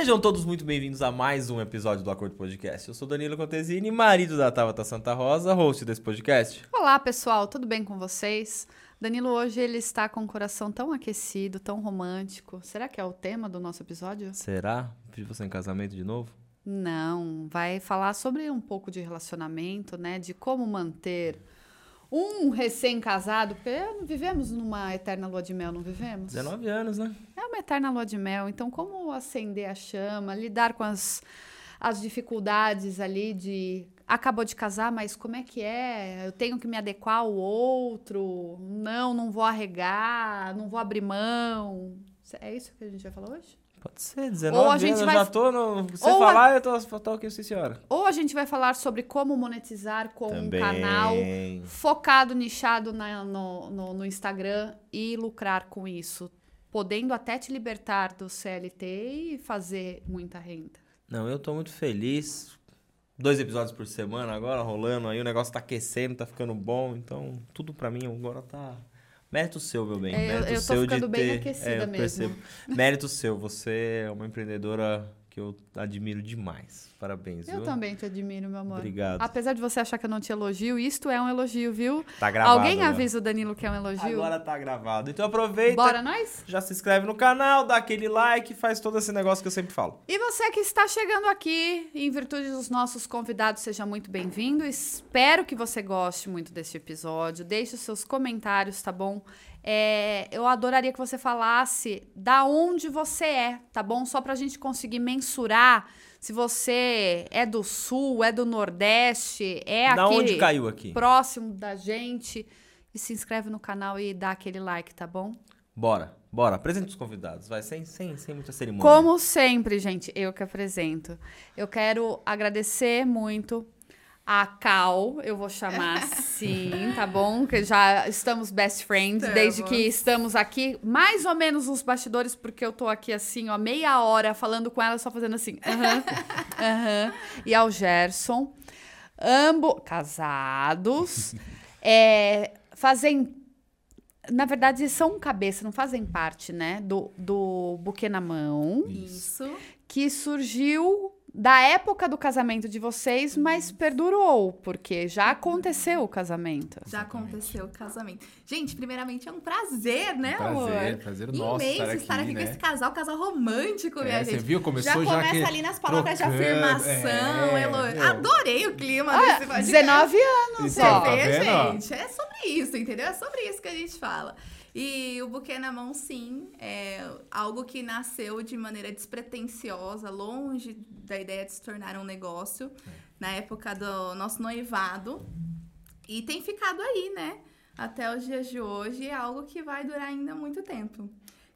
Sejam todos muito bem-vindos a mais um episódio do Acordo Podcast. Eu sou Danilo Contesini, marido da Tabata Santa Rosa, host desse podcast. Olá, pessoal, tudo bem com vocês? Danilo hoje ele está com o coração tão aquecido, tão romântico. Será que é o tema do nosso episódio? Será? Pedir você em casamento de novo? Não, vai falar sobre um pouco de relacionamento, né? De como manter um recém-casado, porque vivemos numa eterna lua de mel, não vivemos? 19 anos, né? É uma eterna lua de mel. Então, como acender a chama, lidar com as, as dificuldades ali de acabou de casar, mas como é que é? Eu tenho que me adequar ao outro? Não, não vou arregar, não vou abrir mão. É isso que a gente vai falar hoje? Pode ser, 19 Ou a gente anos, vai- eu já tô no... Você Ou falar, eu tô, tô aqui, sim senhora. Ou a gente vai falar sobre como monetizar com um Também. canal focado, nichado na- no, no, no Instagram e lucrar com isso, podendo até te libertar do CLT e fazer muita renda. Não, eu tô muito feliz. Dois episódios por semana agora rolando aí, o negócio tá aquecendo, tá ficando bom, então tudo pra mim agora tá. Mérito seu, meu bem. É, eu- Mérito eu tô seu ficando de bem ter... aquecida é, eu mesmo. percebo. Mérito seu, você é uma empreendedora que eu admiro demais. Parabéns, Eu viu? também te admiro, meu amor. Obrigado. Apesar de você achar que eu não te elogio, isto é um elogio, viu? Tá gravado. Alguém avisa o Danilo que é um elogio? Agora tá gravado. Então aproveita, Bora nós? já se inscreve no canal, dá aquele like, faz todo esse negócio que eu sempre falo. E você que está chegando aqui, em virtude dos nossos convidados, seja muito bem-vindo. Espero que você goste muito deste episódio. Deixe os seus comentários, tá bom? É, eu adoraria que você falasse da onde você é, tá bom? Só pra gente conseguir mensurar se você é do sul, é do nordeste, é da aqui onde caiu aqui? próximo da gente. E se inscreve no canal e dá aquele like, tá bom? Bora, bora. Apresenta os convidados, vai, sem, sem, sem muita cerimônia. Como sempre, gente, eu que apresento. Eu quero agradecer muito a Cal, eu vou chamar assim, tá bom? Que já estamos best friends Estamos. desde que estamos aqui, mais ou menos nos bastidores, porque eu tô aqui assim, ó, meia hora falando com ela, só fazendo assim. aham, aham. E ao Gerson, ambos casados, é, fazem na verdade, são cabeça, não fazem parte, né? Do, do buquê na mão, Isso. que surgiu da época do casamento de vocês, mas perdurou, porque já aconteceu o casamento. Já aconteceu o casamento. Gente, primeiramente é um prazer, né, amor? Prazer, prazer nosso Imenso estar estar aqui, aqui, né? com esse casal, casal romântico, minha É, você gente. viu? Começou já já começa que- ali nas palavras trocando, de afirmação. é, elo- meu. Adorei o clima Ah, desse podcast. 19 anos, Então, ó. tá Você vê, vendo? gente? É sobre isso, entendeu? É sobre isso que a gente fala. E o buquê na mão, sim, é algo que nasceu de maneira despretensiosa, longe da ideia de se tornar um negócio, na época do nosso noivado. E tem ficado aí, né? Até os dias de hoje, é algo que vai durar ainda muito tempo.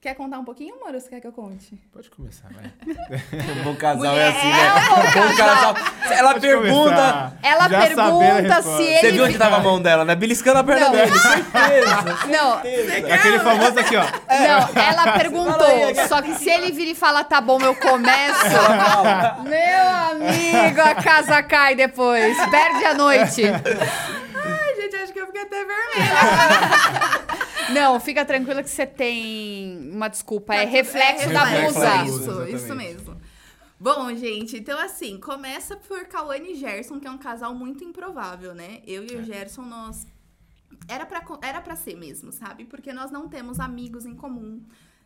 Quer contar um pouquinho, amor? Ou você quer que eu conte? Pode começar, vai. Um bom casal Mulher, é assim, né? Um bom casal. Ela Pode pergunta. começar. Ela Já pergunta se ele- Você viu onde tava a mão dela, né? Beliscando a perna Não. dele, certeza. Não, certeza. Aquele famoso aqui, ó. não, ela perguntou. Só que se ele vir e falar, tá bom, eu começo. Meu amigo, a casa cai depois. Perde a noite. Ai, gente, acho que eu fiquei até vermelha. Não, fica tranquila que você tem uma desculpa. É Tá, reflexo é da musa. Isso, exatamente. isso mesmo. Bom, gente, então assim, começa por Cauane e Gerson, que é um casal muito improvável, né? Eu e o Gerson, nós. Era pra, era pra ser mesmo, sabe? Porque nós não temos amigos em comum.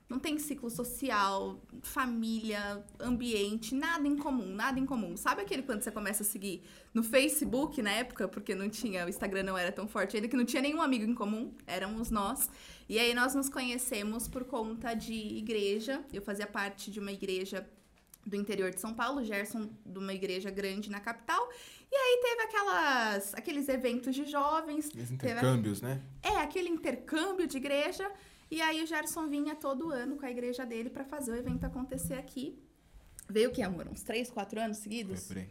Não tem ciclo social, família, ambiente, nada em comum, nada em comum. Sabe aquele quando você começa a seguir no Facebook na época, porque não tinha, o Instagram não era tão forte ainda, que não tinha nenhum amigo em comum, éramos nós. E aí nós nos conhecemos por conta de igreja. Eu fazia parte de uma igreja do interior de São Paulo, Gerson de uma igreja grande na capital. E aí teve aquelas, aqueles eventos de jovens. Os teve- intercâmbios, né? é, aquele intercâmbio de igreja. E aí o Gerson vinha todo ano com a igreja dele pra fazer o evento acontecer aqui. Veio o que, amor? Uns três, quatro anos Foi seguidos? por aí.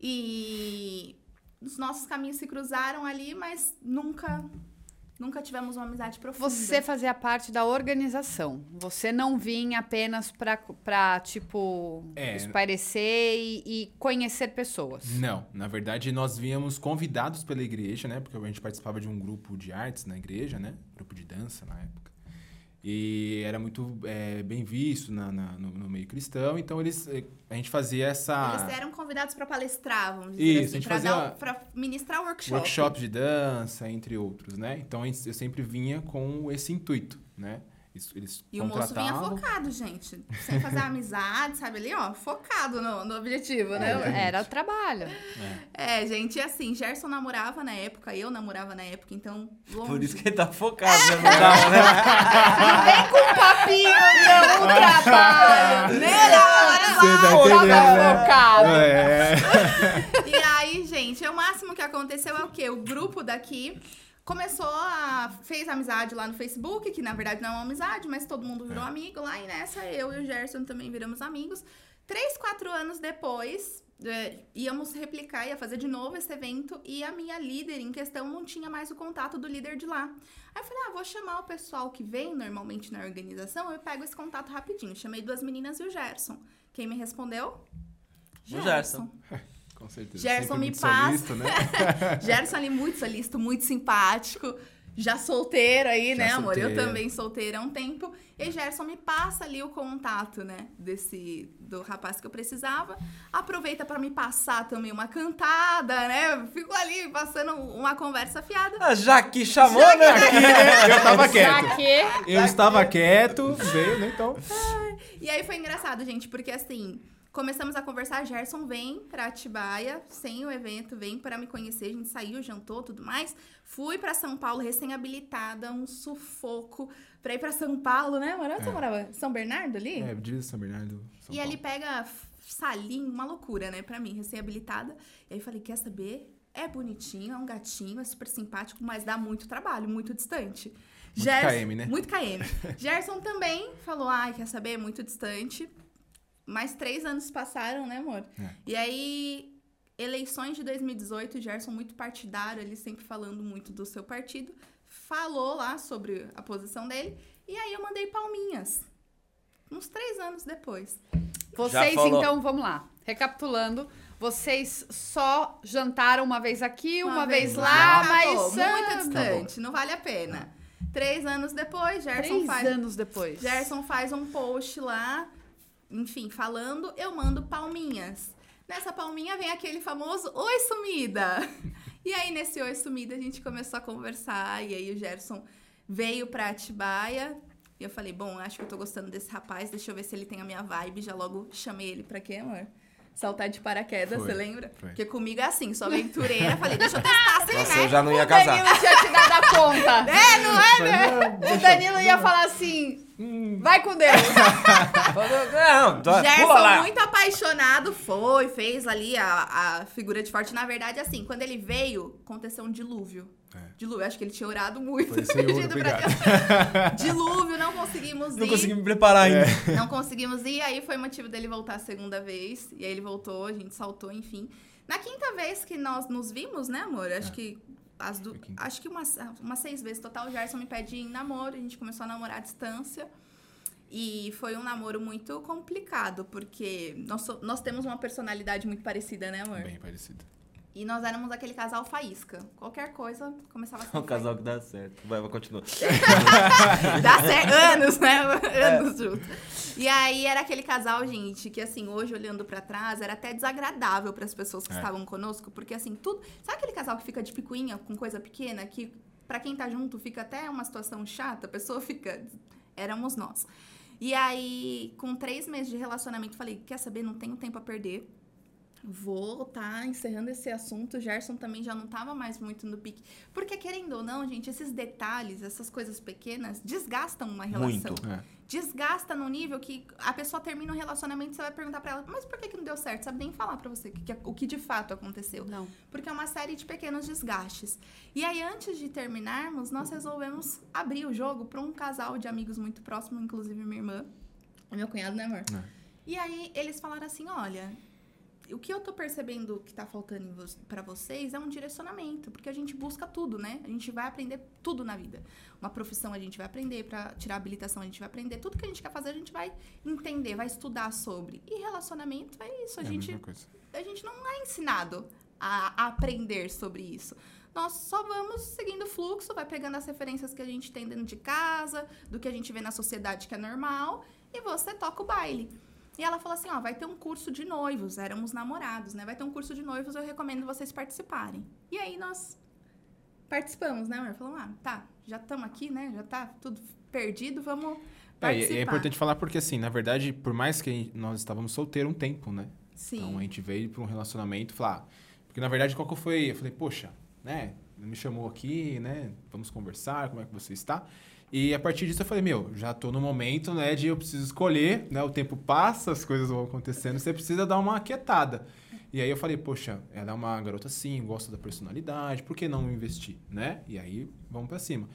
E os nossos caminhos se cruzaram ali, mas nunca, nunca tivemos uma amizade profunda. Você fazia parte da organização. Você não vinha apenas pra, pra tipo, É. espairecer e, e conhecer pessoas. Não, na verdade nós víamos convidados pela igreja, né? Porque a gente participava de um grupo de artes na igreja, né? Grupo de dança na época. E era muito é, bem visto na, na- no, no meio cristão, então eles, eh, a gente fazia essa Eles eram convidados pra palestrar, vamos dizer Isso, assim, a gente fazia- dar pra ministrar workshop. workshop de dança, entre outros, né? Então eu sempre vinha com esse intuito, né? Eles, eles E o moço vinha focado, gente. Sem fazer amizade, sabe ali, ó, focado no, no objetivo, né? É. Era o trabalho. É, gente, e assim, Gerson namorava na época, eu namorava na época, então longe. Por isso que ele tá focado, né? Não né? Vem com o papinho, meu, o trabalho. Né? Tá né? focado. É. E aí, gente, o máximo que aconteceu é o quê? O grupo daqui começou a. fez amizade lá no Facebook, que na verdade não é uma amizade, mas todo mundo virou amigo lá. E nessa, eu e o Gerson também viramos amigos. Três, quatro anos depois, é, íamos replicar, ia fazer de novo esse evento. E a minha líder em questão não tinha mais o contato do líder de lá. Aí eu falei, ah, vou chamar o pessoal que vem normalmente na organização, eu pego esse contato rapidinho. Chamei duas meninas e o Gerson. Quem me respondeu? O Gerson. Com certeza. Gerson sempre me muito passa. solícito, né? Gerson ali muito solícito, muito simpático. Já solteiro aí, Já né, amor? Eu solteiro. também solteira há um tempo. E Gerson me passa ali o contato, né, desse do rapaz que eu precisava. Aproveita pra me passar também uma cantada, né? Fico ali passando uma conversa fiada. Ah, já que chamou, né? Eu tava quieto. Pra quê? Eu estava quieto, veio, né? Então. E aí foi engraçado, gente, porque assim, começamos a conversar, Gerson vem pra Atibaia, sem o evento, vem para me conhecer, a gente saiu, jantou, tudo mais. Fui pra São Paulo recém-habilitada, um sufoco pra ir pra São Paulo, né? Onde você É. morava? São Bernardo ali? É, diz São Bernardo. São E ali Paulo. pega salinho, uma loucura, né, pra mim, recém-habilitada. E aí falei, quer saber? É bonitinho, é um gatinho, é super simpático, mas dá muito trabalho, muito distante. Muito KM, né? Muito KM. Gerson também falou, ai, quer saber? É muito distante. Mais três anos passaram, né, amor? É. E aí, eleições de 2018, Gerson muito partidário, ele sempre falando muito do seu partido. Falou lá sobre a posição dele. E aí eu mandei palminhas. Uns três anos depois. Vocês, então, vamos lá. Recapitulando, vocês só jantaram uma vez aqui, uma, vez, lá, Acabou, mas. Muito ah, distante, não vale a pena. Três anos depois, Gerson Três faz. anos depois. Gerson faz um post lá, enfim, falando, eu mando palminhas. Nessa palminha vem aquele famoso Oi sumida. E aí, nesse Oi sumida, a gente começou a conversar. E aí, o Gerson veio pra Atibaia. E eu falei, bom, acho que eu tô gostando desse rapaz. Deixa eu ver se ele tem a minha vibe. Já logo chamei ele pra quê, amor? Saltar de paraquedas, Foi, você lembra? foi. Porque comigo é assim, sou aventureira. Falei, deixa eu testar assim, Nossa, né? eu já não ia o casar. Danilo tinha te dado a conta. É, não é? O Danilo ia falar assim: vai com Deus. Não, pula Gerson, lá. muito apaixonado, foi, fez ali a, a figura de forte. Na verdade, assim, quando ele veio, aconteceu um dilúvio. É. Dilúvio, acho que ele tinha orado muito. Foi, Senhor. Dilúvio, não conseguimos Não ir. consegui me preparar ainda. Não conseguimos ir, aí foi motivo dele voltar a segunda vez. E aí ele voltou, a gente saltou, enfim. Na quinta vez que nós nos vimos, né, amor? Acho É. que. As quinta. Acho que umas, umas seis vezes total. O Gerson me pede em namoro, a gente começou a namorar à distância. E foi um namoro muito complicado, porque nós, nós temos uma personalidade muito parecida, né, amor? Bem parecido. E nós éramos aquele casal faísca. Qualquer coisa começava a ser É um casal que dá certo. Vai, vai, continua. Dá certo, anos, né? Anos juntos. E aí era aquele casal, gente, que assim, hoje olhando pra trás, era até desagradável pras pessoas que É. estavam conosco, porque assim, tudo. Sabe aquele casal que fica de picuinha com coisa pequena, que pra quem tá junto fica até uma situação chata, a pessoa fica. Éramos nós. E aí, com três meses de relacionamento, falei: quer saber? Não tenho tempo a perder. Vou tá encerrando esse assunto. O Gerson também já não tava mais muito no pique. Porque, querendo ou não, gente, esses detalhes, essas coisas pequenas, desgastam uma relação. Muito. É. Desgasta no nível que a pessoa termina um relacionamento e você vai perguntar pra ela, mas por que, que não deu certo? Sabe nem falar pra você o que, que- o que de fato aconteceu. Não. Porque é uma série de pequenos desgastes. E aí, antes de terminarmos, nós resolvemos abrir o jogo pra um casal de amigos muito próximo, inclusive minha irmã meu cunhado, né, amor? É. E aí, eles falaram assim: olha, o que eu tô percebendo que tá faltando pra vocês é um direcionamento, porque a gente busca tudo, né? A gente vai aprender tudo na vida. Uma profissão a gente vai aprender, pra tirar habilitação a gente vai aprender, tudo que a gente quer fazer a gente vai entender, vai estudar sobre. E relacionamento é isso, a É a gente coisa. a gente não é ensinado a aprender sobre isso. Nós só vamos seguindo o fluxo, vai pegando as referências que a gente tem dentro de casa, do que a gente vê na sociedade que é normal, e você toca o baile. E ela falou assim: ó, vai ter um curso de noivos, éramos namorados, né? Vai ter um curso de noivos, eu recomendo vocês participarem. E aí nós participamos, né, amor? Falamos, ah, tá, já estamos aqui, né? Já tá tudo perdido, vamos É, participar. e é importante falar porque, assim, na verdade, por mais que nós estávamos solteiros um tempo, né? Sim. Então a gente veio para um relacionamento e falar. Porque na verdade, qual que foi? Eu falei, poxa, né? Me chamou aqui, né? Vamos conversar, como é que você está? E a partir disso eu falei, meu, já tô no momento, né, de eu preciso escolher, né? O tempo passa, as coisas vão acontecendo, você precisa dar uma aquietada. E aí eu falei, poxa, ela é uma garota assim, gosta da personalidade, por que não investir, né? E aí vamos para cima.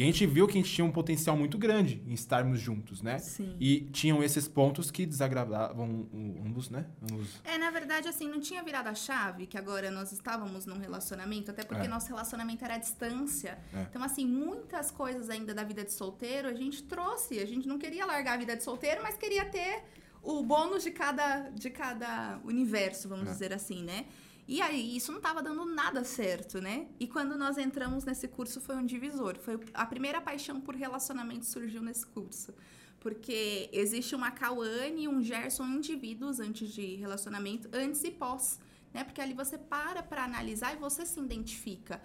E a gente viu que a gente tinha um potencial muito grande em estarmos juntos, né? Sim. E tinham esses pontos que desagradavam ambos, né? Ambos. É, na verdade, assim, não tinha virado a chave, que agora nós estávamos num relacionamento, até porque É. nosso relacionamento era à distância. É. Então, assim, muitas coisas ainda da vida de solteiro a gente trouxe. A gente não queria largar a vida de solteiro, mas queria ter o bônus de cada, de cada universo, vamos É. dizer assim, né? E aí, isso não estava dando nada certo, né? E quando nós entramos nesse curso, foi um divisor. Foi a primeira paixão por relacionamento surgiu nesse curso. Porque existe uma Cauane e um Gerson indivíduos antes de relacionamento, antes e pós. Né? Porque ali você para para analisar e você se identifica.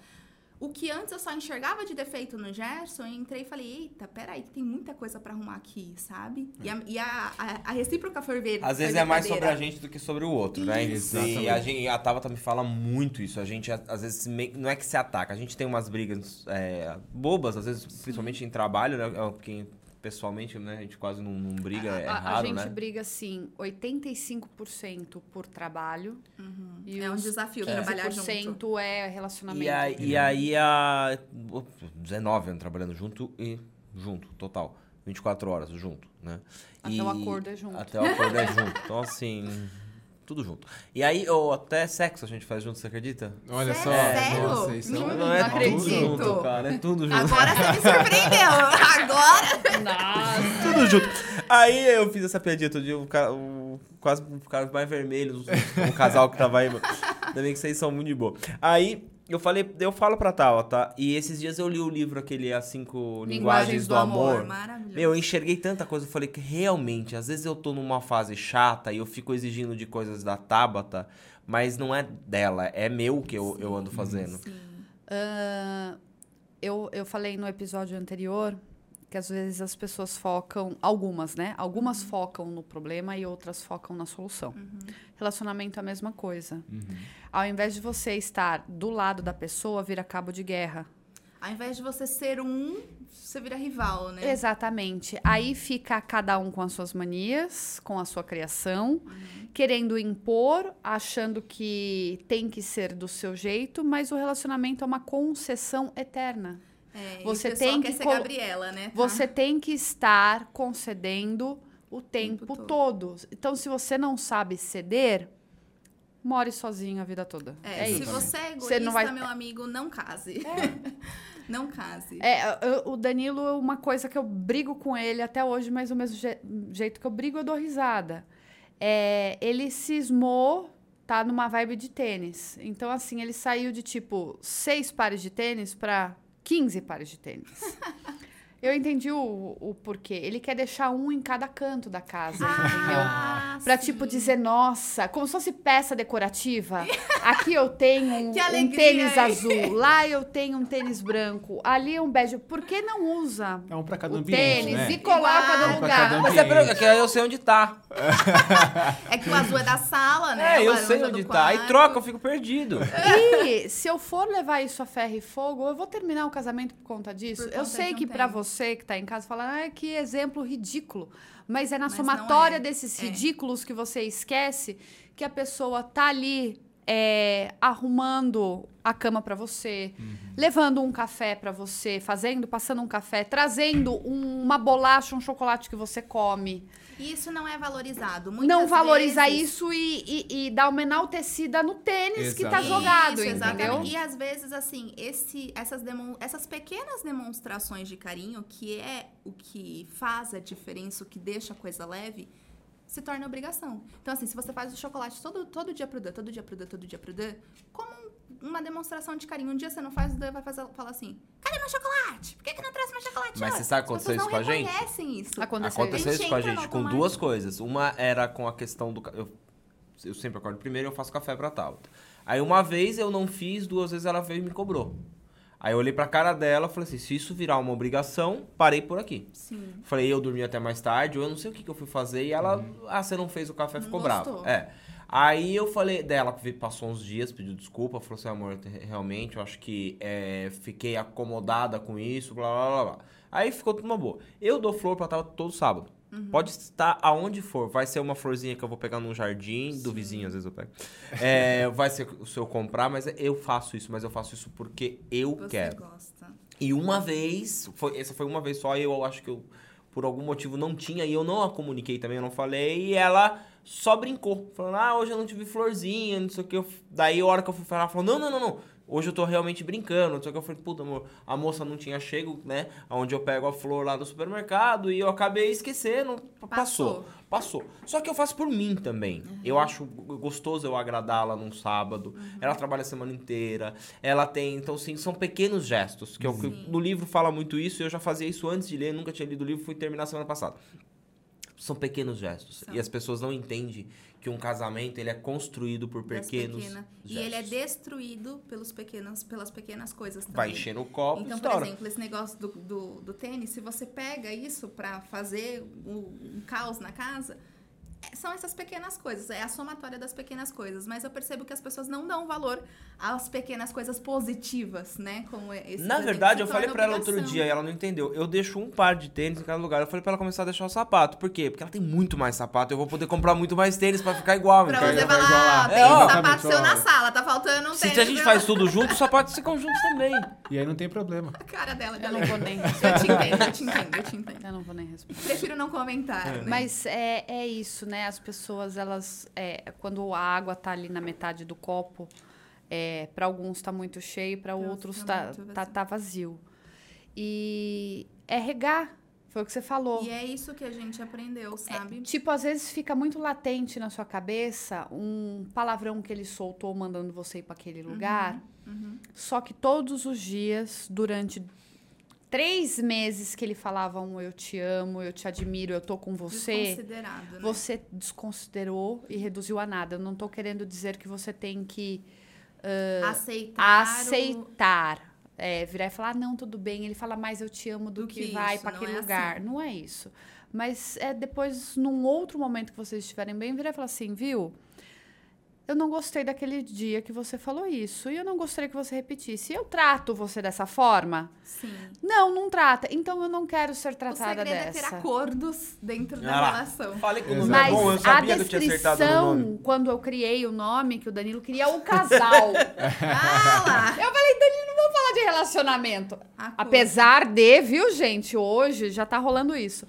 O que antes eu só enxergava de defeito no Gerson, eu entrei e falei, eita, peraí, que tem muita coisa para arrumar aqui, sabe? E, a, e a, a, a recíproca foi ver. Às vezes é mais sobre a gente do que sobre o outro, né? Isso. E a, gente, a Tabata me fala muito isso. A gente, às vezes, não é que se ataca. A gente tem umas brigas é, bobas, às vezes, principalmente em trabalho, né? É, Porque pessoalmente, né? A gente quase não, não briga, é a, a raro, gente né? briga, assim, 85% por trabalho. E É um desafio trabalhar junto. 15% é relacionamento. E aí, e aí a. 19 anos trabalhando junto e junto, total. 24 horas junto, né? Até E- o acordo é junto. Até o acordo é junto. Então, assim, tudo junto. E aí, ou até sexo a gente faz junto, você acredita? Olha só, Sério? nossa, isso Não- é Não é não acredito. tudo junto, cara. É tudo junto. Agora você me surpreendeu. Agora. Nossa! Tudo junto. Aí eu fiz essa piadinha todo dia, o, ca- o- quase ficaram mais vermelhos, o, casal que tava aí. mano. Ainda bem que vocês são muito de boa. Aí eu falei, eu falo pra Tal, tá? E esses dias eu li o livro aquele As Cinco Linguagens, do, Amor. Maravilhoso. Meu, eu enxerguei tanta coisa, eu falei que realmente, às vezes eu tô numa fase chata e eu fico exigindo de coisas da Tabata, mas não é dela, é meu que eu, eu ando fazendo. Sim. Ah, eu, eu falei no episódio anterior que às vezes as pessoas focam, algumas, né? Algumas focam no problema e outras focam na solução. Relacionamento é a mesma coisa. Ao invés de você estar do lado da pessoa, vira cabo de guerra. Ao invés de você ser um, você vira rival, né? Exatamente. Aí fica cada um com as suas manias, com a sua criação, querendo impor, achando que tem que ser do seu jeito, mas o relacionamento é uma concessão eterna. É, e Você tem quer que ser Gabriela, né? Tá? Você tem que estar concedendo o tempo, tempo todo. Então, se você não sabe ceder, more sozinho a vida toda. É, É, se isso. você é Você egoísta, não vai- meu amigo, não case. não case. É, eu- o Danilo é uma coisa que eu brigo com ele até hoje, mas do mesmo je- jeito que eu brigo, eu dou risada. É, ele cismou, tá numa vibe de tênis. Então, assim, ele saiu de tipo seis pares de tênis para 15 pares de tênis. Eu entendi o, o porquê. Ele quer deixar um em cada canto da casa, entendeu? Ah, Pra, sim. tipo, dizer, nossa, como se fosse peça decorativa. Aqui eu tenho um, um tênis azul, lá eu tenho um tênis branco, ali é um bege. Por que não usa É um pra cada o ambiente, tênis né? e coloca no Um pra lugar? Mas é ambiente. pra, que aí eu sei onde tá. É que o azul é da sala, né? É, eu sei onde tá. Aí quarto. troca, eu fico perdido. E se eu for levar isso a ferro e fogo, eu vou terminar o casamento por conta disso. Por eu sei um que pra tempo. Você que tá em casa fala, ah, que exemplo ridículo. Mas é na Mas somatória é. desses É. ridículos que você esquece que a pessoa tá ali é, arrumando a cama pra você, Uhum. levando um café pra você, fazendo, passando um café, trazendo um- uma bolacha, um chocolate que você come. E isso não é valorizado. Muitas não valorizar vezes- isso e, e, e dar uma enaltecida no tênis que tá jogado, Isso, entendeu? exatamente. E às vezes, assim, esse, essas, demon- essas pequenas demonstrações de carinho, que é o que faz a diferença, o que deixa a coisa leve, se torna obrigação. Então, assim, se você faz o chocolate todo, todo dia pro Dan, todo dia pro Dan, todo dia pro Dan, como um- uma demonstração de carinho. Um dia você não faz, o Dan vai fazer, falar assim, cadê meu chocolate? Por que, que não trouxe meu chocolate Mas hoje?" você sabe As aconteceu isso com a gente? reconhecem isso. Aconteceu. Aconteceu Gente, isso com a gente com duas coisas. Uma era com a questão do. Eu, eu sempre acordo primeiro e eu faço café pra Tabata. Aí uma vez eu não fiz, duas vezes ela veio e me cobrou. Aí eu olhei pra cara dela e falei assim: se isso virar uma obrigação, parei por aqui. Sim. Falei, eu dormi até mais tarde, ou eu não sei o que, que eu fui fazer. E ela, ah, você não fez o café, ficou gostou. brava. É. Aí eu falei, dela passou uns dias, pediu desculpa, falou assim, amor, te- realmente, eu acho que é, fiquei acomodada com isso, blá blá blá blá. Aí ficou tudo uma boa. Eu dou flor pra Tava todo sábado. Uhum. Pode estar aonde for. Vai ser uma florzinha que eu vou pegar num jardim, do vizinho, às vezes eu pego. É, vai ser se eu comprar, mas eu faço isso, mas eu faço isso porque eu Você quero. gosta. E uma vez, foi, essa foi uma vez só, eu acho que eu, por algum motivo, não tinha, e eu não a comuniquei também, eu não falei, e ela só brincou, falando, ah, hoje eu não tive florzinha, não sei o que. Daí, a hora que eu fui falar, ela falou, não, não, não, não, hoje eu tô realmente brincando, o que. Eu falei, puta, amor, a moça não tinha chego, né, onde eu pego a flor lá do supermercado, e eu acabei esquecendo, passou. Passou. Passou. Só que eu faço por mim também. Eu acho gostoso eu agradá-la num sábado. Ela trabalha a semana inteira. Ela tem. Então, sim, são pequenos gestos. Que, eu, que no livro fala muito isso. Eu já fazia isso antes de ler. Nunca tinha lido o livro. Fui terminar semana passada. São pequenos gestos. São. E as pessoas não entendem que um casamento ele é construído por pequenos pequena- gestos. E ele é destruído pelos pequenos, pelas pequenas coisas também. Vai enchendo o copo Então, estoura. por exemplo, esse negócio do, do, do tênis, se você pega isso pra fazer o- um caos na casa, são essas pequenas coisas, é a somatória das pequenas coisas. Mas eu percebo que as pessoas não dão valor às pequenas coisas positivas, né? Como esse Na verdade, eu falei pra ela outro dia e ela não entendeu. Eu deixo um par de tênis em cada lugar. Eu falei pra ela começar a deixar o sapato. Por quê? Porque ela tem muito mais sapato. Eu vou poder comprar muito mais tênis pra ficar igual. Pra você falar, igualar. ah, tem É, ó. sapato seu na sala, tá faltando um Se tênis. a gente faz tudo junto, os sapatos ficam juntos também. E aí não tem problema. A cara dela, Eu galera. não vou nem Eu te entendo, eu te entendo, eu te entendo. Eu não vou nem responder. Prefiro não comentar, né? Mas é, é isso, né? As pessoas, elas. é, quando a água tá ali na metade do copo, é, para alguns tá muito cheio, para outros outros tá, tá tá, vazio. tá vazio. E é regar, foi o que você falou. E é isso que a gente aprendeu, sabe? Tipo, às vezes fica muito latente na sua cabeça um palavrão que ele soltou mandando você ir para aquele lugar. Uhum. Só que todos os dias, durante três meses que ele falava um eu te amo, eu te admiro, eu tô com você, Desconsiderado, né? você desconsiderou e reduziu a nada. Eu não tô querendo dizer que você tem que aceitar. o- aceitar. É, virar e falar, ah, não, tudo bem. Ele fala mais eu te amo do, Do que, que vai para aquele é lugar. assim. Não é isso. Mas é depois, num outro momento que vocês estiverem bem, virar e falar assim, viu? Eu não gostei daquele dia que você falou isso. E eu não gostaria que você repetisse. Eu trato você dessa forma? Sim. Não, não trata. Então eu não quero ser O tratada segredo é ter dessa. acordos dentro da Ah lá. relação. Falei que o é Mas bom, eu a sabia que eu tinha acertado no nome. descrição, quando eu criei o nome, que o Danilo queria o casal. Ah lá! eu falei, Danilo, não vamos falar de relacionamento. Acordo. Apesar de, viu, gente, hoje já tá rolando isso.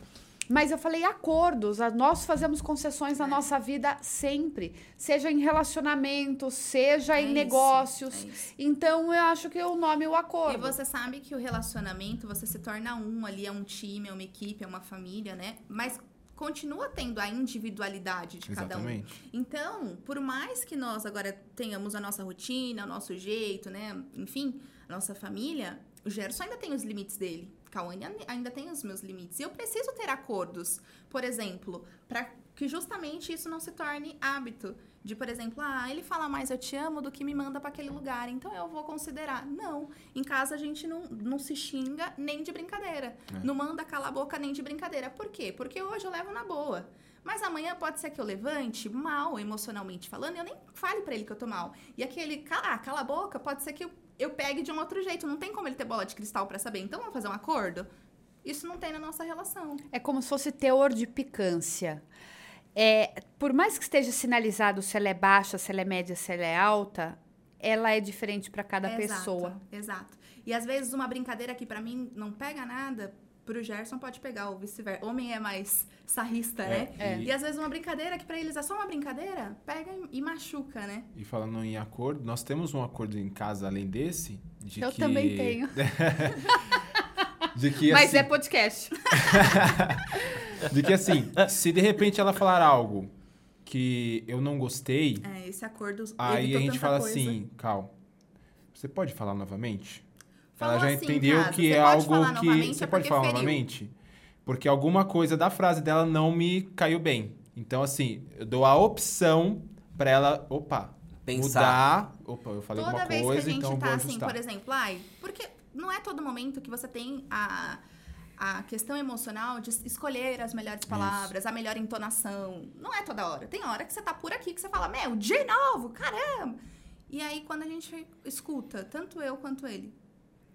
Mas eu falei acordos. a- Nós fazemos concessões na nossa vida sempre. Seja em relacionamento, seja É em isso, negócios. é. Então eu acho que o nome é o E acordo. você sabe que o relacionamento, você se torna um ali, é um time, é uma equipe, é uma família, né? Mas continua tendo a individualidade de cada um. Exatamente. Então, por mais que nós agora tenhamos a nossa rotina, o nosso jeito, né? Enfim, a nossa família, o Gerson ainda tem os limites dele. Cauane ainda tem os meus limites. E eu preciso ter acordos, por exemplo, para que justamente isso não se torne hábito. De, por exemplo, ah, ele fala mais eu te amo do que me manda para aquele lugar, então eu vou considerar. Não, em casa a gente não, não se xinga nem de brincadeira. Não manda calar a boca nem de brincadeira. Por quê? Porque hoje eu levo na boa. Mas amanhã pode ser que eu levante mal, emocionalmente falando, e eu nem fale pra ele que eu tô mal. E aquele, cala, cala a boca, pode ser que eu, eu pegue de um outro jeito. Não tem como ele ter bola de cristal pra saber. Então vamos fazer um acordo? Isso não tem na nossa relação. É como se fosse teor de picância. É, por mais que esteja sinalizado se ela é baixa, se ela é média, se ela é alta, ela é diferente para cada Exato, pessoa. Exato. E às vezes uma brincadeira que pra mim não pega nada, pro Gerson pode pegar, ou vice-versa. Homem é mais sarrista, né? É. E às vezes uma brincadeira que pra eles é só uma brincadeira, pega e- e machuca, né? E falando em acordo, nós temos um acordo em casa além desse. De Eu que... também tenho. De que, Mas assim, é podcast. De que assim, se de repente ela falar algo que eu não gostei, É, esse acordo aí a gente fala coisa. assim, Cal, você pode falar novamente? Falou ela já assim, entendeu caso, que você é algo que. Você é pode falar feriu. novamente? Porque alguma coisa da frase dela não me caiu bem. Então, assim, eu dou a opção pra ela, opa, Pensar. mudar. Opa, eu falei Toda alguma vez coisa, que a gente então tá vou assim, ajustar. por exemplo, ai, porque não é todo momento que você tem a, a questão emocional de escolher as melhores palavras, a melhor entonação. Não é toda hora. Tem hora que você tá por aqui que você fala, meu, de novo, caramba! E aí, quando a gente escuta, tanto eu quanto ele,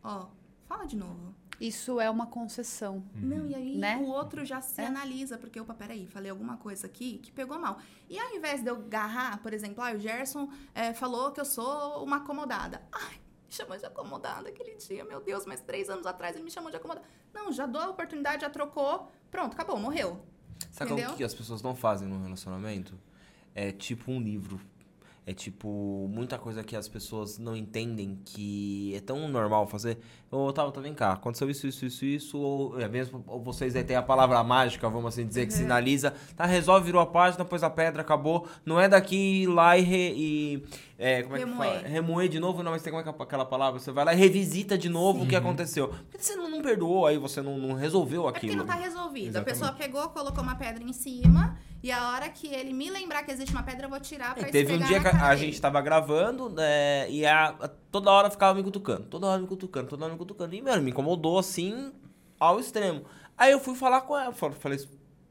ó, fala de novo. Isso é uma concessão. Não, e aí Né? o outro já se É. analisa, porque, opa, peraí, falei alguma coisa aqui que pegou mal. E ao invés de eu garrar, por exemplo, ah, o Gerson é, falou que eu sou uma acomodada. Ai, me chamou de acomodada aquele dia, meu Deus, mas três anos atrás ele me chamou de acomodada. Não, já dou a oportunidade, já trocou, pronto, acabou, morreu. Sabe Entendeu? o que as pessoas não fazem no relacionamento? É tipo um livro. É tipo, muita coisa que as pessoas não entendem que é tão normal fazer. Ô, Tabata, vem cá, aconteceu isso, isso, isso, isso, ou é mesmo, ou vocês aí têm a palavra mágica, vamos assim dizer, que sinaliza, tá, resolve, virou a página, pôs a pedra, acabou. Não é daqui lá e, re- e é, como é que Remoer. fala? Remoer de novo, não, mas tem como é que é aquela palavra? Você vai lá e revisita de novo o que aconteceu. Porque você não, não perdoou, aí você não, não resolveu É porque aquilo. não tá resolvido. A Exatamente. pessoa pegou, colocou uma pedra em cima, e a hora que ele me lembrar que existe uma pedra, eu vou tirar pra É, teve um dia que a, a gente tava gravando, né, e a, a- toda hora ficava me cutucando, toda hora me cutucando, toda hora me cutucando. E, mano, me incomodou assim ao extremo. Aí eu fui falar com ela, falei, falei,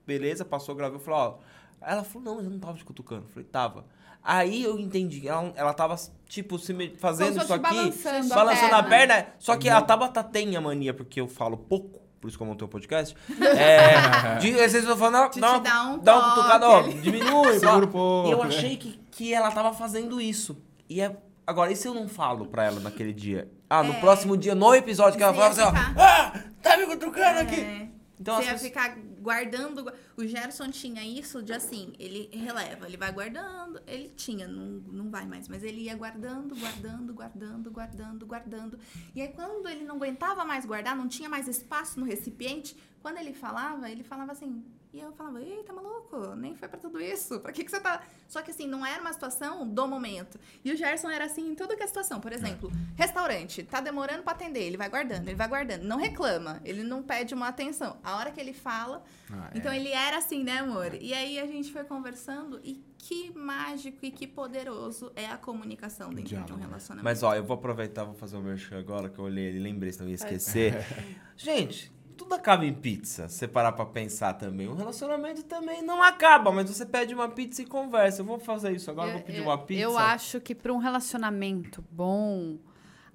beleza, passou, gravei, eu falei, ó. Ela falou, não, mas eu não tava te cutucando. Eu falei, tava. Aí eu entendi, ela, ela tava, tipo, se me- fazendo isso aqui, balançando a balançando a perna. perna. Só que a Tabata tem a mania, porque eu falo pouco, por isso que eu montei o podcast. É, de, às vezes eu falo, não, dá, dar um dá uma toque cutucada, ó, diminui. Segura um pouco, E eu achei que, que ela tava fazendo isso. E é, agora, e se eu não falo pra ela naquele dia? Ah, no É. próximo dia, no episódio, que ela Você assim, ó, ah, tá me cutucando aqui. É. Então, Você ia pessoas- ficar guardando. O Gerson tinha isso de assim, ele releva, ele vai guardando. Ele tinha, não, não vai mais, mas ele ia guardando, guardando, guardando, guardando, guardando. E aí, quando ele não aguentava mais guardar, não tinha mais espaço no recipiente, quando ele falava, ele falava assim. E eu falava, eita, maluco, nem foi pra tudo isso. Pra que, que você tá. Só que assim, não era uma situação do momento. E o Gerson era assim em toda que é situação. Por exemplo, restaurante, tá demorando pra atender, ele vai guardando, ele vai guardando. Não reclama, ele não pede uma atenção. A hora que ele fala. Ah, Então é. ele era assim, né, amor? E aí a gente foi conversando e que mágico e que poderoso é a comunicação dentro de um Diálogo. relacionamento. Mas ó, eu vou aproveitar, vou fazer o merchan agora, que eu olhei ele, lembrei, senão eu ia esquecer. Gente, tudo acaba em pizza, se você parar pra pensar também. Um relacionamento também não acaba, mas você pede uma pizza e conversa. Eu vou fazer isso agora, eu vou pedir uma pizza. Eu acho que para um relacionamento bom,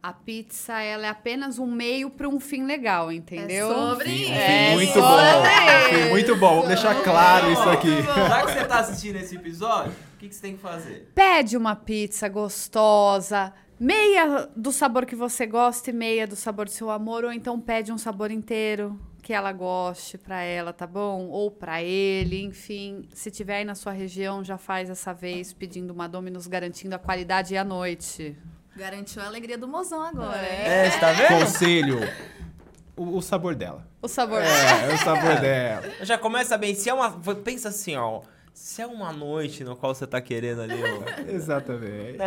a pizza ela é apenas um meio para um fim legal, entendeu? É sobre Fim- isso. fim É muito sobre bom. isso. Muito bom. Vamos deixar claro isso aqui. Já que você tá assistindo esse episódio, o que, que você tem que fazer? Pede uma pizza gostosa, meia do sabor que você gosta e meia do sabor do seu amor, ou então pede um sabor inteiro que ela goste pra ela, tá bom? Ou pra ele, enfim. Se tiver aí na sua região, já faz essa vez pedindo uma Domino's garantindo a qualidade e a noite. Garantiu a alegria do mozão agora. É. É, você tá vendo? Conselho. O, o sabor dela. O sabor. É, é o sabor dela. Já começa bem. Se é uma. Pensa assim, ó. Se é uma noite no qual você tá querendo ali, ó. Exatamente.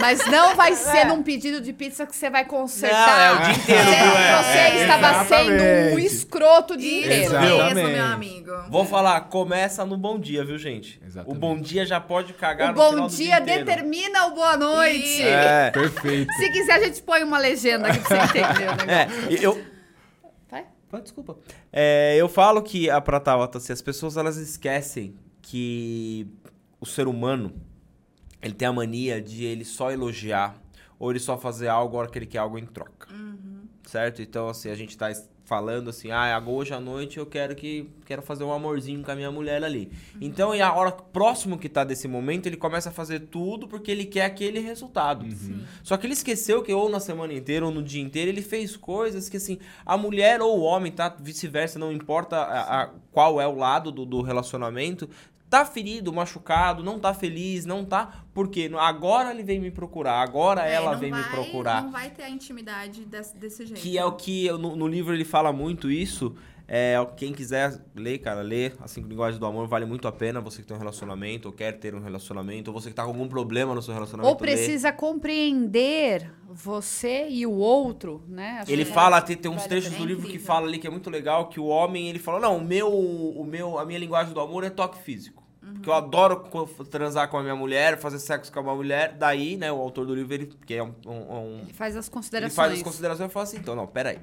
Mas não vai ser num pedido de pizza que você vai consertar. Não, é o dia inteiro? É, você é, estava sendo um exatamente. escroto dia Isso inteiro. Exatamente. mesmo, meu amigo. Vou falar, começa no bom dia, viu, gente? Exatamente. O bom dia já pode cagar O no bom final do dia inteiro. determina o boa noite. Isso. É. Perfeito. Se quiser, a gente põe uma legenda aqui pra você entender o negócio. É, eu. Desculpa. É, eu falo que a pra Tabata, assim, as pessoas elas esquecem que o ser humano ele tem a mania de ele só elogiar ou ele só fazer algo a hora que ele quer algo em troca. Certo? Então, assim, a gente tá es- falando assim, ah, hoje à noite eu quero que quero fazer um amorzinho com a minha mulher ali. Então, e a hora próximo que tá desse momento, ele começa a fazer tudo porque ele quer aquele resultado. Só que ele esqueceu que ou na semana inteira ou no dia inteiro ele fez coisas que assim, a mulher ou o homem, tá? Vice-versa, não importa a- a- qual é o lado do, do relacionamento, tá ferido, machucado, não tá feliz, não tá. Porque agora ele vem me procurar, agora É, ela vem me vai- procurar. Não vai ter a intimidade desse, desse jeito. Que é o que no, no livro ele fala muito isso. É, quem quiser ler, cara, lê. As cinco linguagens do amor vale muito a pena. Você que tem um relacionamento, ou quer ter um relacionamento, ou você que tá com algum problema no seu relacionamento. Ou precisa compreender você e o outro, né? Acho Ele que fala, tem, tem uns vale trechos do livro que incrível. fala ali que é muito legal, que o homem, ele fala, não, o meu, o meu, a minha linguagem do amor é toque físico. Porque eu adoro transar com a minha mulher, fazer sexo com a minha mulher. Daí, né, o autor do livro, ele, que é um, um- um- Ele faz as ele considerações. faz as considerações e fala assim, então, não, peraí.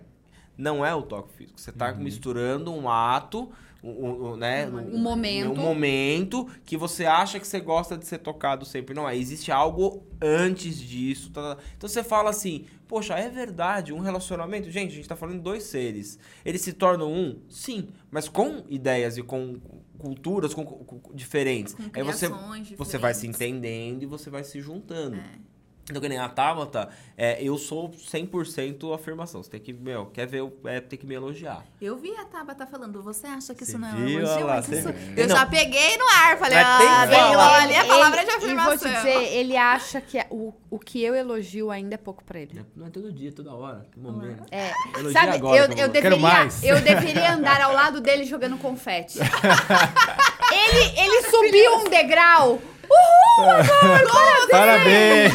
Não é o toque físico. Você tá misturando um ato, um, um- um, né? Um momento. Um momento que você acha que você gosta de ser tocado sempre. Não é. Existe algo antes disso. tá, tá. Então você fala assim, poxa, é verdade, um relacionamento. Gente, a gente tá falando de dois seres. Eles se tornam um? Sim. Mas com ideias e com culturas com, com- com- diferentes. Com Aí você, criações você vai se diferentes. entendendo e você vai se juntando. É. Então, que nem a Tabata, é, eu sou 100% afirmação. Você tem que, meu, quer ver, é, tem que me elogiar. Eu vi a Tabata falando, você acha que Você isso não é um elogio? Lá, isso-. Eu Não. já peguei no ar, falei, Mas ah, que vem falar. olha, a palavra de Ele- afirmação. E vou te dizer, ele acha que é- o, o que eu elogio ainda é pouco pra ele. Não é todo dia, toda hora, que momento. É, Elogia sabe, agora, eu, eu, deveria, eu deveria andar ao lado dele jogando confete. ele, ele subiu um degrau. Uhul, amor, Parabéns!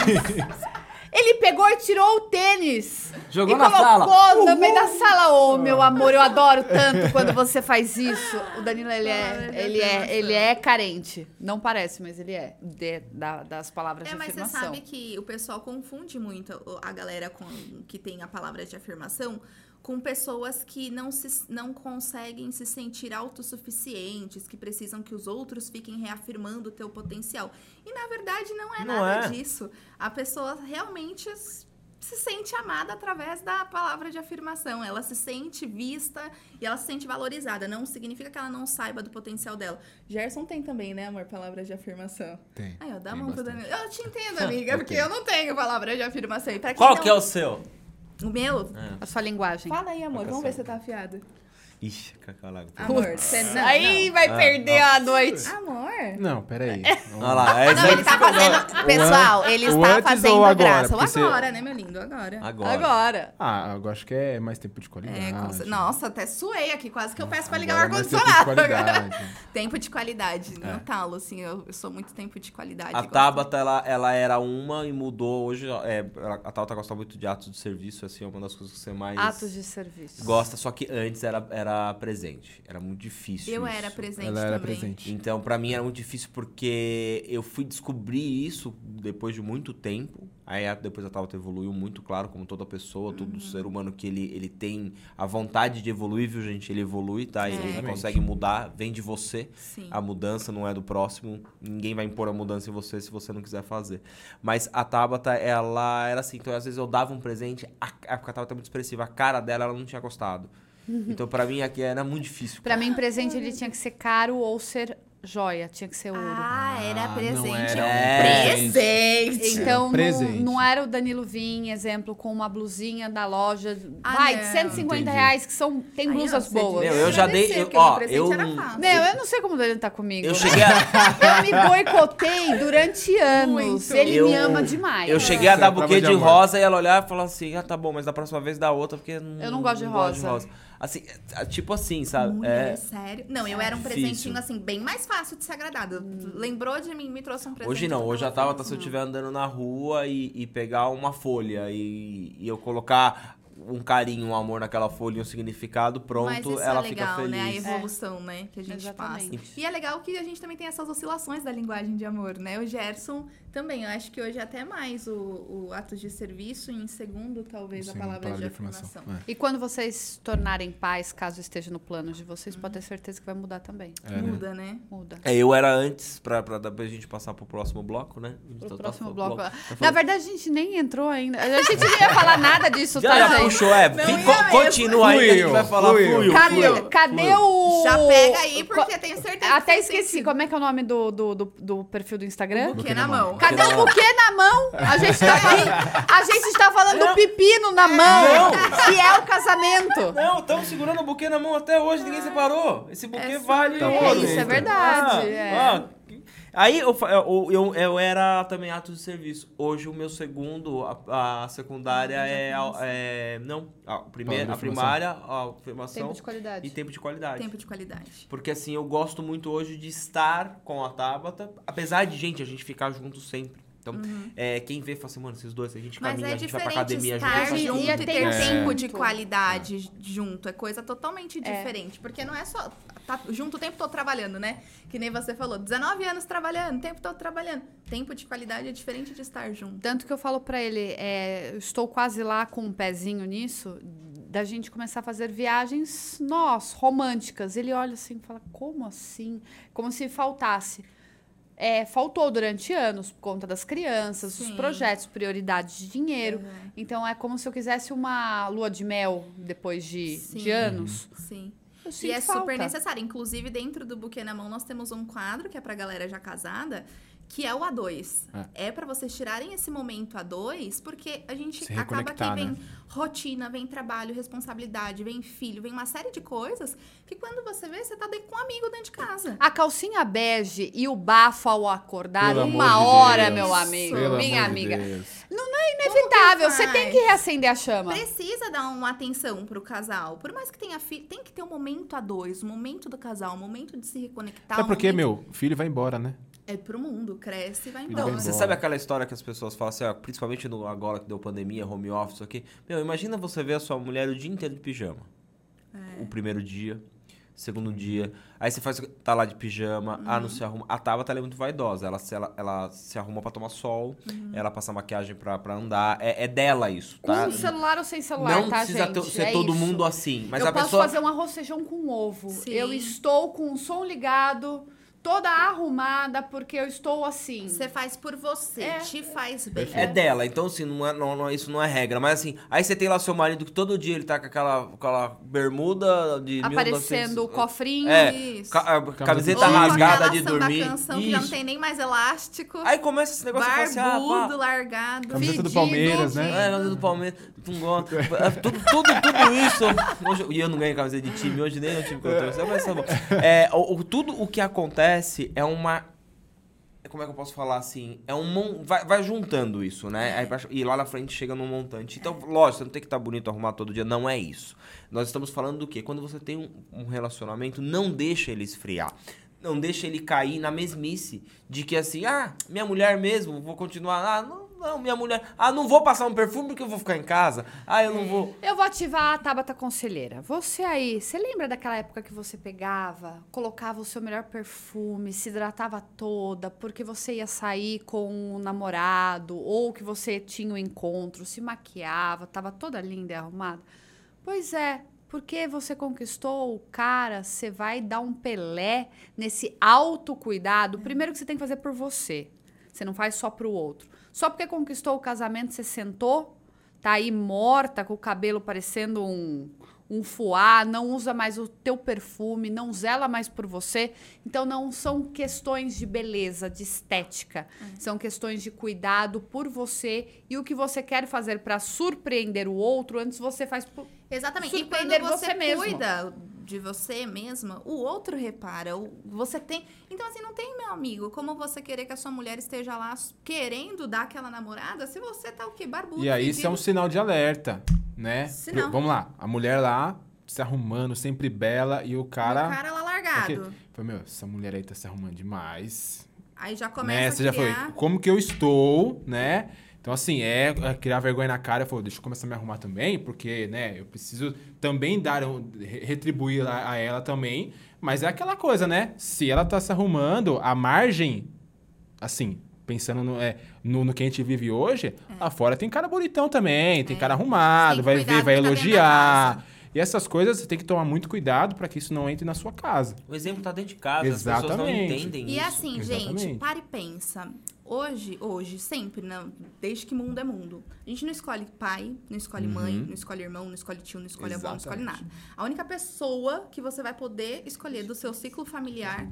Ele pegou e tirou o tênis. Jogou e na colocou sala. no meio da sala. Ô, meu amor, eu adoro tanto quando você faz isso. O Danilo, ele é, ele é, ele é carente. Não parece, mas ele é. de- da- das palavras É, de mas você afirmação. sabe que o pessoal confunde muito a galera com, que tem a palavra de afirmação com pessoas que não, se, não conseguem se sentir autossuficientes, que precisam que os outros fiquem reafirmando o teu potencial. E na verdade não é Não nada é. disso. A pessoa realmente se sente amada através da palavra de afirmação. Ela se sente vista e ela se sente valorizada. Não significa que ela não saiba do potencial dela. Gerson tem também, né, amor, palavras de afirmação. Tem. Aí, ó, dá a Tem mão pro. Danilo. Eu te entendo, amiga, porque eu não tenho palavra de afirmação. E pra quem Qual não- que é o seu? O meu? A sua linguagem. Fala aí, amor. É Vamos ver se você tá afiado. Ixi, cacalago. Amor, você não. Aí vai Ah, perder a noite. Amor. Não, peraí. Olha lá, é Não, ele tá fazendo. Pessoal, ele o está fazendo ou agora? graça. O Porque você- agora, né, meu lindo? Agora. Agora. Agora. Ah, eu acho que é mais tempo de qualidade. É, Nossa, até suei aqui, quase que eu peço pra ligar o Agora é mais tempo de ar-condicionado. qualidade. Tempo de qualidade, É. no talo, assim, eu, eu sou muito tempo de qualidade. A. Tabata, ela, ela era uma e mudou. Hoje, é, a Tabata gosta muito de atos de serviço, assim, é uma das coisas que você mais Atos de serviço. gosta. Só que antes era, era presente. Era muito difícil Eu isso. era presente Ela era também. presente. Então, pra mim era muito difícil porque eu fui descobrir isso depois de muito tempo. Aí depois a Tabata evoluiu muito, claro, como toda pessoa, todo Uhum. ser humano que ele, ele tem a vontade de evoluir, viu, gente? Ele evolui, tá? Ele Exatamente. consegue mudar, vem de você. Sim. A mudança não é do próximo. Ninguém vai impor a mudança em você se você não quiser fazer. Mas a Tabata, ela era assim. Então, às vezes eu dava um presente, a, a Tabata é muito expressiva. A cara dela, ela não tinha gostado. Então, pra mim, aqui era muito difícil. Pra mim, presente ele tinha que ser caro ou ser joia. Tinha que ser ouro. Ah, era Ah, não presente. era é um um presente. Então, não, presente. não era o Danilo Vim, exemplo, com uma blusinha da loja. Ah, vai, não. de 150 Entendi. reais, que são, tem blusas você boas. Meu, eu já dei- eu- ó, o presente eu era não- eu não sei como o Danilo tá comigo. Eu cheguei a, Eu me boicotei durante anos. Muito. Ele Eu- me ama demais. eu cheguei a dar é buquê de de rosa e ela olhar e falar assim: ah, tá bom, mas da próxima vez dá outra, porque não, Eu não gosto de gosto rosa. Assim, é, tipo assim, sabe? Mulher, É, sério? Não, eu era um Difícil. presentinho, assim, bem mais fácil de ser agradado. Lembrou de mim, me trouxe um presente. Hoje não, hoje a tava Tabata, se eu estiver andando na rua e, e pegar uma folha e, e eu colocar um carinho, um amor naquela folha um significado, Mas pronto, isso ela é legal, fica né? A feliz. evolução, né? Que a gente Exatamente. passa. E é legal que a gente também tem essas oscilações da linguagem de amor, né? O Gerson também, eu acho que hoje é até mais o, o ato de serviço em segundo, talvez, a Sim, palavra, de afirmação. É. E quando vocês se tornarem pais, caso esteja no plano de vocês, pode ter certeza que vai mudar também. É, né? Muda, né? Muda. É, eu era antes, pra, pra depois a gente passar pro próximo bloco, né? Pro tá- tá próximo falando- bloco. tá Na verdade, a gente nem entrou ainda. A gente não ia falar nada disso, Já, tá, já gente? Puxou, é. Não Fica- ia mesmo. continua aí, que a gente vai falar fluiu. fluiu. Cadê, fluiu, cadê fluiu. o. Já pega aí, porque eu tenho certeza Até que esqueci. sentiu. Como é que é o nome do, do, do, do perfil do Instagram? O buquê na mão. Cadê Buquê na o mão. buquê na mão? A gente tá falando, a gente tá falando do pepino na mão, que é o casamento. Não, estamos segurando o buquê na mão até hoje, ninguém separou. Esse buquê É vale sobre ouro. isso, é verdade, Ah, é. ah, Aí eu, eu, eu, eu era também ato de serviço. Hoje o meu segundo, a, a secundária Ah, é, é. Não, a, primeira, a primária, a formação Tempo de qualidade. e tempo de qualidade. Tempo de qualidade. Porque assim, eu gosto muito hoje de estar com a Tabata, apesar de, gente, a gente ficar junto sempre. Então, é, quem vê fala assim, mano, esses dois, a gente Mas caminha, é a gente vai pra academia estar junto. E- junto e é ter tempo. tempo É. de qualidade junto. É coisa totalmente É. diferente. Porque não é só tá junto o tempo todo trabalhando, né? Que nem você falou, 19 anos trabalhando, o tempo todo trabalhando. Tempo de qualidade é diferente de estar junto. Tanto que eu falo pra ele, é, estou quase lá com um pezinho nisso, da gente começar a fazer viagens, nós, românticas. Ele olha assim e fala, como assim? Como se faltasse. É, faltou durante anos, por conta das crianças, os Sim. projetos, prioridades de dinheiro. Uhum. Então é como se eu quisesse uma lua de mel depois de, Sim. de anos. Sim. E é falta. super necessário. Inclusive, dentro do Buquê na Mão, nós temos um quadro que é pra galera já casada, que é o A2. É, pra vocês tirarem esse momento A2, porque a gente Se acaba que vem né? rotina, vem trabalho, responsabilidade, vem filho, vem uma série de coisas que quando você vê, você tá dentro com um amigo dentro de casa. A calcinha bege e o bafo ao acordar, Pelo uma de hora, Deus. meu amigo, Pelo minha amor de amiga. Deus. Inevitável, você tem que reacender a chama. Precisa dar uma atenção pro casal. Por mais que tenha filho, tem que ter um momento a dois, um momento do casal, um momento de se reconectar. Sabe um por quê, momento- meu? Filho vai embora, né? É pro mundo, cresce e vai embora. Você sabe aquela história que as pessoas falam assim, ó, principalmente no, agora que deu pandemia, home office, aqui. Meu, imagina você ver a sua mulher o dia inteiro de pijama. É. O primeiro dia, segundo dia. Aí você faz, tá lá de pijama, ah, Uhum. não se arruma. A Tabata ela é muito vaidosa. Ela, se- ela, ela se arruma pra tomar sol, Uhum. ela passa maquiagem pra, pra andar. É, é dela isso, tá? Com celular ou sem celular, não tá, precisa gente? ser É todo isso. mundo assim. Mas eu a posso pessoa. fazer um arroz feijão com ovo. Sim. Eu estou com o som ligado, toda arrumada, porque eu estou assim. Você faz por você, É. te faz bem. É dela, então assim, não é, não, não- isso não é regra. Mas assim, aí você tem lá seu marido que todo dia ele tá com aquela, aquela bermuda de Aparecendo 1900 o cofrinho. É, Isso. ca- a camiseta Ou rasgada de dormir. canção que já não Isso. tem nem mais elástico. Aí começa esse negócio de assim, ah, barbudo, pá, largado. Camiseta do Palmeiras, né? É, camisa do Palmeiras. É, Tudo, tudo, tudo isso. Hoje, e eu não ganho camiseta de time, hoje nem é o time que eu torço. Mas tá bom. É, o, o- tudo o que acontece é uma. Como é que eu posso falar assim? É um vai, vai juntando isso, né? Aí e lá na frente chega num montante. Então, lógico, você não tem que estar bonito arrumado todo dia. Não é isso. Nós estamos falando do quê? Quando você tem um, um relacionamento, não deixa ele esfriar. Não deixa ele cair na mesmice de que assim, ah, minha mulher mesmo, vou continuar. Ah, não, não, minha mulher. Ah, não vou passar um perfume porque eu vou ficar em casa. Ah, eu não vou. Eu vou ativar a Tabata Conselheira. Você aí, você lembra daquela época que você pegava, colocava o seu melhor perfume, se hidratava toda, porque você ia sair com um namorado, ou que você tinha um encontro, se maquiava, tava toda linda e arrumada? Pois é, porque você conquistou o cara, você vai dar um pelé nesse autocuidado. Primeiro que você tem que fazer por você. Você não faz só pro outro. Só porque conquistou o casamento, você sentou, tá aí morta, com o cabelo parecendo um, um fuá, não usa mais o teu perfume, não zela mais por você. Então não são questões de beleza, de estética. São questões de cuidado por você e o que você quer fazer para surpreender o outro, antes você faz por... Exatamente. E quando Surpreender você, você mesmo. cuida de você mesma, o outro repara. o- Você tem. Então, assim, não tem, meu amigo, como você querer que a sua mulher esteja lá querendo dar aquela namorada se você tá o quê? Barbudo. E aí isso é um sinal de alerta, né? Sinal. Vamos lá, a mulher lá se arrumando, sempre bela, e o cara. O cara lá largado. Aquele- Falei, meu, essa mulher aí tá se arrumando demais. Aí já começa né? a Você já falou, como que eu estou, né? Então, assim, é, é criar vergonha na cara. Eu falei, deixa eu começar a me arrumar também, porque, né, eu preciso também dar, um, re- retribuir a, a ela também. Mas é aquela coisa, né? Se ela tá se arrumando, a margem, assim, pensando no, é, no, no que a gente vive hoje, lá fora tem cara bonitão também, tem É. cara arrumado, Tem vai ver, vai tá elogiar. E essas coisas você tem que tomar muito cuidado para que isso não entre na sua casa. O exemplo tá dentro de casa, as pessoas não Exatamente. entendem E isso. assim, Exatamente. gente, para e pensa. Hoje, hoje, sempre, não, desde que mundo é mundo. A gente não escolhe pai, não escolhe mãe, Uhum. não escolhe irmão, não escolhe tio, não escolhe avó, não escolhe nada. A única pessoa que você vai poder escolher do seu ciclo familiar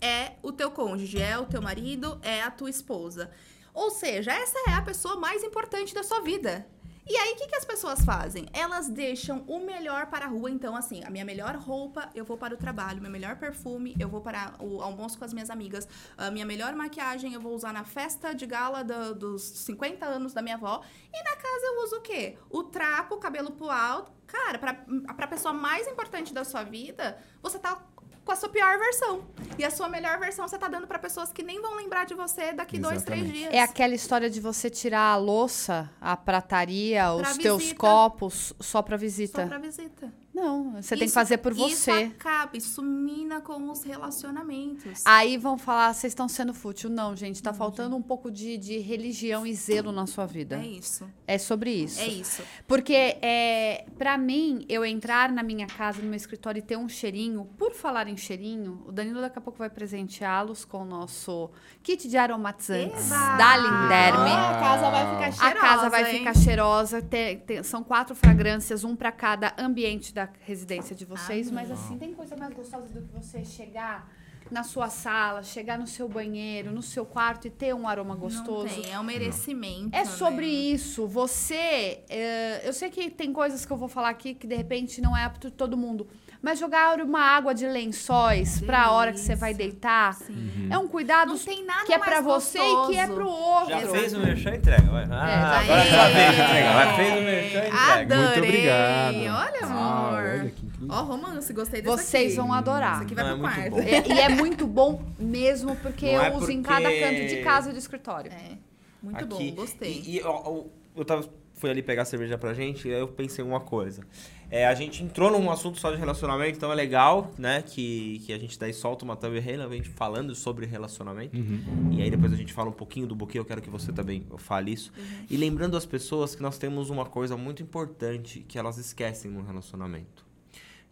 é o teu cônjuge, é o teu marido, é a tua esposa. Ou seja, essa é a pessoa mais importante da sua vida. E aí, o que, que as pessoas fazem? Elas deixam o melhor para a rua. Então, assim, a minha melhor roupa, eu vou para o trabalho. Meu melhor perfume, eu vou para o almoço com as minhas amigas. A minha melhor maquiagem, eu vou usar na festa de gala do- dos 50 anos da minha avó. E na casa eu uso o quê? O trapo, o cabelo pro alto. Cara, pra, pra pessoa mais importante da sua vida, você tá com a sua pior versão. E a sua melhor versão você tá dando pra pessoas que nem vão lembrar de você daqui dois, três Exatamente. dias. É aquela história de você tirar a louça, a prataria, os Pra teus visita. copos só pra visita. Só pra visita. Não, você tem que Isso- fazer por Isso você. acaba, isso mina com os relacionamentos. Aí vão falar, vocês estão sendo fútil. Não, gente, tá faltando um pouco de, de religião e zelo na sua vida. É isso. É sobre isso. É isso. Porque, é, para mim, eu entrar na minha casa, no meu escritório e ter um cheirinho, por falar em cheirinho, o Danilo daqui a pouco vai presenteá-los com o nosso kit de aromatizantes Eba! da Linderme. Ah, a casa vai ficar cheirosa. A casa vai hein? ficar cheirosa. Tem- tem- são quatro fragrâncias, um pra cada ambiente da residência de vocês. Amém. Mas assim, tem coisa mais gostosa do que você chegar na sua sala, chegar no seu banheiro, no seu quarto e ter um aroma gostoso. Não tem, é um merecimento. É sobre né? isso. Você. é, eu sei que tem coisas que eu vou falar aqui que de repente não é apto de todo mundo. Mas jogar uma água de lençóis pra a hora que você vai deitar Sim. é um cuidado Não tem nada que é pra você e que é gostoso. pro outro. Já fez o merchan, entrega. Vai. Ah, já agora é fez. entregar. Vai, fez o merchan, entrega. Adorei. Muito obrigado. Olha, Ah, amor. olha que incrível. Ó, romance, gostei desse Vocês aqui. vão adorar. Isso aqui vai Não, pro é muito quarto. bom. É, e é muito bom mesmo, porque Não eu é uso em porque- cada canto de casa e de escritório. É, muito Aqui. bom, gostei. E, e, ó, eu tava, fui ali pegar cerveja pra gente e aí eu pensei em uma coisa. É, a gente entrou num assunto só de relacionamento, então é legal, né? Que, que a gente daí solta uma thumb realmente falando sobre relacionamento. Uhum. E aí depois a gente fala um pouquinho do buquê, eu quero que você também fale isso. E lembrando as pessoas que nós temos uma coisa muito importante que elas esquecem no relacionamento.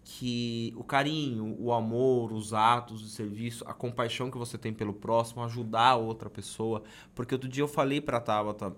Que o carinho, o amor, os atos de serviço, a compaixão que você tem pelo próximo, ajudar a outra pessoa. Porque outro dia eu falei pra Tabata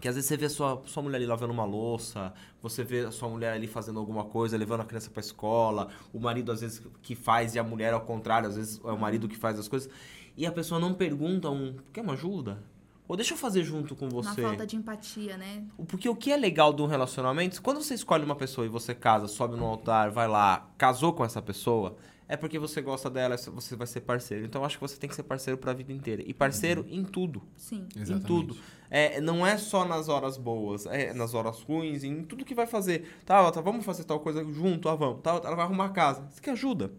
que às vezes você vê sua, sua mulher ali lavando uma louça, você vê a sua mulher ali fazendo alguma coisa, levando a criança pra escola, o marido às vezes que faz e a mulher ao contrário, às vezes é o marido que faz as coisas. E a pessoa não pergunta um, quer uma ajuda? Ou deixa eu fazer junto com você. falta de empatia, né? Porque o que é legal de um relacionamento, quando você escolhe uma pessoa e você casa, sobe no altar, vai lá, casou com essa pessoa, é porque você gosta dela, você vai ser parceiro. Então eu acho que você tem que ser parceiro pra vida inteira. E parceiro em tudo. Sim. Em Exatamente. tudo. É, não é só nas horas boas, é nas horas ruins, em tudo que vai fazer. Tá, tá, vamos fazer tal coisa junto, ah, vamos. Tá, ela vai arrumar a casa. Você quer ajuda?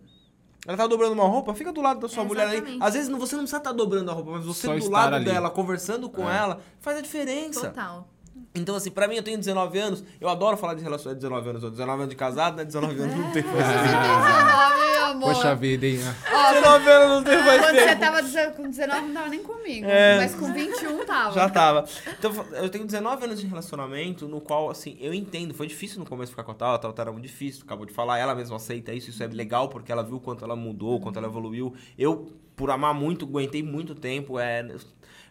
Ela tá dobrando uma roupa, fica do lado da sua É, mulher aí. exatamente. Às vezes você não precisa estar dobrando a roupa, mas você Só do lado ali. dela, conversando com É. ela, faz a diferença. Total. Então, assim, pra mim, eu tenho 19 anos, eu adoro falar de relacionamento 19 anos, ou 19 anos de casado, né? 19 anos não tem mais Ah, meu amor. Poxa vida, hein? 19 anos não tem mais Quando você tava com 19, não tava nem comigo. É. Mas com 21 tava. Já tava. Então, eu tenho 19 anos de relacionamento, no qual, assim, eu entendo, foi difícil no começo ficar com a Tala, a Tala era muito difícil, acabou de falar, ela mesma aceita isso, isso é legal, porque ela viu o quanto ela mudou, o quanto ela evoluiu. Eu, por amar muito, aguentei muito tempo, é...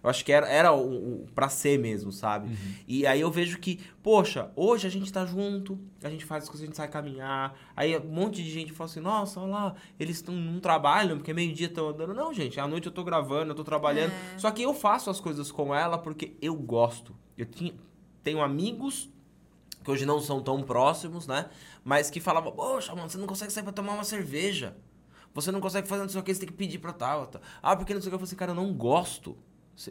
Eu acho que era, era o, o pra ser mesmo, sabe? E aí eu vejo que, poxa, hoje a gente tá junto, a gente faz as coisas, a gente sai caminhar. Aí um monte de gente fala assim, nossa, olha lá, eles tão, não trabalham, porque meio-dia estão andando. Não, gente, à noite eu tô gravando, eu tô trabalhando. Só que eu faço as coisas com ela porque eu gosto. Eu tinha, tenho amigos que hoje não são tão próximos, né? Mas que falavam, poxa, mano, você não consegue sair pra tomar uma cerveja. Você não consegue fazer não sei o que, você tem que pedir pra tal. tal. Ah, porque não sei o que. Eu falei assim, cara, eu não gosto.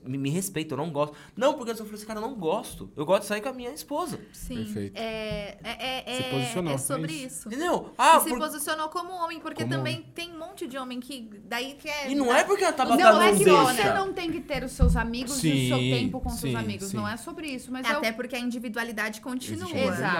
Me, me respeita, eu não gosto. Não, porque eu falei assim, cara, eu não gosto. Eu gosto de sair com a minha esposa. Sim. Perfeito. É, é, é, Se é- posicionou, é é sobre isso. isso. Entendeu? Ah, se por- posicionou como homem, porque Como também tem um monte de homem que daí quer. E não é porque ela tá Não, batendo é não que deixa. você não tem que ter os seus amigos e o seu Sim, tempo com seus sim, amigos. sim. Não é sobre isso. Mas é Até porque a individualidade continua.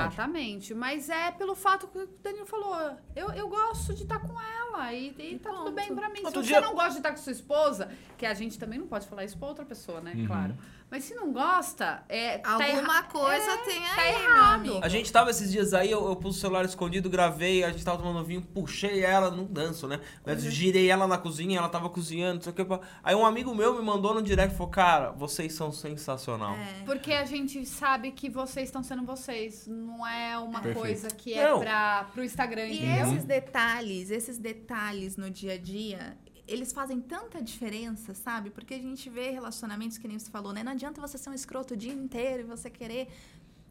Exatamente. Mas é pelo fato que o Danilo falou. Eu, eu gosto de estar com ela e, e tá tudo ponto. bem pra mim. Se Outro você dia- não gosta de estar com sua esposa, que a gente também não pode falar isso pra outra pessoa, né? Uhum. Claro. Mas se não gosta, é, tá Alguma erra- coisa é, tem tá aí, meu errado. amigo. A gente tava esses dias aí, eu, eu pus o celular escondido, gravei, a gente tava tomando vinho, puxei ela, não danço, né? Mas girei ela na cozinha, ela tava cozinhando, não sei o que. Aí um amigo meu me mandou no direct e falou, cara, vocês são sensacional. É. Porque a gente sabe que vocês estão sendo vocês. Não é uma Perfeito. coisa que é Não. pra, pro Instagram, E entendeu? esses detalhes, esses detalhes no dia a dia, eles fazem tanta diferença, sabe? Porque a gente vê relacionamentos que nem você falou, né? Não adianta você ser um escroto o dia inteiro e você querer.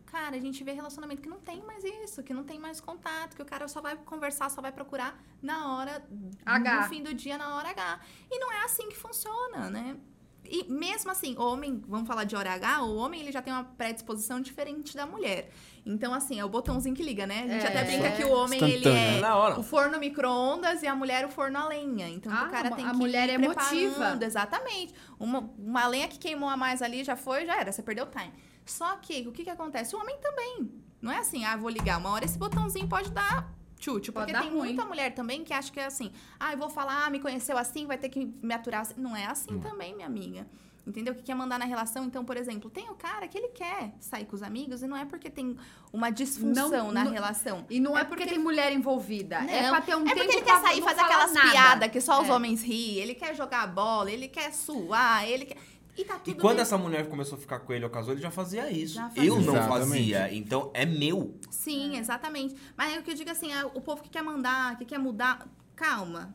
Cara, a gente vê relacionamento que não tem mais isso, que não tem mais contato, que o cara só vai conversar, só vai procurar na hora H. no fim do dia, na hora H. E não é assim que funciona, né? E mesmo assim, o homem, vamos falar de hora H, o homem ele já tem uma predisposição diferente da mulher. Então, assim, é o botãozinho que liga, né? A gente É. até brinca que o homem ele é Na hora. o forno micro-ondas e a mulher o forno a lenha. Então, Ah, o cara a tem que mulher ir é preparando, emotiva. Exatamente. Uma, uma lenha que queimou a mais ali já foi, já era. Você perdeu o time. Só que, o que que acontece? O homem também. Não é assim, ah, vou ligar. Uma hora esse botãozinho pode dar Pode Porque dar tem ruim. muita mulher também que acha que é assim, ah, eu vou falar, ah, me conheceu assim, vai ter que me aturar. assim. Não é assim também, minha amiga. Entendeu? Que quer mandar na relação. Então, por exemplo, tem o cara que ele quer sair com os amigos e não é porque tem uma disfunção Não- na não- relação. E não é, porque, tem mulher envolvida. é Não, pra ter um é tempo porque ele quer sair e fazer aquelas piadas que só os É. homens riem. Ele quer jogar bola, ele quer suar, ele quer. E tá E quando bem. essa mulher começou a ficar com ele ou casou, ele já fazia isso. Já fazia. Eu não Exatamente. fazia. Então é meu. Sim, exatamente. Mas é o que eu digo assim, ah, o povo que quer mandar, que quer mudar, calma.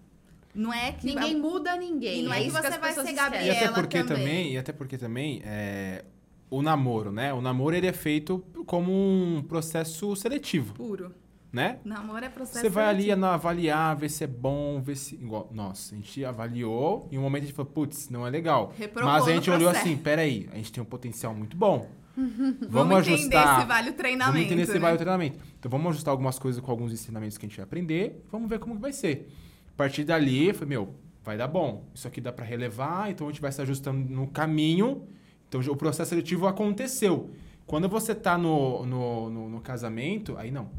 Não é que. Ninguém muda ninguém. E não é que isso você as vai ser esquecem. E até porque também. também, e até porque também é, o namoro, né? O namoro ele é feito como um processo seletivo, Puro. Né? Namoro é processo. Você vai ali avaliar, ver se é bom, ver se. Igual, nossa, a gente avaliou e um momento a gente falou, putz, não é legal. Reprovou Mas a gente olhou processo. assim, peraí, a gente tem um potencial muito bom. Vamos, Vamos entender ajustar. se vale o treinamento. Vamos entender se né? vale o treinamento. Então vamos ajustar algumas coisas com alguns ensinamentos que a gente vai aprender. Vamos ver como que vai ser. A partir dali, eu falei, meu, vai dar bom. Isso aqui dá pra relevar, então a gente vai se ajustando no caminho. Então o processo seletivo aconteceu. Quando você tá no, no, no, no casamento, aí não.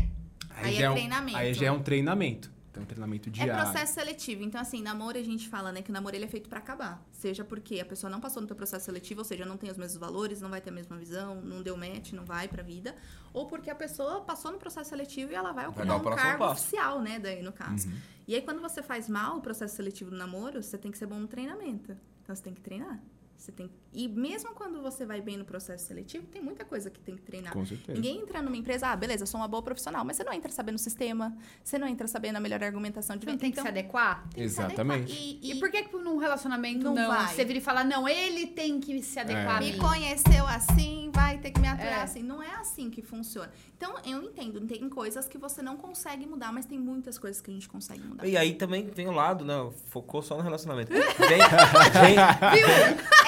Aí já é um- treinamento. Aí já é um treinamento. Então, um treinamento É diário. processo seletivo. Então, assim, namoro a gente fala, né, que o namoro ele é feito pra acabar. Seja porque a pessoa não passou no teu processo seletivo, ou seja, não tem os mesmos valores, não vai ter a mesma visão, não deu match, não vai pra vida. Ou porque a pessoa passou no processo seletivo e ela vai ocupar dar o um cargo passo. oficial, né, daí no caso. Uhum. E aí, quando você faz mal o processo seletivo do namoro, você tem que ser bom no treinamento. Então, você tem que treinar. Você tem... E mesmo quando você vai bem no processo seletivo, tem muita coisa que tem que treinar. Com certeza. Ninguém entra numa empresa, ah, beleza, eu sou uma boa profissional, mas você não entra sabendo o sistema, você não entra sabendo a melhor argumentação de venda. tem que Então, se adequar? tem que se adequar. Exatamente. E, E, e por que que num relacionamento não, Não vai. Você vira e fala, não, ele tem que se adequar a me conheceu assim, vai ter que me aturar É. assim. Não é assim que funciona. Então, eu entendo, tem coisas que você não consegue mudar, mas tem muitas coisas que a gente consegue mudar. E aí também vem o lado, né? Focou só no relacionamento. Vem, vem,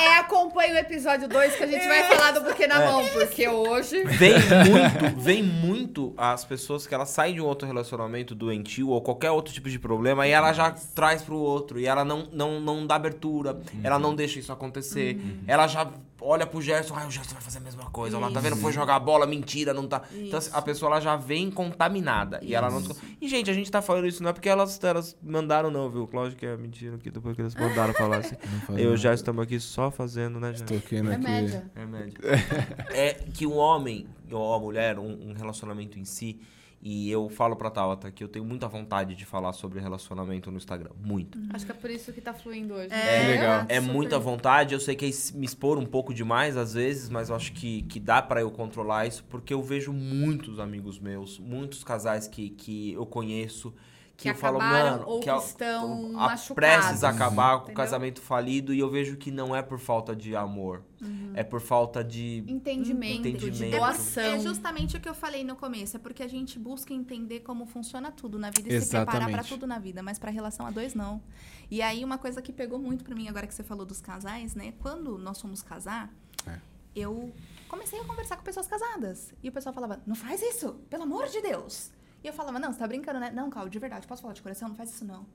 É, acompanha o episódio 2 que a gente vai falar do buquê na mão, porque hoje... vem muito, vem muito as pessoas que elas saem de um outro relacionamento doentio ou qualquer outro tipo de problema e ela já traz pro outro e ela não, não, não dá abertura, ela não deixa isso acontecer, ela já olha pro Gerson, ah, o Gerson vai fazer a mesma coisa, olha lá, tá vendo? Foi jogar bola, mentira, não tá. Então assim, a pessoa ela já vem contaminada e ela não. E gente, a gente tá falando isso não é porque elas, elas mandaram não, viu? Lógico que é mentira que depois que eles mandaram falar assim. Eu já estamos aqui só fazendo, né, É aqui. média. Remédio. é que um homem ou a mulher, um, um relacionamento em si, e eu falo pra Tabata que eu tenho muita vontade de falar sobre relacionamento no Instagram. Muito. Acho que é por isso que tá fluindo hoje. É, legal. É super. muita vontade, eu sei que é me expor um pouco demais às vezes, mas eu acho que, que dá pra eu controlar isso, porque eu vejo muitos amigos meus, muitos casais que, que eu conheço, que, Que eu falo, mano, ou que a- estão a- machucados, prestes a acabar com o casamento falido, e eu vejo que não é por falta de amor, é por falta de Entendimento, de Entendimento. doação. É justamente o que eu falei no começo, é porque a gente busca entender como funciona tudo na vida e se preparar Exatamente. pra tudo na vida, mas pra relação a dois não. E aí uma coisa que pegou muito pra mim agora que você falou dos casais, né? Quando nós fomos casar, É. eu comecei a conversar com pessoas casadas. E o pessoal falava: "Não faz isso, pelo amor de Deus". E eu falava: "Não, você tá brincando, né? Não, Cal, de verdade, posso falar de coração? Não faz isso não.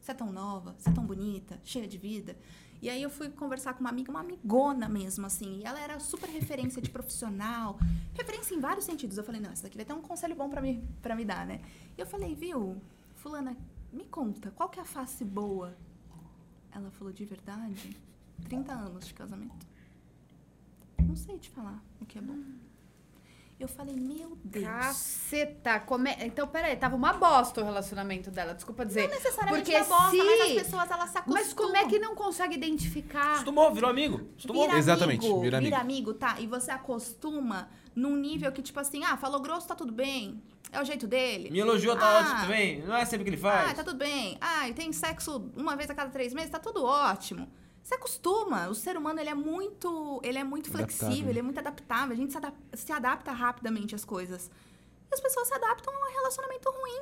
Você é tão nova, você é tão bonita, cheia de vida". E aí eu fui conversar com uma amiga, uma amigona mesmo, assim. E ela era super referência de profissional. Referência em vários sentidos. Eu falei, não, essa daqui vai ter um conselho bom pra me, pra me dar, né? E eu falei, viu, fulana, me conta, qual que é a face boa? Ela falou, de verdade? 30 anos de casamento. Não sei te falar o que é bom. Eu falei, meu Deus. Caceta, come... então peraí, tava uma bosta o relacionamento dela, desculpa dizer. Não necessariamente Porque uma bosta, se- mas as pessoas, elas se acostumam. Mas como é que não consegue identificar? Acostumou, virou amigo. Acostumou. Vira Exatamente, amigo, vira vira amigo. amigo, tá? E você acostuma num nível que, tipo assim, ah, falou grosso, tá tudo bem. É o jeito dele. Me elogiou, tá Ah. ótimo também. Não é sempre que ele Ah, faz. tá tudo bem. Ah, e tem sexo uma vez a cada três meses, tá tudo ótimo. Você acostuma. O ser humano ele é muito, ele é muito flexível, Adaptável. ele é muito adaptável. A gente se, adap- se adapta rapidamente às coisas. E as pessoas se adaptam a um relacionamento ruim.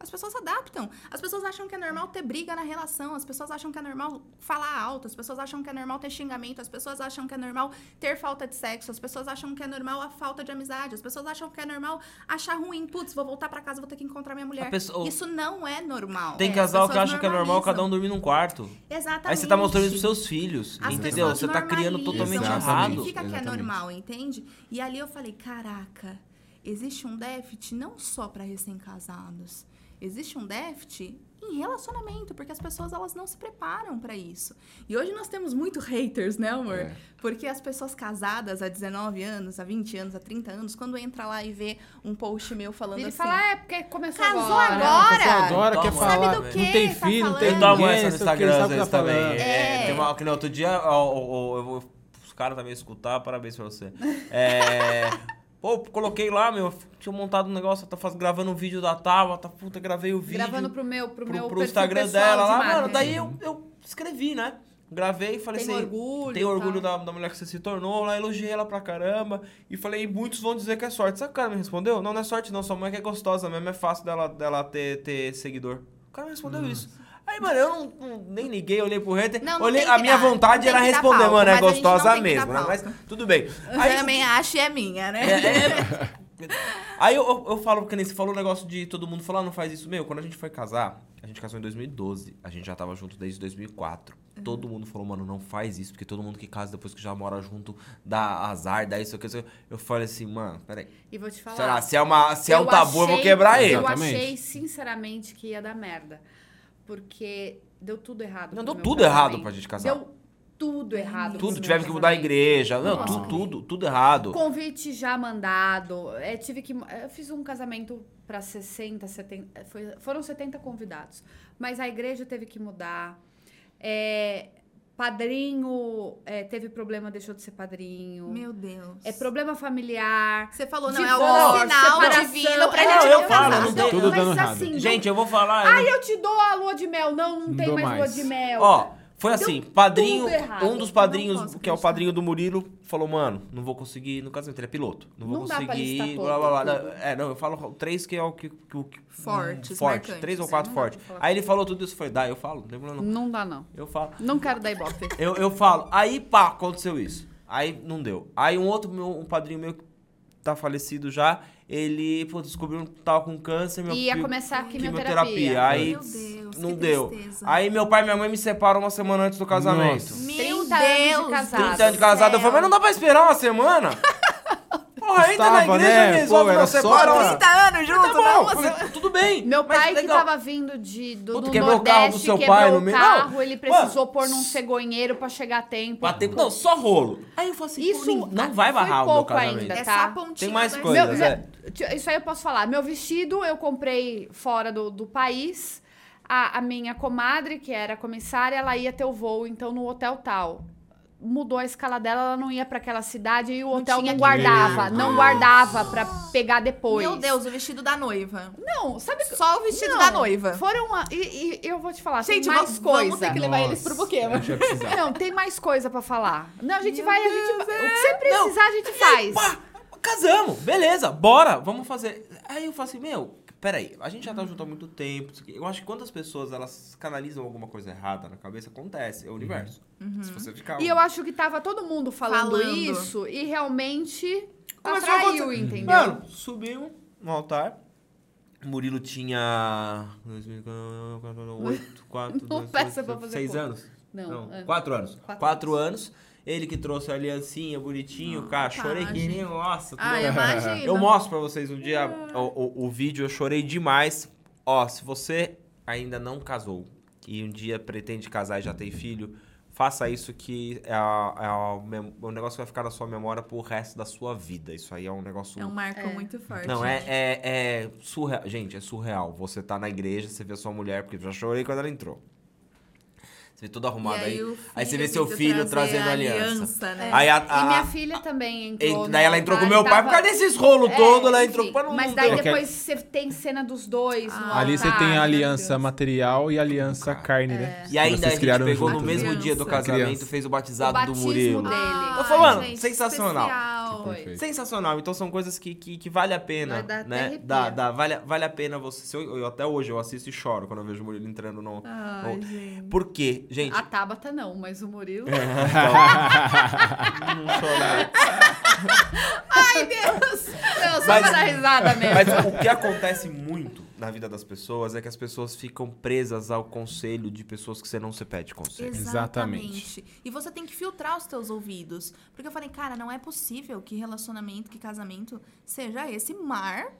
As pessoas se adaptam. As pessoas acham que é normal ter briga na relação. As pessoas acham que é normal falar alto. As pessoas acham que é normal ter xingamento. As pessoas acham que é normal ter falta de sexo. As pessoas acham que é normal a falta de amizade. As pessoas acham que é normal achar ruim. Putz, vou voltar pra casa, vou ter que encontrar minha mulher. Pessoa- Isso não é normal. Tem É, casal as que acha que é normal cada um dormir num quarto. Exatamente. Aí você tá mostrando isso pros seus filhos, As entendeu? Você tá criando totalmente não Exatamente. errado. significa que é normal, entende? E ali eu falei, caraca, existe um déficit não só para recém-casados. Existe um déficit em relacionamento, porque as pessoas elas não se preparam para isso. E hoje nós temos muito haters, né, amor? É. Porque as pessoas casadas há 19 anos, há 20 anos, há 30 anos, quando entra lá e vê um post meu falando Ele assim, fala, ah, é porque começou Casou agora. agora? A pessoa adora, Toma. quer falar. Sabe do Não quê? tem Tá filho, não tem falando? Eu tomo ninguém, essa no que, Instagram às que vezes tá também. É, É. tem uma, que no outro dia, ó, ó, ó, eu vou- os caras também escutar, parabéns pra você. É, pô, coloquei lá, meu, tinha montado um negócio, tá faz, gravando um vídeo da Tabata, puta, gravei o vídeo. Gravando pro meu, pro pro, meu pro Instagram dela de lá, mano, daí eu, eu escrevi, né? Gravei e falei Tem assim. orgulho e orgulho tal. da, da mulher que você se tornou, lá elogiei ela pra caramba. E falei, muitos vão dizer que é sorte. Sabe o cara me respondeu? Não, não é sorte, não. Sua mãe que é gostosa mesmo, é fácil dela, dela ter, ter seguidor. O cara me respondeu isso. Aí, mano, eu não, não- nem liguei, olhei pro hater. Não, não olhei, tem a que minha dar, vontade não era tem que dar responder, palco, mano, é mas a gente não gostosa tem que dar mesmo, né? Mas tudo bem. eu Aí, também acho e é minha, né? é, é. Aí eu, eu, eu falo, porque nem você falou o negócio de todo mundo falar, não faz isso. Meu, quando a gente foi casar, a gente casou em 2012. A gente já tava junto desde 2004. Todo mundo falou, mano, não faz isso, porque todo mundo que casa depois que já mora junto dá azar, dá isso, aquilo. isso. Eu falei assim, mano, peraí. E vou te falar. Sei lá, se é, uma, se é um eu tabu, eu vou achei- quebrar ele. Eu Exatamente. achei, sinceramente, que ia dar merda. Porque deu tudo errado. Não, deu tudo errado casamento. pra gente casar. Deu tudo errado. Tudo, tivemos que mudar a igreja. Não, Nossa. tudo, tudo, tudo errado. Convite já mandado. É, tive que. Eu fiz um casamento para 60, 70. Foi, foram 70 convidados. Mas a igreja teve que mudar. É, padrinho é, teve problema, deixou de ser padrinho. Meu Deus. É problema familiar. Você falou, não, é divórcio, algum sinal separação. divino pra É, gente não, eu não falo, não tem- Tudo mas dando errado. assim, Gente, eu vou falar. Ai, eu te dou a lua de mel. Não, não, Não tem dou mais, lua mais. de mel. Ó, foi assim, padrinho, errado. um dos padrinhos, que é o padrinho do Murilo, falou, mano, não vou conseguir ir no casamento, ele é piloto. Não vou Não conseguir. blá, blá, blá. tudo. É, não, eu falo três que é o que. que, que forte, marcantes, três ou é, quatro falar. Aí ele falou tudo isso, foi, dá, eu falo, não tem problema não. Não dá, não. Eu falo. Não quero dar ibope. Eu, eu falo, aí pá, aconteceu isso. Aí não deu. Aí um outro, meu, um padrinho meu que tá falecido já, ele, pô, descobriu que tava com câncer. Meu, Ia começar a quimioterapia. Aí Meu Deus, não que deu. tristeza. Aí meu pai e minha mãe me separam uma semana antes do casamento. Nossa. Meu 30 anos de Deus casado. 30 anos de casado, eu falei, mas não dá pra esperar uma semana? Porra, entra na igreja né? e Pô, resolve, não só separa. pra- uma- 30 anos junto, Tá bom, não? falei, tudo bem. Meu mas pai que legal. tava vindo de, do, Puta, do quebrou o carro do Nordeste, seu quebrou pai no meio- carro, Não, ele precisou mano, pôr num cegonheiro pra chegar a tempo. Bater, não, só rolo. Aí eu falei assim, Isso Isso não vai barrar o meu pouco casamento. ainda. É tá? só a pontinha Tem mais do coisas, Meu- é. Isso aí eu posso falar. Meu vestido eu comprei fora do, do país. A, a minha comadre, que era comissária, ela ia ter o voo, então, no hotel tal. Mudou a escala dela, ela não ia pra aquela cidade e o hotel não guardava. Não guardava pra pegar depois. Meu Deus, o vestido da noiva. Não, sabe que. Só o vestido Não, da noiva. Foram. a- E, e eu vou te falar, Gente, tem mais vamos- coisa. vamos ter que levar eles pro buquê, A gente vai precisar. Não, tem mais coisa pra falar. Não, a gente Meu vai, a gente Deus, vai. é. O que você precisar, a gente faz. Pá, casamos, beleza, bora, vamos fazer. Aí eu falo assim, meu, peraí, a gente já tá junto há muito tempo. isso aqui. Eu acho que quando as pessoas elas canalizam alguma coisa errada na cabeça, acontece, é o universo. Se você ficar. E eu acho que tava todo mundo falando, Falando. isso e realmente Começou a atraiu, entendeu? Mano, subimos no altar. Murilo tinha. 2008, 4, Não peça pra fazer 6 conta. anos? Não, é. 4 anos. Quatro 4 anos. Ele que trouxe a aliancinha bonitinho, cara, chorei que nem nossa. tudo Ah, bem. imagina. Eu mostro pra vocês um dia o, o, o vídeo, eu chorei demais. Ó, se você ainda não casou e um dia pretende casar e já tem filho, faça isso que é, a- é o negócio que vai ficar na sua memória pro resto da sua vida. Isso aí é um negócio... É um marco É. muito forte. Não, é, é, é surreal. Gente, é surreal. Você tá na igreja, você vê a sua mulher, porque eu já chorei quando ela entrou. Você vê todo arrumado aí. o Aí você vê filho seu filho trazendo a aliança. né? Aí a- E minha a- filha também Ent- entrou. daí ela entrou com meu pai por tava- causa desses rolos É, todos, ela entrou pra não Mas daí não- depois você tem cena dos dois no Ah, Ali você tem a aliança material e a aliança carne, né? E ainda Vocês a gente criaram pegou no mesmo né? Criança. dia do casamento, fez o O batizado do Murilo. dele. Eu mano, gente, sensacional. Sensacional. Então são coisas que, que, que vale a pena, Vai dar até né? Dá, dá, vale, vale a pena você... eu, eu- até hoje eu assisto e choro quando eu vejo o Murilo entrando no... Ai, no- gente. Por quê? Gente... A Tabata não, mas o Murilo. não choro, Ai, Deus! Não, só Mas- pra dar risada mesmo. Mas o que acontece muito na vida das pessoas é que as pessoas ficam presas ao conselho de pessoas que você não se pede conselho. Exatamente. E você tem que filtrar os teus ouvidos. Porque eu falei, cara, não é possível que relacionamento, que casamento seja esse mar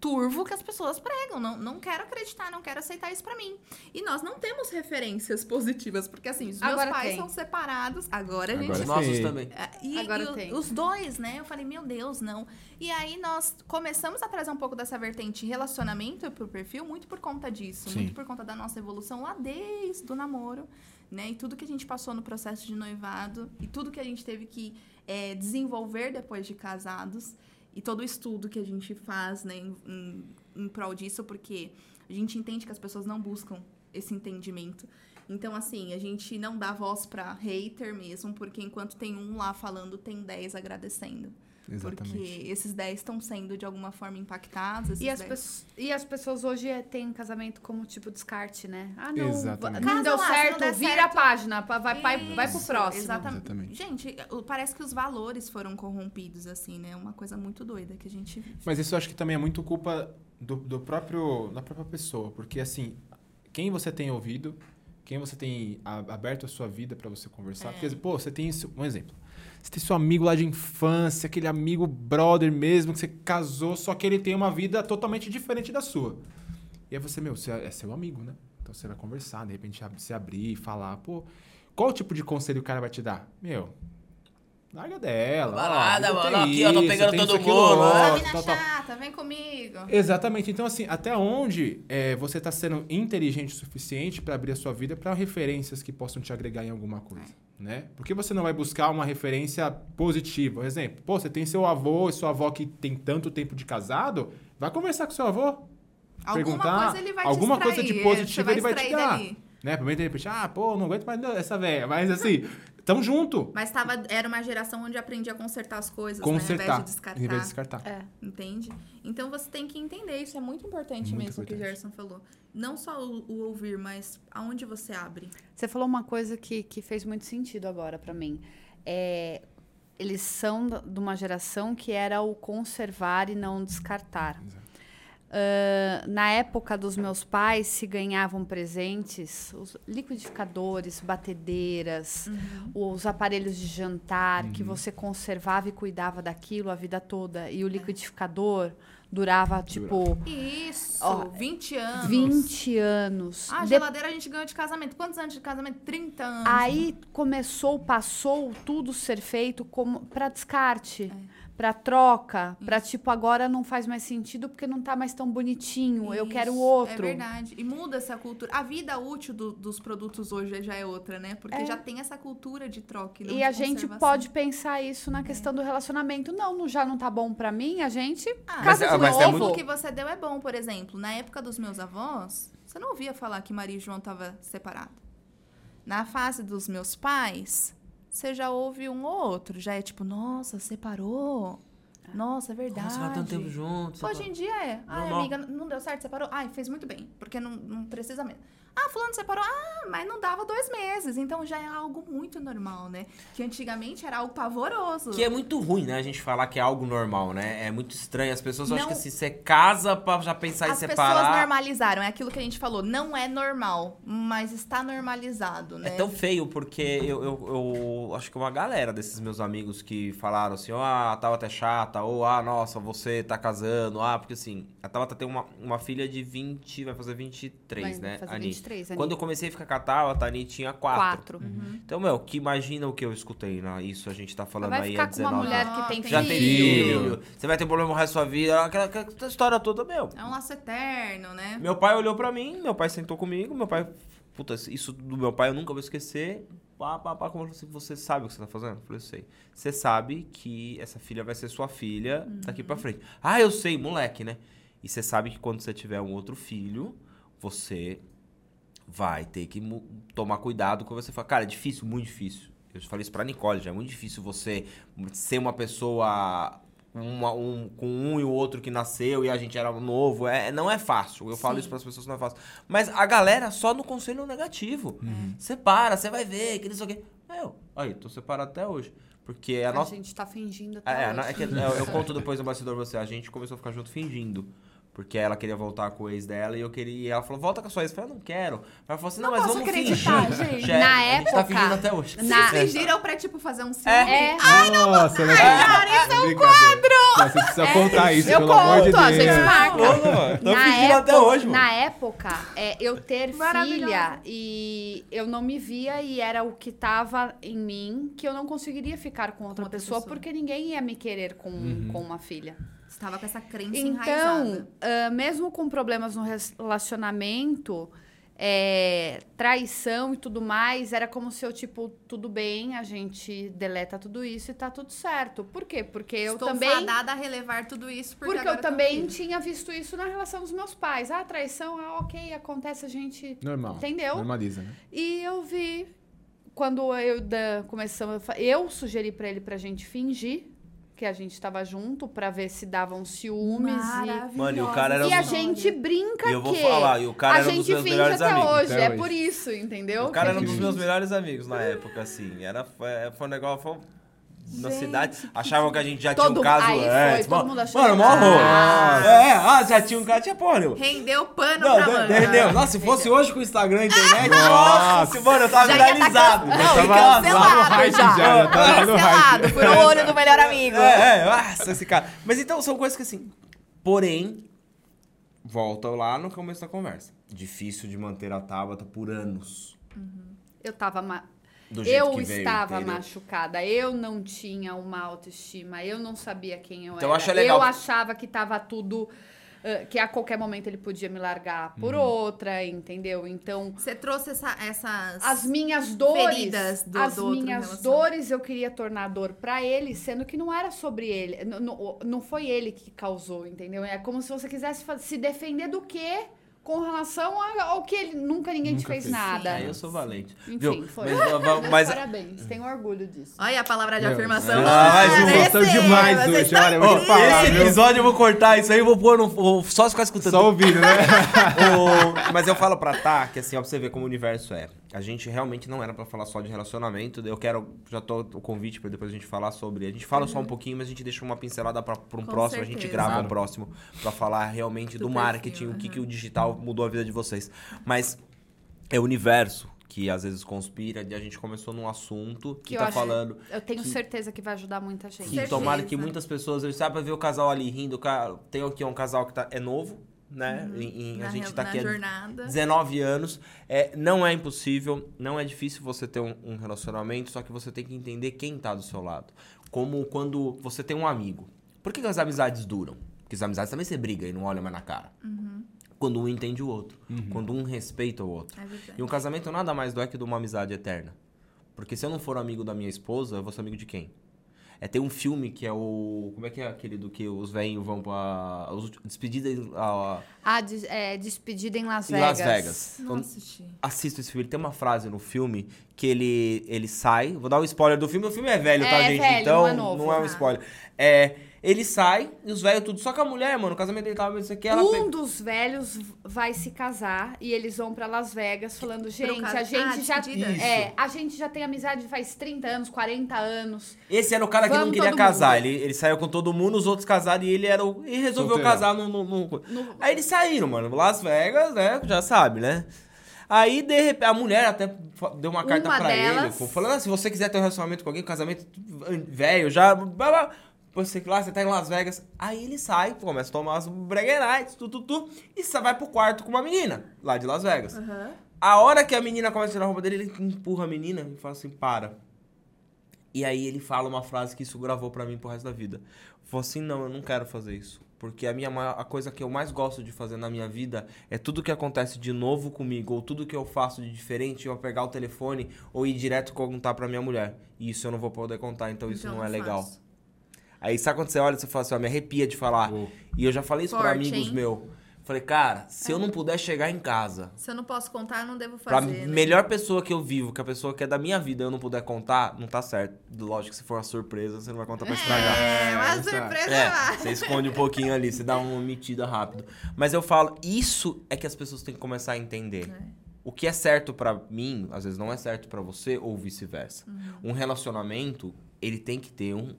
turvo que as pessoas pregam. Não, não quero acreditar, não quero aceitar isso pra mim. E nós não temos referências positivas, porque assim, os meus Agora pais tem. são separados. Agora a Agora gente Os nossos também. é, E, Agora e tem. os dois, né? Eu falei, meu Deus, não. E aí nós começamos a trazer um pouco dessa vertente relacionamento pro perfil, muito por conta disso. Sim. Muito por conta da nossa evolução lá desde o namoro, né? E tudo que a gente passou no processo de noivado, e tudo que a gente teve que é, desenvolver depois de casados, e todo o estudo que a gente faz, né, em, em, em prol disso, porque a gente entende que as pessoas não buscam esse entendimento. Então, assim, a gente não dá voz pra hater mesmo, porque enquanto tem um lá falando, tem 10 agradecendo. Exatamente. Porque esses 10 estão sendo de alguma forma impactados. Esses E as, 10 pessoas, e as pessoas hoje é- têm casamento como tipo descarte, né? Ah, não. Exatamente. Não Casa deu lá, não certo, der vira certo- a página, vai, vai, vai pro próximo. Exatamente. Exatamente. Gente, parece que os valores foram corrompidos, assim, né? Uma coisa muito doida que a gente vive. Mas isso eu acho que também é muito culpa do, do próprio da própria pessoa, porque assim, quem você tem ouvido, quem você tem aberto a sua vida pra você conversar, porque pô, você tem isso- um exemplo. Você tem seu amigo lá de infância, aquele amigo brother mesmo que você casou, só que ele tem uma vida totalmente diferente da sua. E aí você, meu, você é é seu amigo, né? Então você vai conversar, de repente se abrir, falar, pô, qual tipo de conselho o cara vai te dar? Meu, larga dela. ó, Balada, mano, aqui, ó, tô isso, pegando tem todo isso, aquilo mundo, outro? Ah, mina tal, tal. chata, vem comigo. Exatamente. Então, assim, até onde é, você está sendo inteligente o suficiente para abrir a sua vida para referências que possam te agregar em alguma coisa, né? Porque você não vai buscar uma referência positiva. Por exemplo, pô, você tem seu avô e sua avó que tem tanto tempo de casado, vai conversar com seu avô. Alguma perguntar, coisa ele vai alguma te coisa de é, positivo você ele vai te dar. dali. Né? Primeiro, de repente, ah, pô, não aguento mais essa velha. Mas, assim, tamo junto. Mas tava, era uma geração onde aprendi a consertar as coisas, Consertar, né? Ao invés de descartar. em vez de descartar. É. Entende? Então você tem que entender, isso é muito importante Muito mesmo o que o importante. Gerson falou. Não só o, o ouvir, mas aonde você abre. Você falou uma coisa que, que fez muito sentido agora pra mim. É, eles são de uma geração que era o conservar e não descartar. Exato. Ah, na época dos meus pais, se ganhavam presentes, os liquidificadores, batedeiras, os aparelhos de jantar, que você conservava e cuidava daquilo a vida toda. E o liquidificador durava, tipo, Isso, Ó, 20 anos. 20 anos. Ah, a De- geladeira a gente ganhou de casamento. Quantos anos de casamento? 30 anos. Aí começou, passou tudo ser feito como para descarte, pra troca, pra tipo agora não faz mais sentido porque não tá mais tão bonitinho, eu quero Isso, outro. É verdade. E muda essa cultura. A vida útil do- dos produtos hoje já é outra, né? Porque É. já tem essa cultura de troca. não E de a gente pode pensar isso na questão do relacionamento. Não, não já não tá bom pra mim, a gente Ah, casa mas- de mas é novo. O que você deu é bom, por exemplo. Na época dos meus avós, você não ouvia falar que Maria e João estavam separados. Na fase dos meus pais, você já ouve um ou outro. Já é tipo, nossa, separou. Nossa, é verdade. Nossa, vai tanto tempo juntos. Hoje em dia é. Ai, Normal. amiga, não deu certo, separou. Ai, fez muito bem, porque não, não precisa mesmo. Ah, fulano separou. Ah, mas não dava dois meses. Então já é algo muito normal, né? Que antigamente era algo pavoroso. Que é muito ruim, né? A gente falar que é algo normal, né? É muito estranho. As pessoas acham Não- que assim, você casa pra já pensar As em pessoas separar. normalizaram, é aquilo que a gente falou. Não é normal, mas está normalizado, né? É tão feio porque eu, eu, eu acho que uma galera desses meus amigos que falaram assim, ó, ah, a Tabata é chata, ou ah, nossa, você tá casando, ah, porque assim, a Tabata tem uma, uma filha de 20, vai fazer 23, Vai né, fazer Ani? 23, Ani. Quando eu comecei a ficar com a Tabata, a Ani tinha 4. Quatro. Então, meu, que imagina o que eu escutei, né? Isso a gente tá falando Vai aí ficar há com uma 19 mulher anos. que tem Ah, Já filho. tem filho, você vai ter problema o resto da sua vida, aquela, aquela história toda, meu. É um laço eterno, né? Meu pai olhou pra mim, meu pai sentou comigo, meu pai puta, isso do meu pai eu nunca vou esquecer. Pá, pá, pá, como assim, você sabe o que você tá fazendo? Eu falei, eu sei. Você sabe que essa filha vai ser sua filha daqui pra frente. Ah, eu sei, moleque, né? E você sabe que quando você tiver um outro filho, você vai ter que tomar cuidado com você fala, cara, é difícil, muito difícil. Eu falei isso pra Nicole, já é muito difícil você ser uma pessoa uma- um- com um e o outro que nasceu e a gente era novo. É, não é fácil. Eu falo Sim. isso pras pessoas, não é fácil. Mas a galera só no conselho negativo. Você para, você vai ver, que não sei o quê. Eu, aí, tô separado até hoje. Porque a A nossa. gente tá fingindo até É, hoje. é que eu, eu conto depois no bastidor você. A gente começou a ficar junto fingindo. Porque ela queria voltar com o ex dela e eu queria. E ela falou, volta com a sua ex. Eu falei, eu não quero. Ela falou assim, não, Não mas posso vamos acreditar, fingir. gente. Che- Na a gente tá época- fingindo até hoje. Na- Vocês fingiram pra, tipo, fazer um filme? É. Nossa, né? Isso é um quadro! Você precisa contar isso, eu pelo amor de conto, a Deus. gente marca. Mano. Tô na fingindo época, até hoje, mano. Na época, é, eu ter filha e eu não me via e era o que tava em mim que eu não conseguiria ficar com outra, outra pessoa, pessoa. porque ninguém ia me querer com, com uma filha. Você tava com essa crença Então, enraizada. ah, mesmo com problemas no relacionamento, é, traição e tudo mais, era como se eu, tipo, tudo bem, a gente deleta tudo isso e tá tudo certo. Por quê? Porque eu Estou também. fadada a relevar tudo isso porque, Porque, agora eu também aqui. tinha visto isso na relação dos meus pais. Ah, traição, ah, ok, acontece, a gente. Normal. Entendeu? Normaliza, né? E eu vi, quando eu da, começamos, eu eu sugeri pra ele pra gente fingir que a gente tava junto, pra ver se davam ciúmes. E, Mano, e o cara era e a um- gente brinca E eu vou que falar, e o cara a era um dos gente meus finge melhores até amigos. hoje. Até é hoje. por isso, entendeu? O cara Que era a um dos meus melhores amigos na época, assim. Era, foi, foi um negócio. Foi, na cidade, achavam que a gente já Todo- tinha um caso aí foi, antes. todo mano, mundo achou- mano, mó horror. Ah. É, ah, já tinha um caso, tinha porra, nenhuma. Rendeu pano Não, pra de- manga. entendeu? Nossa, se fosse hoje com o Instagram e a internet, Nossa. nossa, mano, eu tava Já tá viralizado. can- Eu Não, tava e cancelado hype já. já, tá lá no Cancelado, hype. furou o olho do melhor amigo. É, é, nossa, esse cara. Mas então, são coisas que assim. Porém, volta lá no começo da conversa. Difícil de manter a Tabata por anos. Eu tava. ma- Eu estava machucada, eu não tinha uma autoestima, eu não sabia quem eu Então, era. acho legal. Eu achava que tava tudo. que a qualquer momento ele podia me largar por Uhum. outra, entendeu? Então, Você trouxe essa- essas... as minhas dores, Feridas do- as do minhas dores eu queria tornar dor pra ele, sendo que não era sobre ele, N- n- não foi ele que causou, entendeu? É como se você quisesse se defender do quê? Com relação ao que ele nunca ninguém te Nunca fez fez. nada. É, eu sou valente. Enfim, Viu? foi. Mas, mas, mas- Parabéns, tenho orgulho disso. Olha a palavra de Meu, afirmação. ah, gostou receba, demais vocês hoje, olha, eu vou te falar, esse viu? episódio eu vou cortar isso aí, eu vou pôr no. só ficar escutando. Só ouvindo, né? O- Mas eu falo pra Tá, que assim, ó, pra você ver como o universo é. A gente realmente não era pra falar só de relacionamento. Eu quero, já tô o convite pra depois a gente falar sobre. A gente fala só um pouquinho, mas a gente deixa uma pincelada pra, pra um Com próximo. A gente certeza. grava Claro. um próximo pra falar realmente do, Do marketing, perfil, o que, que o digital mudou a vida de vocês. Mas é o universo que às vezes conspira. E a gente começou num assunto que, Que tá acho- falando. Eu tenho Que- certeza que vai ajudar muita gente. Que Certeza. tomara que muitas pessoas, eu sabe, ver o casal ali rindo, tem aqui um casal que tá, é novo, né? Em- em- a Na gente tá aqui há jornada. 19 anos. É, não é impossível, não é difícil você ter um, um relacionamento, só que você tem que entender quem tá do seu lado. Como quando você tem um amigo. Por que, que as amizades duram? Porque as amizades também você briga e não olha mais na cara. Quando um entende o outro. Quando um respeita o outro. É. E um casamento nada mais do é que de uma amizade eterna. Porque se eu não for amigo da minha esposa, eu vou ser amigo de quem? É, tem um filme que é o. Como é que é aquele do que os velhos vão pra. Os, despedida em, a- Ah, des- é, despedida em Las em Vegas. Las Vegas. Não assisti. assista esse filme. Ele tem uma frase no filme que ele, ele sai. Vou dar um spoiler do filme. O filme é velho, tá, É gente? velho, então não é novo, um tá. spoiler. É, ele sai e os velhos tudo. Só que a mulher, mano, o casamento dele tava isso aqui. Ela Um pe- dos velhos vai se casar e eles vão pra Las Vegas falando, gente, a gente Ah, já despedida. é, a gente já tem amizade faz 30 anos, 40 anos. Esse era o cara que não queria casar. mundo. Ele, ele saiu com todo mundo, os outros casaram e ele era o. E resolveu casar no, no- no- Aí eles saíram, mano. Las Vegas, né? Já sabe, né? Aí, de repente, a mulher até deu uma carta Uma pra ele, delas- com- falando: ah, se você quiser ter um relacionamento com alguém, casamento velho, já. blá, blá, Você lá, você tá em Las Vegas. Aí ele sai, começa a tomar as breguerites, tu, tu, tu, e você vai pro quarto com uma menina, lá de Las Vegas. Aham. A hora que a menina começa a tirar a roupa dele, ele empurra a menina e fala assim, para. E aí ele fala uma frase que isso gravou pra mim pro resto da vida. Falou assim, não, eu não quero fazer isso. Porque a minha maior- a coisa que eu mais gosto de fazer na minha vida é tudo que acontece de novo comigo, ou tudo que eu faço de diferente, eu pegar o telefone ou ir direto contar pra minha mulher. E isso eu não vou poder contar, então, isso Então não é não legal. Aí sabe quando você olha e você fala assim, ó, me arrepia de falar. Uou. E eu já falei isso pra Forte, amigos hein? meus. Falei, cara, se eu não puder chegar em casa Se eu não posso contar, eu não devo Pra fazer. né? melhor pessoa que eu vivo, que a pessoa que é da minha vida, eu não puder contar, não tá certo. Lógico que se for uma surpresa, você não vai contar pra estragar. É, uma exato. surpresa É, lá. você esconde um pouquinho ali, você dá uma omitida rápido. Mas eu falo, isso é que as pessoas têm que começar a entender. É. O que é certo pra mim, às vezes não é certo pra você, ou vice-versa. Uhum. Um relacionamento, ele tem que ter um,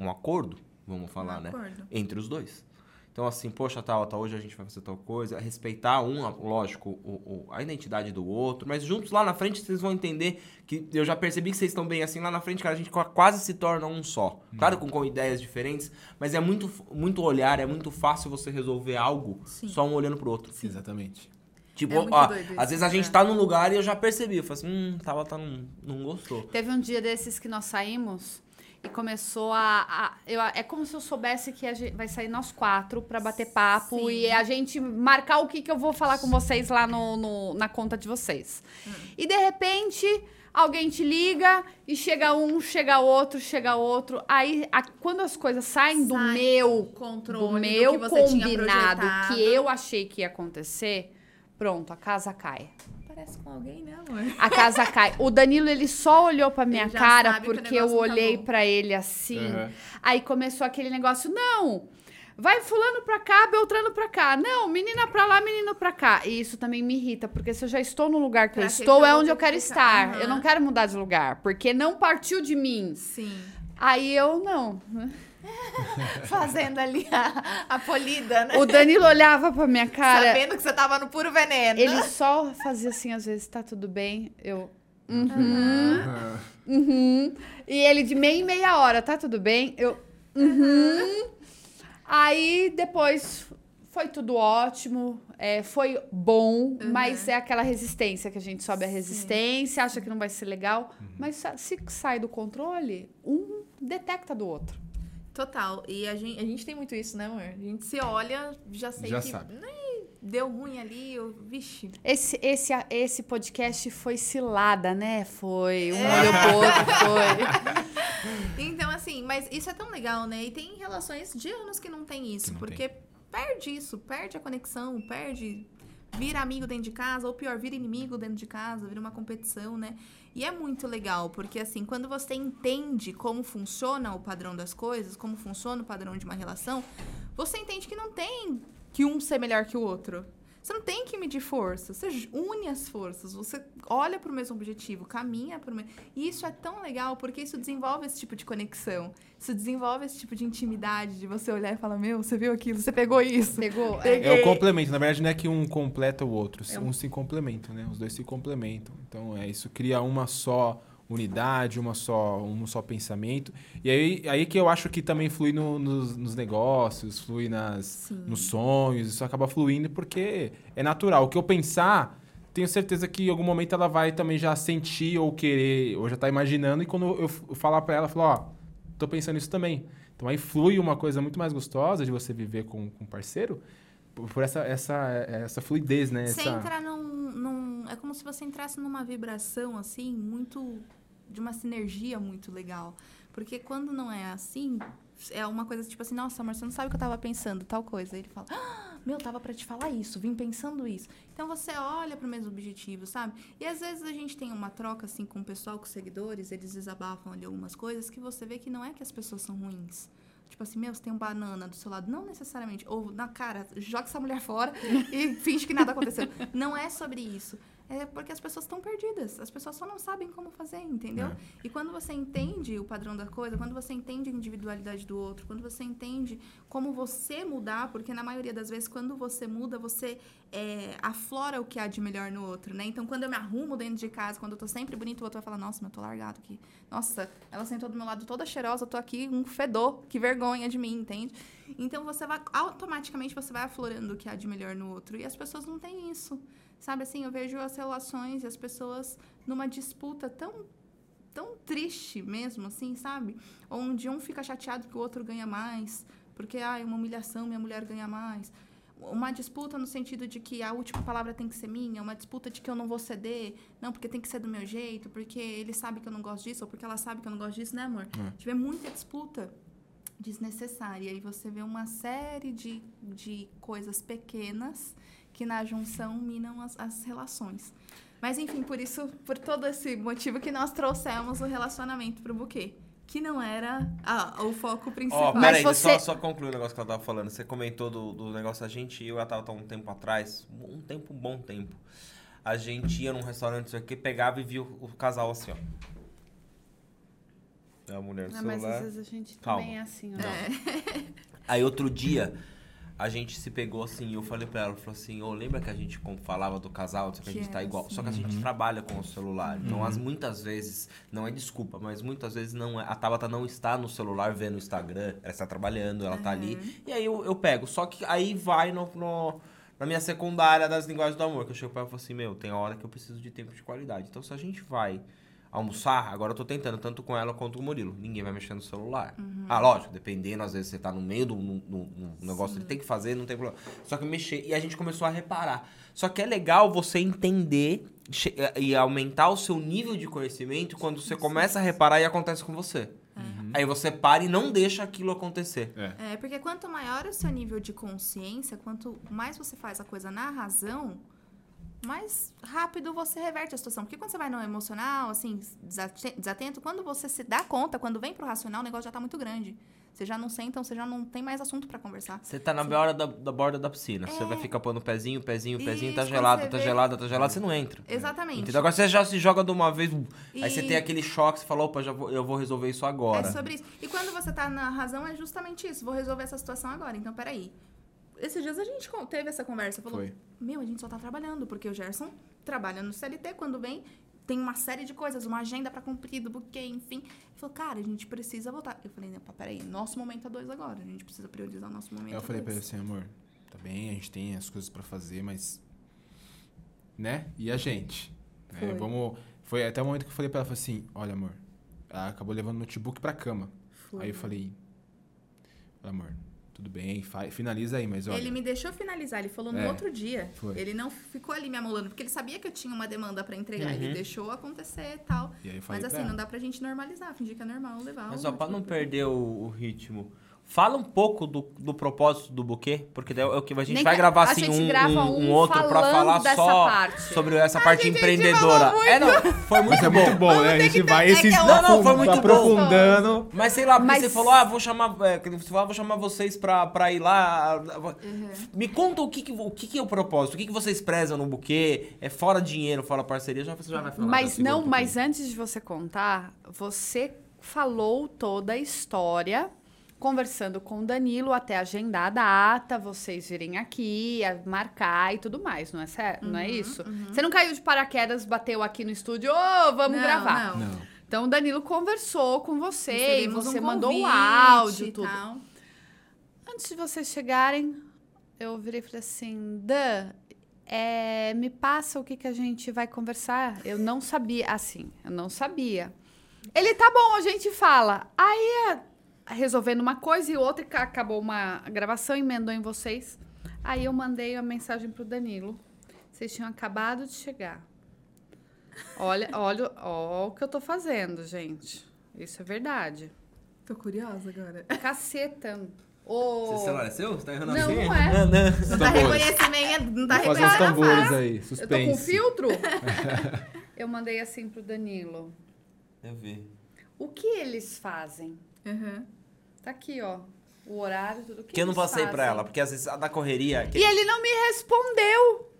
um acordo, vamos falar, Um né? acordo. Entre os dois. Então, assim, poxa, tal, tá, hoje a gente vai fazer tal coisa. Respeitar um, lógico, o, o- a identidade do outro. Mas juntos lá na frente vocês vão entender que eu já percebi que vocês estão bem assim. Lá na frente, cara, a gente qua- quase se torna um só. Claro, com, com ideias diferentes, mas é muito, muito olhar, é muito fácil você resolver algo Sim. só um olhando pro outro. Exatamente. Tipo, É ó, doido às vezes a gente é. tá num lugar e eu já percebi. Eu falo assim, hum, tava, tá, não, não gostou. Teve um dia desses que nós saímos e começou a. a- eu, é como se eu soubesse que a gente vai sair nós quatro pra bater papo Sim. e a gente marcar o que, que eu vou falar com vocês lá no, no- na conta de vocês. E de repente. Alguém te liga e chega um, chega outro, chega outro. Aí, a- quando as coisas saem do Sai meu controle do do meu que você tinha combinado, que eu achei que ia acontecer, pronto, a casa cai. Parece com alguém, né, amor? A casa cai. O Danilo, ele só olhou pra minha cara porque eu tá olhei bom. pra ele assim. Uhum. Aí começou aquele negócio, não. Vai fulano pra cá, Beltrano pra cá. Não, menina pra lá, menino pra cá. E isso também me irrita, porque se eu já estou no lugar que Pra eu que estou, é onde eu que quero ficar? estar. Aham. Eu não quero mudar de lugar, porque não partiu de mim. Sim. Aí eu não. Fazendo ali a, a polida, né? O Danilo olhava pra minha cara. Sabendo que você tava no puro veneno. Ele só fazia assim, às vezes, tá tudo bem? Eu. Uhum. Uhum. E ele de meia em meia hora, tá tudo bem? Eu. Uhum. Aí depois foi tudo ótimo, é, foi bom, mas é aquela resistência que a gente sobe a resistência, acha que não vai ser legal, mas sa- se sai do controle, um detecta do outro. Total. E a gente, a gente tem muito isso, né, amor? A gente se olha, já sei Já que sabe. "Ih, deu ruim ali, eu, vixe. Esse, esse, esse podcast foi cilada, né? Foi um olho pro outro, foi. Então, assim, mas isso é tão legal, né? E tem relações de anos que não tem isso, não porque perde isso, perde a conexão, perde. Vira amigo dentro de casa, ou pior, vira inimigo dentro de casa, vira uma competição, né? E é muito legal, porque assim, quando você entende como funciona o padrão das coisas, como funciona o padrão de uma relação, você entende que não tem que um ser melhor que o outro. Você não tem que medir força, você une as forças, você olha para o mesmo objetivo, caminha para o mesmo. E isso é tão legal porque isso desenvolve esse tipo de conexão, isso desenvolve esse tipo de intimidade, de você olhar e falar: Meu, você viu aquilo, você pegou isso. Pegou? Peguei. É. É o complemento. Na verdade, não é que um completa o outro. É Um se complementam, né? Os dois se complementam. Então, é isso cria uma só unidade, uma só, um só pensamento. E aí, aí que eu acho que também flui no- nos, nos negócios, flui nas, Sim. nos sonhos. Isso acaba fluindo porque é natural. O que eu pensar, tenho certeza que em algum momento ela vai também já sentir ou querer, ou já tá imaginando. E quando eu falar pra ela, falar, ó, tô pensando isso também. Então aí flui uma coisa muito mais gostosa de você viver com com um parceiro por essa, essa, essa fluidez, né? Você Essa... entra num, num- É como se você entrasse numa vibração, assim, muito. De uma sinergia muito legal. Porque quando não é assim, é uma coisa tipo assim, nossa, amor, você não sabe o que eu tava pensando, tal coisa. Aí ele fala, ah, meu, tava pra te falar isso, vim pensando isso. Então você olha pro mesmo objetivo, sabe? E às vezes a gente tem uma troca, assim, com o pessoal, com os seguidores, eles desabafam ali algumas coisas que você vê que não é que as pessoas são ruins. Tipo assim, meu, você tem um banana do seu lado. Não necessariamente. Ou na cara, joga essa mulher fora e finge que nada aconteceu. Não é sobre isso. É porque as pessoas estão perdidas. As pessoas só não sabem como fazer, entendeu? É. E quando você entende o padrão da coisa, quando você entende a individualidade do outro, quando você entende como você mudar, porque na maioria das vezes, quando você muda, você é, aflora o que há de melhor no outro, né? Então, quando eu me arrumo dentro de casa, quando eu tô sempre bonito, o outro vai falar, nossa, mas eu tô largado aqui. Nossa, ela sentou do meu lado toda cheirosa, eu tô aqui um fedor, que vergonha de mim, entende? Então, você vai, automaticamente, você vai aflorando o que há de melhor no outro. E as pessoas não têm isso. Sabe assim, eu vejo as relações e as pessoas numa disputa tão tão triste mesmo, assim, sabe? Onde um fica chateado que o outro ganha mais, porque ah, é uma humilhação, minha mulher ganha mais. Uma disputa no sentido de que a última palavra tem que ser minha, uma disputa de que eu não vou ceder, não, porque tem que ser do meu jeito, porque ele sabe que eu não gosto disso, ou porque ela sabe que eu não gosto disso, né, amor? É. Tiver muita disputa desnecessária. E aí você vê uma série de, de coisas pequenas que na junção minam as, as relações. Mas enfim, por isso, por todo esse motivo que nós trouxemos o relacionamento pro buquê. Que não era ah, o foco Ó, principal. Mas peraí, você- só, só concluir o negócio que ela tava falando. Você comentou do, do negócio, a gente, eu e a Tata, um tempo atrás, um tempo, um bom tempo, a gente ia num restaurante, isso aqui, pegava e via o, o casal assim, ó. É a mulher no Ah, mas celular. às vezes a gente Calma. também é assim, ó. Aí outro dia, a gente se pegou assim, eu falei pra ela, falou assim, ô, lembra que a gente como falava do casal, só que a Que gente tá igual. Só que a gente trabalha com o celular. Então, as, muitas vezes, não é desculpa, mas muitas vezes não é. A Tabata não está no celular vendo o Instagram, ela está trabalhando, ela tá ali. E aí eu, eu pego. Só que aí vai no, no- na minha secundária das linguagens do amor, que eu chego pra ela e falo assim, meu, tem hora que eu preciso de tempo de qualidade. Então se a gente vai almoçar, agora eu tô tentando, tanto com ela quanto com o Murilo. Ninguém vai mexer no celular. Ah, lógico, dependendo, às vezes você tá no meio do negócio, ele tem que fazer, não tem problema. Só que mexer, e a gente começou a reparar. Só que é legal você entender che- e aumentar o seu nível de conhecimento quando você começa a reparar e acontece com você. Aí você para e não deixa aquilo acontecer. É. É, porque quanto maior o seu nível de consciência, quanto mais você faz a coisa na razão, mais rápido você reverte a situação. Porque quando você vai no emocional, assim, desate- desatento, quando você se dá conta, quando vem pro racional, o negócio já tá muito grande. Você já não senta, você já não tem mais assunto pra conversar. Você tá na hora da, da borda da piscina. Você É. vai ficar pondo pezinho, pezinho, pezinho, tá Isso, gelado, quando tá você gelado, tá gelado, você não entra. Exatamente. Entendeu? Agora você já se joga de uma vez, aí você E- tem aquele choque, você fala, opa, já vou- eu vou resolver isso agora. É sobre isso. E quando você tá na razão, é justamente isso. Vou resolver essa situação agora. Então, peraí. Esses dias a gente teve essa conversa. Falou, Foi. meu, a gente só tá trabalhando. Porque o Gerson trabalha no CLT. Quando vem, tem uma série de coisas. Uma agenda pra cumprir, do buquê, enfim. Ele falou, cara, a gente precisa voltar. Eu falei, não, peraí. Nosso momento é dois agora. A gente precisa priorizar o nosso momento Aí eu a falei pra ele assim, amor, tá bem, a gente tem as coisas pra fazer, mas. Né? E a gente? Né? Foi. Vamos. Foi até o momento que eu falei pra ela, falei assim, olha, amor, ela acabou levando o notebook pra cama. Foi. Aí eu falei, amor, tudo bem, finaliza aí, mas olha. Ele me deixou finalizar, ele falou no É, outro dia. foi. Ele não ficou ali me amolando, porque ele sabia que eu tinha uma demanda pra entregar. Uhum. Ele deixou acontecer e tal. E falei Mas assim, não dá pra gente normalizar, fingir que é normal levar. Mas o ó, pra não perder o, o ritmo, fala um pouco do, do propósito do buquê, porque daí é o que a gente Nem vai gravar a assim um, grava um, um outro pra falando falar dessa só parte. sobre essa parte gente, a gente empreendedora. falou É, não, foi muito Mas é bom. muito bom, né? A gente vai é um- Não, não, foi muito bom. aprofundando. Mas sei lá, porque Mas- você falou, ah, vou chamar, é, você falou, ah, vou chamar vocês pra, pra ir lá. Me conta o que, que, o que, que é o propósito, o que, que vocês prezam no buquê, é fora dinheiro, fora parceria, já, você já vai falar. Mas não, mas antes de você contar, você falou toda a história conversando com o Danilo até agendar a data, vocês virem aqui, marcar e tudo mais, não é certo? não é isso? Você não caiu de paraquedas, bateu aqui no estúdio, ô, vamos Não, gravar. não. Não. Então o Danilo conversou com você e você um mandou o áudio, e tudo. tal. Antes de vocês chegarem, eu virei e falei assim, Dan, é, me passa o que, que a gente vai conversar. Eu não sabia, assim, eu não sabia. Ele, tá bom, a gente fala. Aí, é, resolvendo uma coisa e outra, ca- acabou uma gravação, emendou em vocês. Aí eu mandei a mensagem pro Danilo. Vocês tinham acabado de chegar. Olha, olha, ó o que eu tô fazendo, gente. Isso é verdade. Tô curiosa agora. Caceta. Ô, Seu celular é seu? Você tá errando Não, assim? não é. Não, não. Não tá reconhecimento, não tá Vou fazer os reconhecendo a tambores aí, Eu tô com suspense. filtro? eu mandei assim pro Danilo. Eu vi. O que eles fazem? Uhum. Tá aqui, ó. O horário, tudo. O que Que eu não passei pra fazem? ela, porque às vezes a da correria. que- E ele não me respondeu.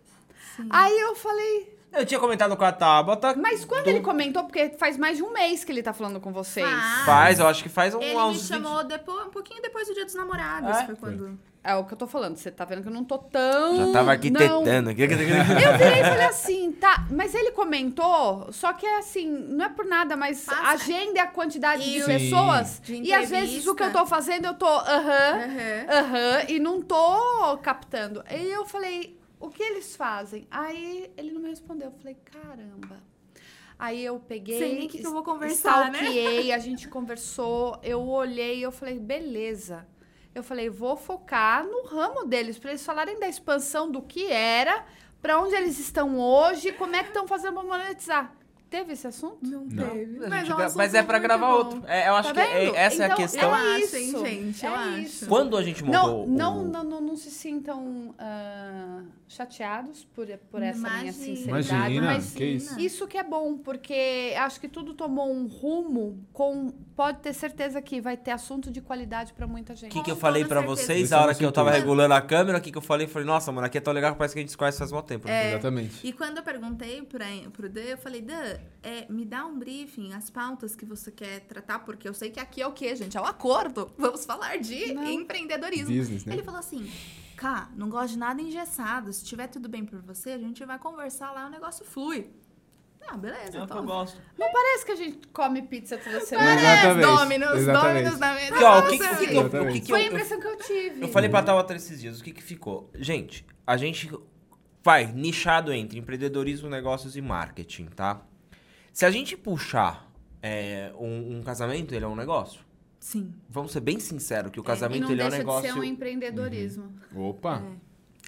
Aí eu falei, Eu tinha comentado com a Tabata. mas quando do- ele comentou, porque faz mais de um mês que ele tá falando com vocês. Faz. Faz, eu acho que faz um, Ele me uns chamou depois, um pouquinho depois do Dia dos Namorados. É? Foi quando. É o que eu tô falando. Você tá vendo que eu não tô tão. Já tava Não. arquitetando. aqui. Eu virei e falei assim, tá, mas ele comentou, só que é assim, não é por nada, mas Passa. a agenda e a quantidade de Sim. pessoas. De e às vezes o que eu tô fazendo, eu tô aham, Uhum. aham, e não tô captando. Aí eu falei, o que eles fazem? Aí ele não me respondeu. Eu falei, caramba. Aí eu peguei. Sei nem que que eu vou conversar, né? stalkeei, a gente conversou, eu olhei e eu falei, beleza. Eu falei, vou focar no ramo deles, para eles falarem da expansão do que era, para onde eles estão hoje, como é que estão fazendo para monetizar. Teve esse assunto? Não, Não. teve. A Mas, é um assunto mas é pra gravar bom. outro. É, eu acho Tá que é- essa é a Então, questão. Eu É acho, hein, gente, é eu acho. isso. Quando a gente montou não, o... não, não, não se sintam ah, chateados por, por essa minha Imagina. sinceridade, Imagina, mas que isso. isso que é bom, porque acho que tudo tomou um rumo com. Pode ter certeza que vai ter assunto de qualidade para muita gente. O que, que eu falei pra certeza. vocês a é hora que eu tava intuito. regulando a câmera? O que, que eu falei? Falei, nossa, mano, aqui é tão legal que parece que a gente se conhece faz mó tempo. né? Exatamente. E quando eu perguntei pra, pro Dan, eu falei, Dan, é, me dá um briefing, as pautas que você quer tratar, porque eu sei que aqui é o quê, gente? É o acordo. Vamos falar de Não. empreendedorismo. Business, né? Ele falou assim, Cá, não gosto de nada engessado. Se tiver tudo bem por você, a gente vai conversar lá, o negócio flui. Ah, beleza, É o que eu então. gosto. Não parece que a gente come pizza toda semana. Parece, Dominus, exatamente. Dominus na mesa. Ó, o que, que, o que, que eu, eu, Foi a eu, impressão que eu tive. eu falei pra Tabata esses dias, o que que ficou? Gente, a gente vai nichado entre empreendedorismo, negócios e marketing, tá? Se a gente puxar é, um, um casamento, ele é um negócio. Sim. Vamos ser bem sinceros que o e casamento não ele é um deixa negócio. de ser um empreendedorismo. Opa.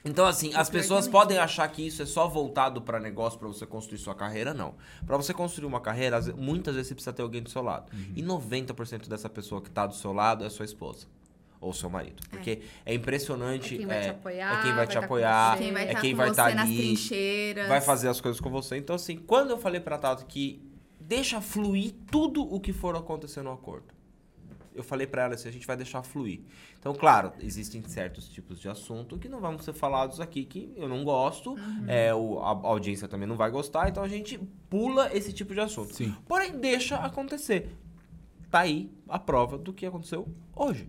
Então, assim, as pessoas podem achar que isso é só voltado pra negócio, pra você construir sua carreira, não. Pra você construir uma carreira, muitas vezes você precisa ter alguém do seu lado. Uhum. E 90% dessa pessoa que tá do seu lado é sua esposa. Ou seu marido. Porque é, impressionante. É quem vai te é- apoiar, É quem vai, vai te tá apoiar. você. Quem vai é estar quem vai estar nas ali. trincheiras. Vai fazer as coisas com você. Então, assim, quando eu falei pra Tato que deixa fluir tudo o que for acontecer no acordo. Eu falei pra ela assim, a gente vai deixar fluir. Então, claro, existem certos tipos de assunto que não vão ser falados aqui, que eu não gosto, é, o, a, a audiência também não vai gostar, então a gente pula esse tipo de assunto. Sim. Porém, deixa acontecer. Tá aí a prova do que aconteceu hoje.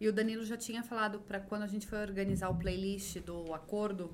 E o Danilo já tinha falado para quando a gente foi organizar o playlist do acordo,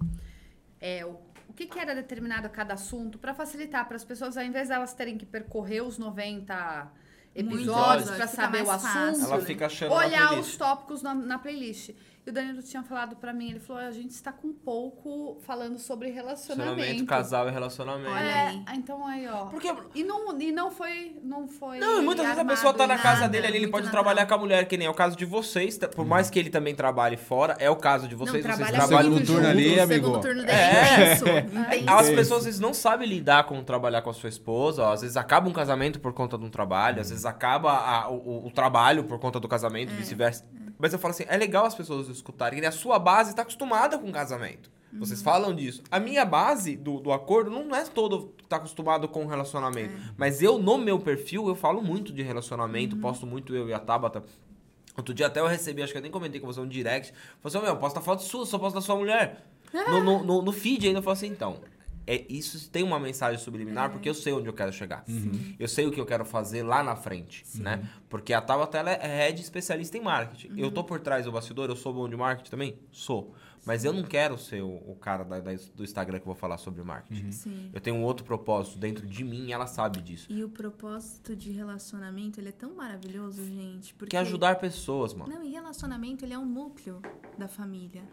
é, o, o que, que era determinado a cada assunto, para facilitar para as pessoas, ao invés delas terem que percorrer os 90 episódios para saber o fácil. assunto, na olhar os tópicos na, na playlist. E o Danilo tinha falado para mim, ele falou, a gente está com pouco falando sobre relacionamento. Relacionamento, casal e relacionamento. Olha É, aí. então aí, ó. Porque E não, e não foi, não foi Não, e muitas vezes a pessoa tá na casa nada. dele ali, ele pode natural. trabalhar com a mulher, que nem é o caso de vocês. tá- Por mais que ele também trabalhe fora, é o caso de vocês. vocês trabalha trabalham Segundo muito turno ali, o amigo. segundo turno dele É. é intenso. intenso. As pessoas às vezes não sabem lidar com trabalhar com a sua esposa, ó, às vezes acaba um casamento por conta de um trabalho, às vezes acaba a- o, o trabalho por conta do casamento, vice-versa. Mas eu falo assim, é legal as pessoas escutarem, que a sua base está acostumada com casamento. Vocês falam disso. A minha base do, do acordo não é todo tá acostumado com relacionamento. Mas eu, no meu perfil, eu falo muito de relacionamento, posto muito eu e a Tabata. Outro dia até eu recebi, acho que eu nem comentei com você, um direct. Falei assim, meu, posta foto sua, só posto da sua mulher. No, no, no, no feed ainda eu falei assim, então. É, isso tem uma mensagem subliminar, porque eu sei onde eu quero chegar. Eu sei o que eu quero fazer lá na frente, né? Porque a Tabata, ela é head especialista em marketing. Eu tô por trás do bastidor, eu sou bom de marketing também? Sou. Mas eu não quero ser o, o cara da- da- do Instagram que eu vou falar sobre marketing. Sim. Eu tenho um outro propósito dentro de mim e ela sabe disso. E o propósito de relacionamento, ele é tão maravilhoso, gente. Porque... Que é ajudar pessoas, mano. Não, e relacionamento, ele é um núcleo da família.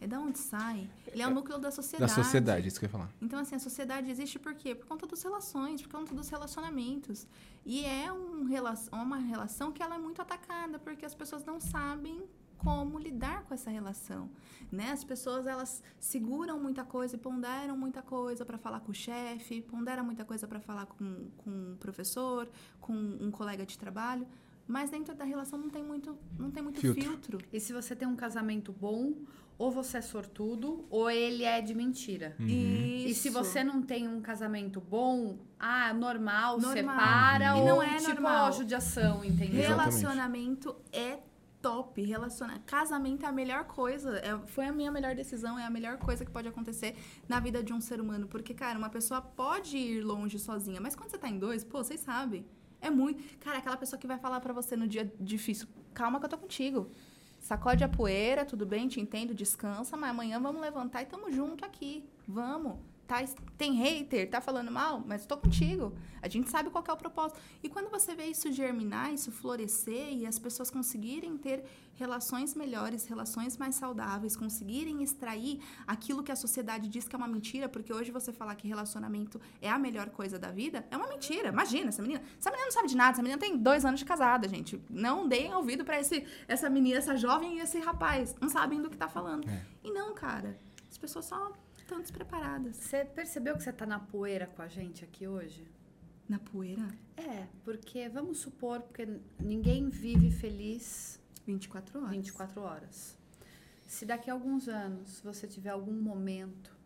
É da onde sai. Ele é o núcleo da Da sociedade. sociedade, isso que eu ia falar. Então, assim, a sociedade existe por quê? Por conta das relações, por conta dos relacionamentos. E é um, rela- uma relação que ela é muito atacada, porque as pessoas não sabem como lidar com essa relação, né? As pessoas, elas seguram muita coisa e ponderam muita coisa para falar com o chefe, ponderam muita coisa para falar com, com um professor, com um colega de trabalho, mas dentro da relação não tem muito, não tem muito Filtro. filtro. E se você tem um casamento bom, ou você é sortudo, ou ele é de mentira. E se você não tem um casamento bom, ah, normal, Normal. separa, E ou não é tipo normal. ó, judiação, entendeu? Relacionamento é top. Relaciona... Casamento é a melhor coisa. É- Foi a minha melhor decisão, é a melhor coisa que pode acontecer na vida de um ser humano. Porque, cara, uma pessoa pode ir longe sozinha, mas quando você tá em dois, pô, vocês sabem. É muito. Cara, aquela pessoa que vai falar pra você no dia difícil: calma que eu tô contigo. Sacode a poeira, tudo bem, te entendo, descansa, mas amanhã vamos levantar e tamo junto aqui. Vamos. Tá, tem hater, tá falando mal, mas tô contigo. A gente sabe qual é o propósito. E quando você vê isso germinar, isso florescer e as pessoas conseguirem ter relações melhores, relações mais saudáveis, conseguirem extrair aquilo que a sociedade diz que é uma mentira, porque hoje você falar que relacionamento é a melhor coisa da vida, é uma mentira. Imagina, essa menina. Essa menina não sabe de nada, essa menina tem dois anos de casada, gente. Não deem ouvido para essa menina, essa jovem e esse rapaz. Não sabem do que tá falando. É. E não, cara. As pessoas só estão despreparadas. Você percebeu que você tá na poeira com a gente aqui hoje? Na poeira? É, porque vamos supor, porque ninguém vive feliz 24 horas. 24 horas. Se daqui a alguns anos você tiver algum momento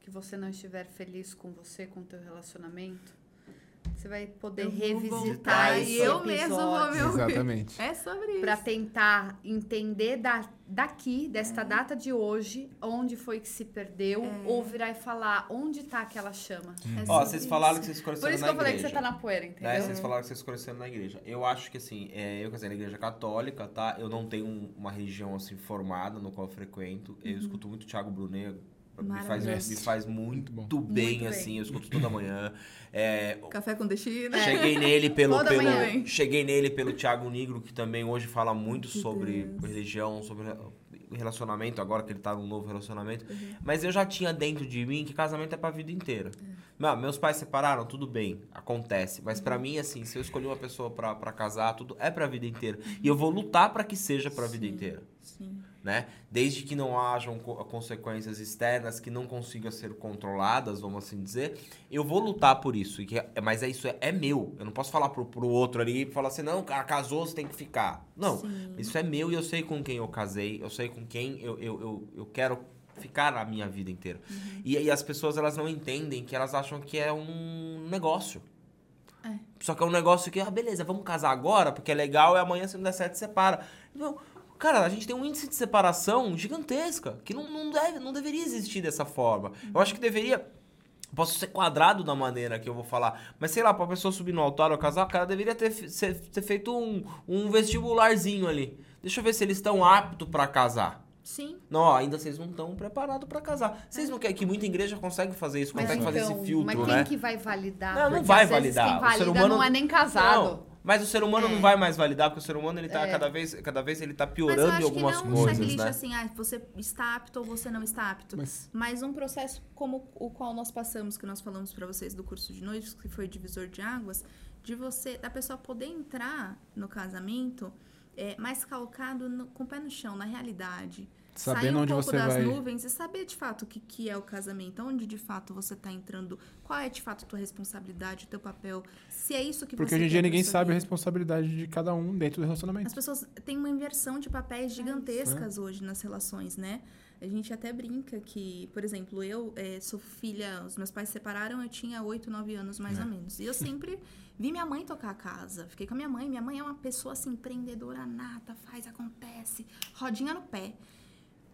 que você não estiver feliz com você, com o teu relacionamento, você vai poder Eu revisitar esse e eu mesmo vou episódio me ouvir. Exatamente. É sobre isso. para tentar entender da, daqui, desta É. data de hoje, onde foi que se perdeu, ou virar e falar onde tá aquela chama. É Ó, vocês falaram que isso. vocês conheceram Por isso na que eu falei igreja. que você tá na poeira, entendeu? Né? Vocês falaram que vocês conheceram na igreja. Eu acho que assim, é, eu casei na igreja católica, tá? Eu não tenho um- uma religião assim formada no qual eu frequento. Eu escuto muito Thiago Brunet. Me faz, me faz muito, Muito bem, Muito assim. bem. Eu escuto toda manhã. É, Café com destino. Cheguei nele pelo, pelo manhã. cheguei nele pelo Thiago Negro que também hoje fala muito Que sobre Deus. religião, sobre relacionamento agora que ele tá num novo relacionamento. Uhum. Mas eu já tinha dentro de mim que casamento é pra vida inteira. Não, meus pais separaram, tudo bem, acontece. Mas Uhum. pra mim assim, se eu escolhi uma pessoa pra pra casar, tudo é pra vida inteira. E eu vou lutar pra que seja pra vida Sim. inteira Sim. Né? Desde que não hajam co- consequências externas que não consigam ser controladas, vamos assim dizer, eu vou lutar por isso. E é- mas é isso, é, é meu. Eu não posso falar pro, pro outro ali e falar assim, não, cara, casou, você tem que ficar. Não, Sim. isso é meu e eu sei com quem eu casei, eu sei com quem eu, eu, eu, eu quero ficar a minha vida inteira. Uhum. E aí as pessoas, elas não entendem que elas acham que é um negócio. É. Só que é um negócio que, ah, beleza, vamos casar agora, porque é legal, e amanhã, se não der certo, separa. Não, cara, a gente tem um índice de separação gigantesca, que não, não, deve, não deveria existir dessa forma. Eu acho que deveria. Posso ser quadrado da maneira que eu vou falar, mas sei lá, pra pessoa subir no altar ou casar, o cara deveria ter, ter feito um, um vestibularzinho ali. Deixa eu ver se eles estão aptos pra casar. Sim. Não, ó, ainda vocês não estão preparados pra casar. Vocês não querem que muita igreja consegue fazer isso, Mas consegue fazer então, esse filtro, mas quem né? que vai validar? Não, não Porque vai vezes validar. Quem O valida ser humano- não é nem casado. Não, mas o ser humano não É. vai mais validar, porque o ser humano ele tá É. cada vez, cada vez ele tá Mas eu piorando acho em algumas que não um coisas, checklist né? assim, ah, você está apto ou você não está apto. Mas Mas um processo como o qual nós passamos, que nós falamos pra vocês do curso de noivos, que foi divisor de águas, de você, da pessoa poder entrar no casamento é, mais calcado no- com o pé no chão, na realidade. Sair sabendo um onde pouco você das vai. nuvens e saber de fato o que, que é o casamento, onde de fato você tá entrando, qual é de fato a tua responsabilidade, o teu papel, se é isso que Porque você hoje em dia ninguém sabe a responsabilidade de cada um dentro do As relacionamento. pessoas têm uma inversão de papéis gigantescas hoje nas relações, né? A gente até brinca que, por exemplo, eu eh, sou filha, os meus pais se separaram, eu tinha 8, 9 anos mais ou menos. E eu sempre vi minha mãe tocar a casa. Fiquei com a minha mãe. Minha mãe é uma pessoa assim, empreendedora nata, faz, acontece, rodinha no pé.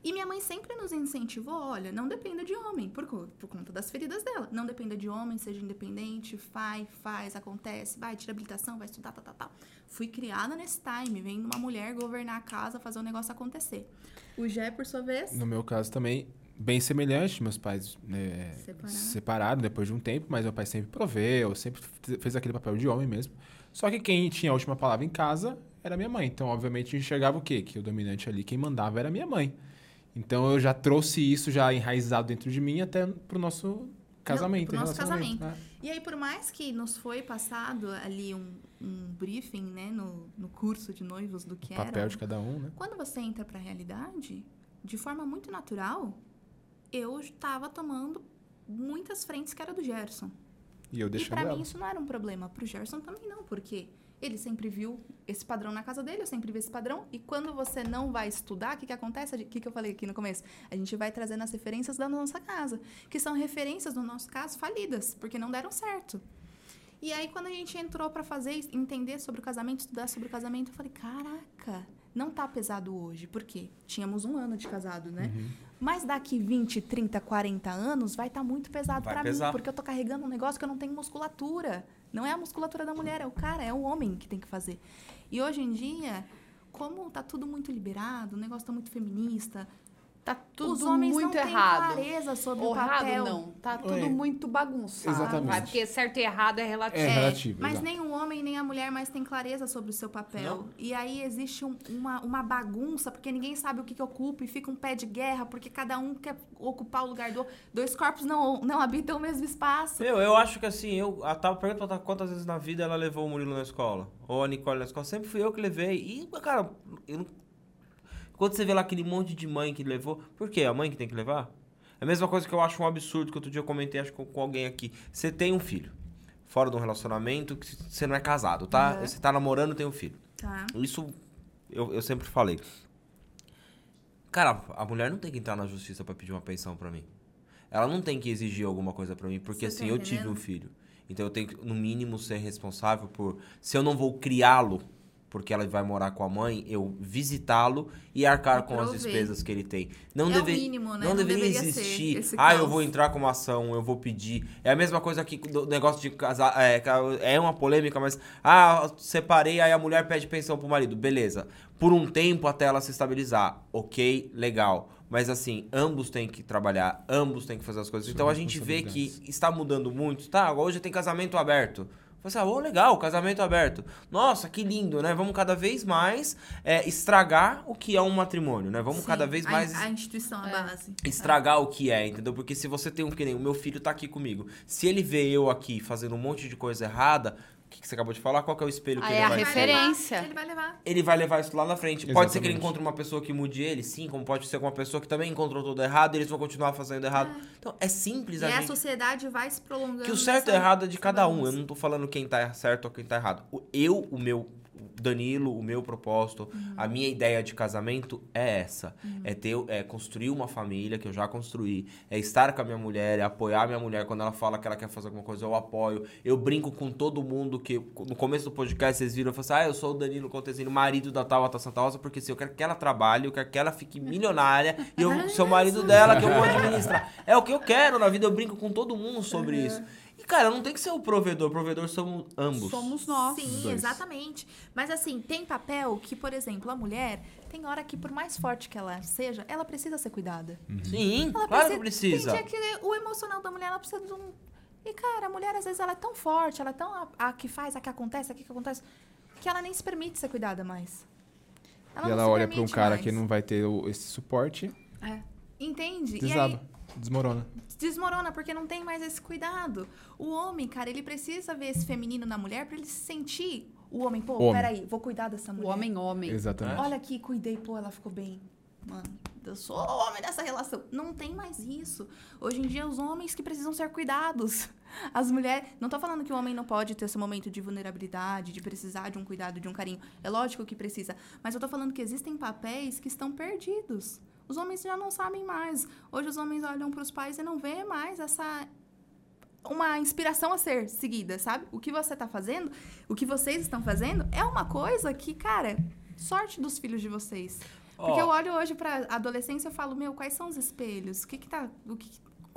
E minha mãe sempre nos incentivou, olha, não dependa de homem, por, por conta das feridas dela. Não dependa de homem, seja independente, vai, faz, acontece, vai, tira habilitação, vai estudar, tal, tal, tal. Fui criada nesse time, vendo uma mulher governar a casa, fazer o negócio acontecer. O Jé, por sua vez, No meu caso também, bem semelhante. Meus pais né, Separaram. se separaram depois de um tempo, mas meu pai sempre proveu, sempre fez aquele papel de homem mesmo. Só que quem tinha a última palavra em casa era minha mãe. Então, obviamente, enxergava o quê? Que o dominante ali, quem mandava era minha mãe. Então, eu já trouxe isso já enraizado dentro de mim até pro nosso casamento. pro nosso casamento. né? E aí, por mais que nos foi passado ali um, um briefing, né, no, no curso de noivos do que O papel era, de cada um, né? Quando você entra pra realidade, de forma muito natural, eu estava tomando muitas frentes que era do Gerson. E eu e deixando pra ela. mim isso não era um problema. Pro Gerson também não, porque ele sempre viu esse padrão na casa dele, eu sempre vi esse padrão. E quando você não vai estudar, o que, que acontece? O que, que eu falei aqui no começo? A gente vai trazendo as referências da nossa casa, que são referências, no nosso caso, falidas, porque não deram certo. E aí, quando a gente entrou pra fazer, entender sobre o casamento, estudar sobre o casamento, eu falei, caraca, não tá pesado hoje. Por quê? Tínhamos um ano de casado, né? Uhum. Mas daqui 20, 30, 40 anos vai estar muito pesado pesar. mim, porque eu tô carregando um negócio que eu não tenho musculatura. Não é a musculatura da mulher, é o cara, é o homem que tem que fazer. E hoje em dia, como tá tudo muito liberado, o negócio tá muito feminista, Tá tudo Os homens muito não têm errado. clareza sobre Ou o errado papel. não. Tá tudo É. muito bagunçado. Exatamente. vai, Porque certo e errado é relativo. É É, relativo, mas exato. nem o homem nem a mulher mais tem clareza sobre o seu papel. Não. E aí existe um- uma, uma bagunça, porque ninguém sabe o que, que ocupa e fica um pé de guerra, porque cada um quer ocupar o lugar do outro. Dois corpos não, não habitam o mesmo espaço. Meu, eu acho que assim, eu a Tava pergunta pra Tava quantas vezes na vida ela levou o Murilo na escola. Ou a Nicole na escola. Sempre fui eu que levei. E, cara, eu não- quando você vê lá aquele monte de mãe que levou, por quê? A mãe que tem que levar? É a mesma coisa que eu acho um absurdo, que outro dia eu comentei, acho com, com alguém aqui. Você tem um filho, fora de um relacionamento, que você não é casado, tá? Uhum. Você tá namorando, tem um filho. Tá. Isso eu, eu sempre falei. Cara, a mulher não tem que entrar na justiça pra pedir uma pensão pra mim. Ela não tem que exigir alguma coisa pra mim, porque Você assim, tá eu tive um filho. Então eu tenho que, no mínimo, ser responsável por. Se eu não vou criá-lo, porque ela vai morar com a mãe, eu visitá-lo e arcar com as despesas que ele tem. Não, É o deve, mínimo, né? não Não deveria deveria existir. Ah, eu caos. vou entrar com uma ação, eu vou pedir. É a mesma coisa aqui do negócio de casar. É, é uma polêmica, mas. Ah, separei, aí a mulher pede pensão pro marido. Beleza. Por um tempo até ela se estabilizar. Ok, legal. Mas assim, ambos têm que trabalhar, ambos têm que fazer as coisas. Então a gente vê que está mudando muito. Tá, hoje tem casamento aberto. Você ah, oh, legal, casamento aberto. Nossa, que lindo, né? Vamos cada vez mais é, estragar o que é um matrimônio, né? Vamos Sim, cada vez a- mais A, instituição, a É. base. estragar o que é, entendeu? Porque se você tem um que nem o meu filho tá aqui comigo, se ele vê eu aqui fazendo um monte de coisa errada, que, que você acabou de falar? Qual que é o espelho que Ah, ele é a vai ter? referência. levar, Ele vai levar. Ele vai levar isso lá na frente. Pode ser que ele Exatamente. encontre uma pessoa que mude ele, sim, como pode ser com uma pessoa que também encontrou tudo errado e eles vão continuar fazendo errado. Então é simples E a a gente. sociedade vai se prolongando. Que o certo e errado é de cada um. Eu não tô falando quem tá certo ou quem tá errado. O- Eu, o meu Danilo, o meu propósito, a minha ideia de casamento é essa. É ter, é construir uma família que eu já construí. É estar com a minha mulher, é apoiar a minha mulher quando ela fala que ela quer fazer alguma coisa, eu apoio. Eu brinco com todo mundo que no começo do podcast vocês viram, eu falei assim: "Ah, eu sou o Danilo Contesino, marido da Tabata Santa Rosa, porque assim, eu quero que ela trabalhe, eu quero que ela fique milionária e eu sou o marido dela que eu vou administrar". É o que eu quero na vida, eu brinco com todo mundo sobre isso. E, cara, não tem que ser o provedor. O provedor somos ambos. Somos nós. Sim, dois. exatamente. Mas assim, tem papel que, por exemplo, a mulher tem hora que, por mais forte que ela seja, ela precisa ser cuidada. Sim, Ela claro que precisa. Tem dia que o emocional da mulher, ela precisa de um. E, cara, a mulher, às vezes, ela é tão forte, ela é tão a, a que faz, a que acontece, a que acontece, que ela nem se permite ser cuidada mais. e não ela olha pra um cara mais. que não vai ter o- esse suporte, É. Entende? E desaba, aí, desmorona. desmorona porque não tem mais esse cuidado. O homem, cara, ele precisa ver esse feminino na mulher pra ele se sentir o homem. Pô, Homem. peraí, vou cuidar dessa O mulher. homem, homem. Exatamente. Olha aqui, cuidei, pô, ela ficou bem. Mano, eu sou o homem dessa relação. Não tem mais isso. Hoje em dia, os homens que precisam ser cuidados. As mulheres. Não tô falando que o homem não pode ter esse momento de vulnerabilidade, de precisar de um cuidado, de um carinho. É lógico que precisa. Mas eu tô falando que existem papéis que estão perdidos. Os homens já não sabem mais. Hoje os homens olham para os pais e não vê mais essa uma inspiração a ser seguida, sabe? O que você tá fazendo, o que vocês estão fazendo é uma coisa que, cara, sorte dos filhos de vocês. Porque Ó. eu olho hoje pra adolescência e falo, meu, quais são os espelhos? O que que tá, o que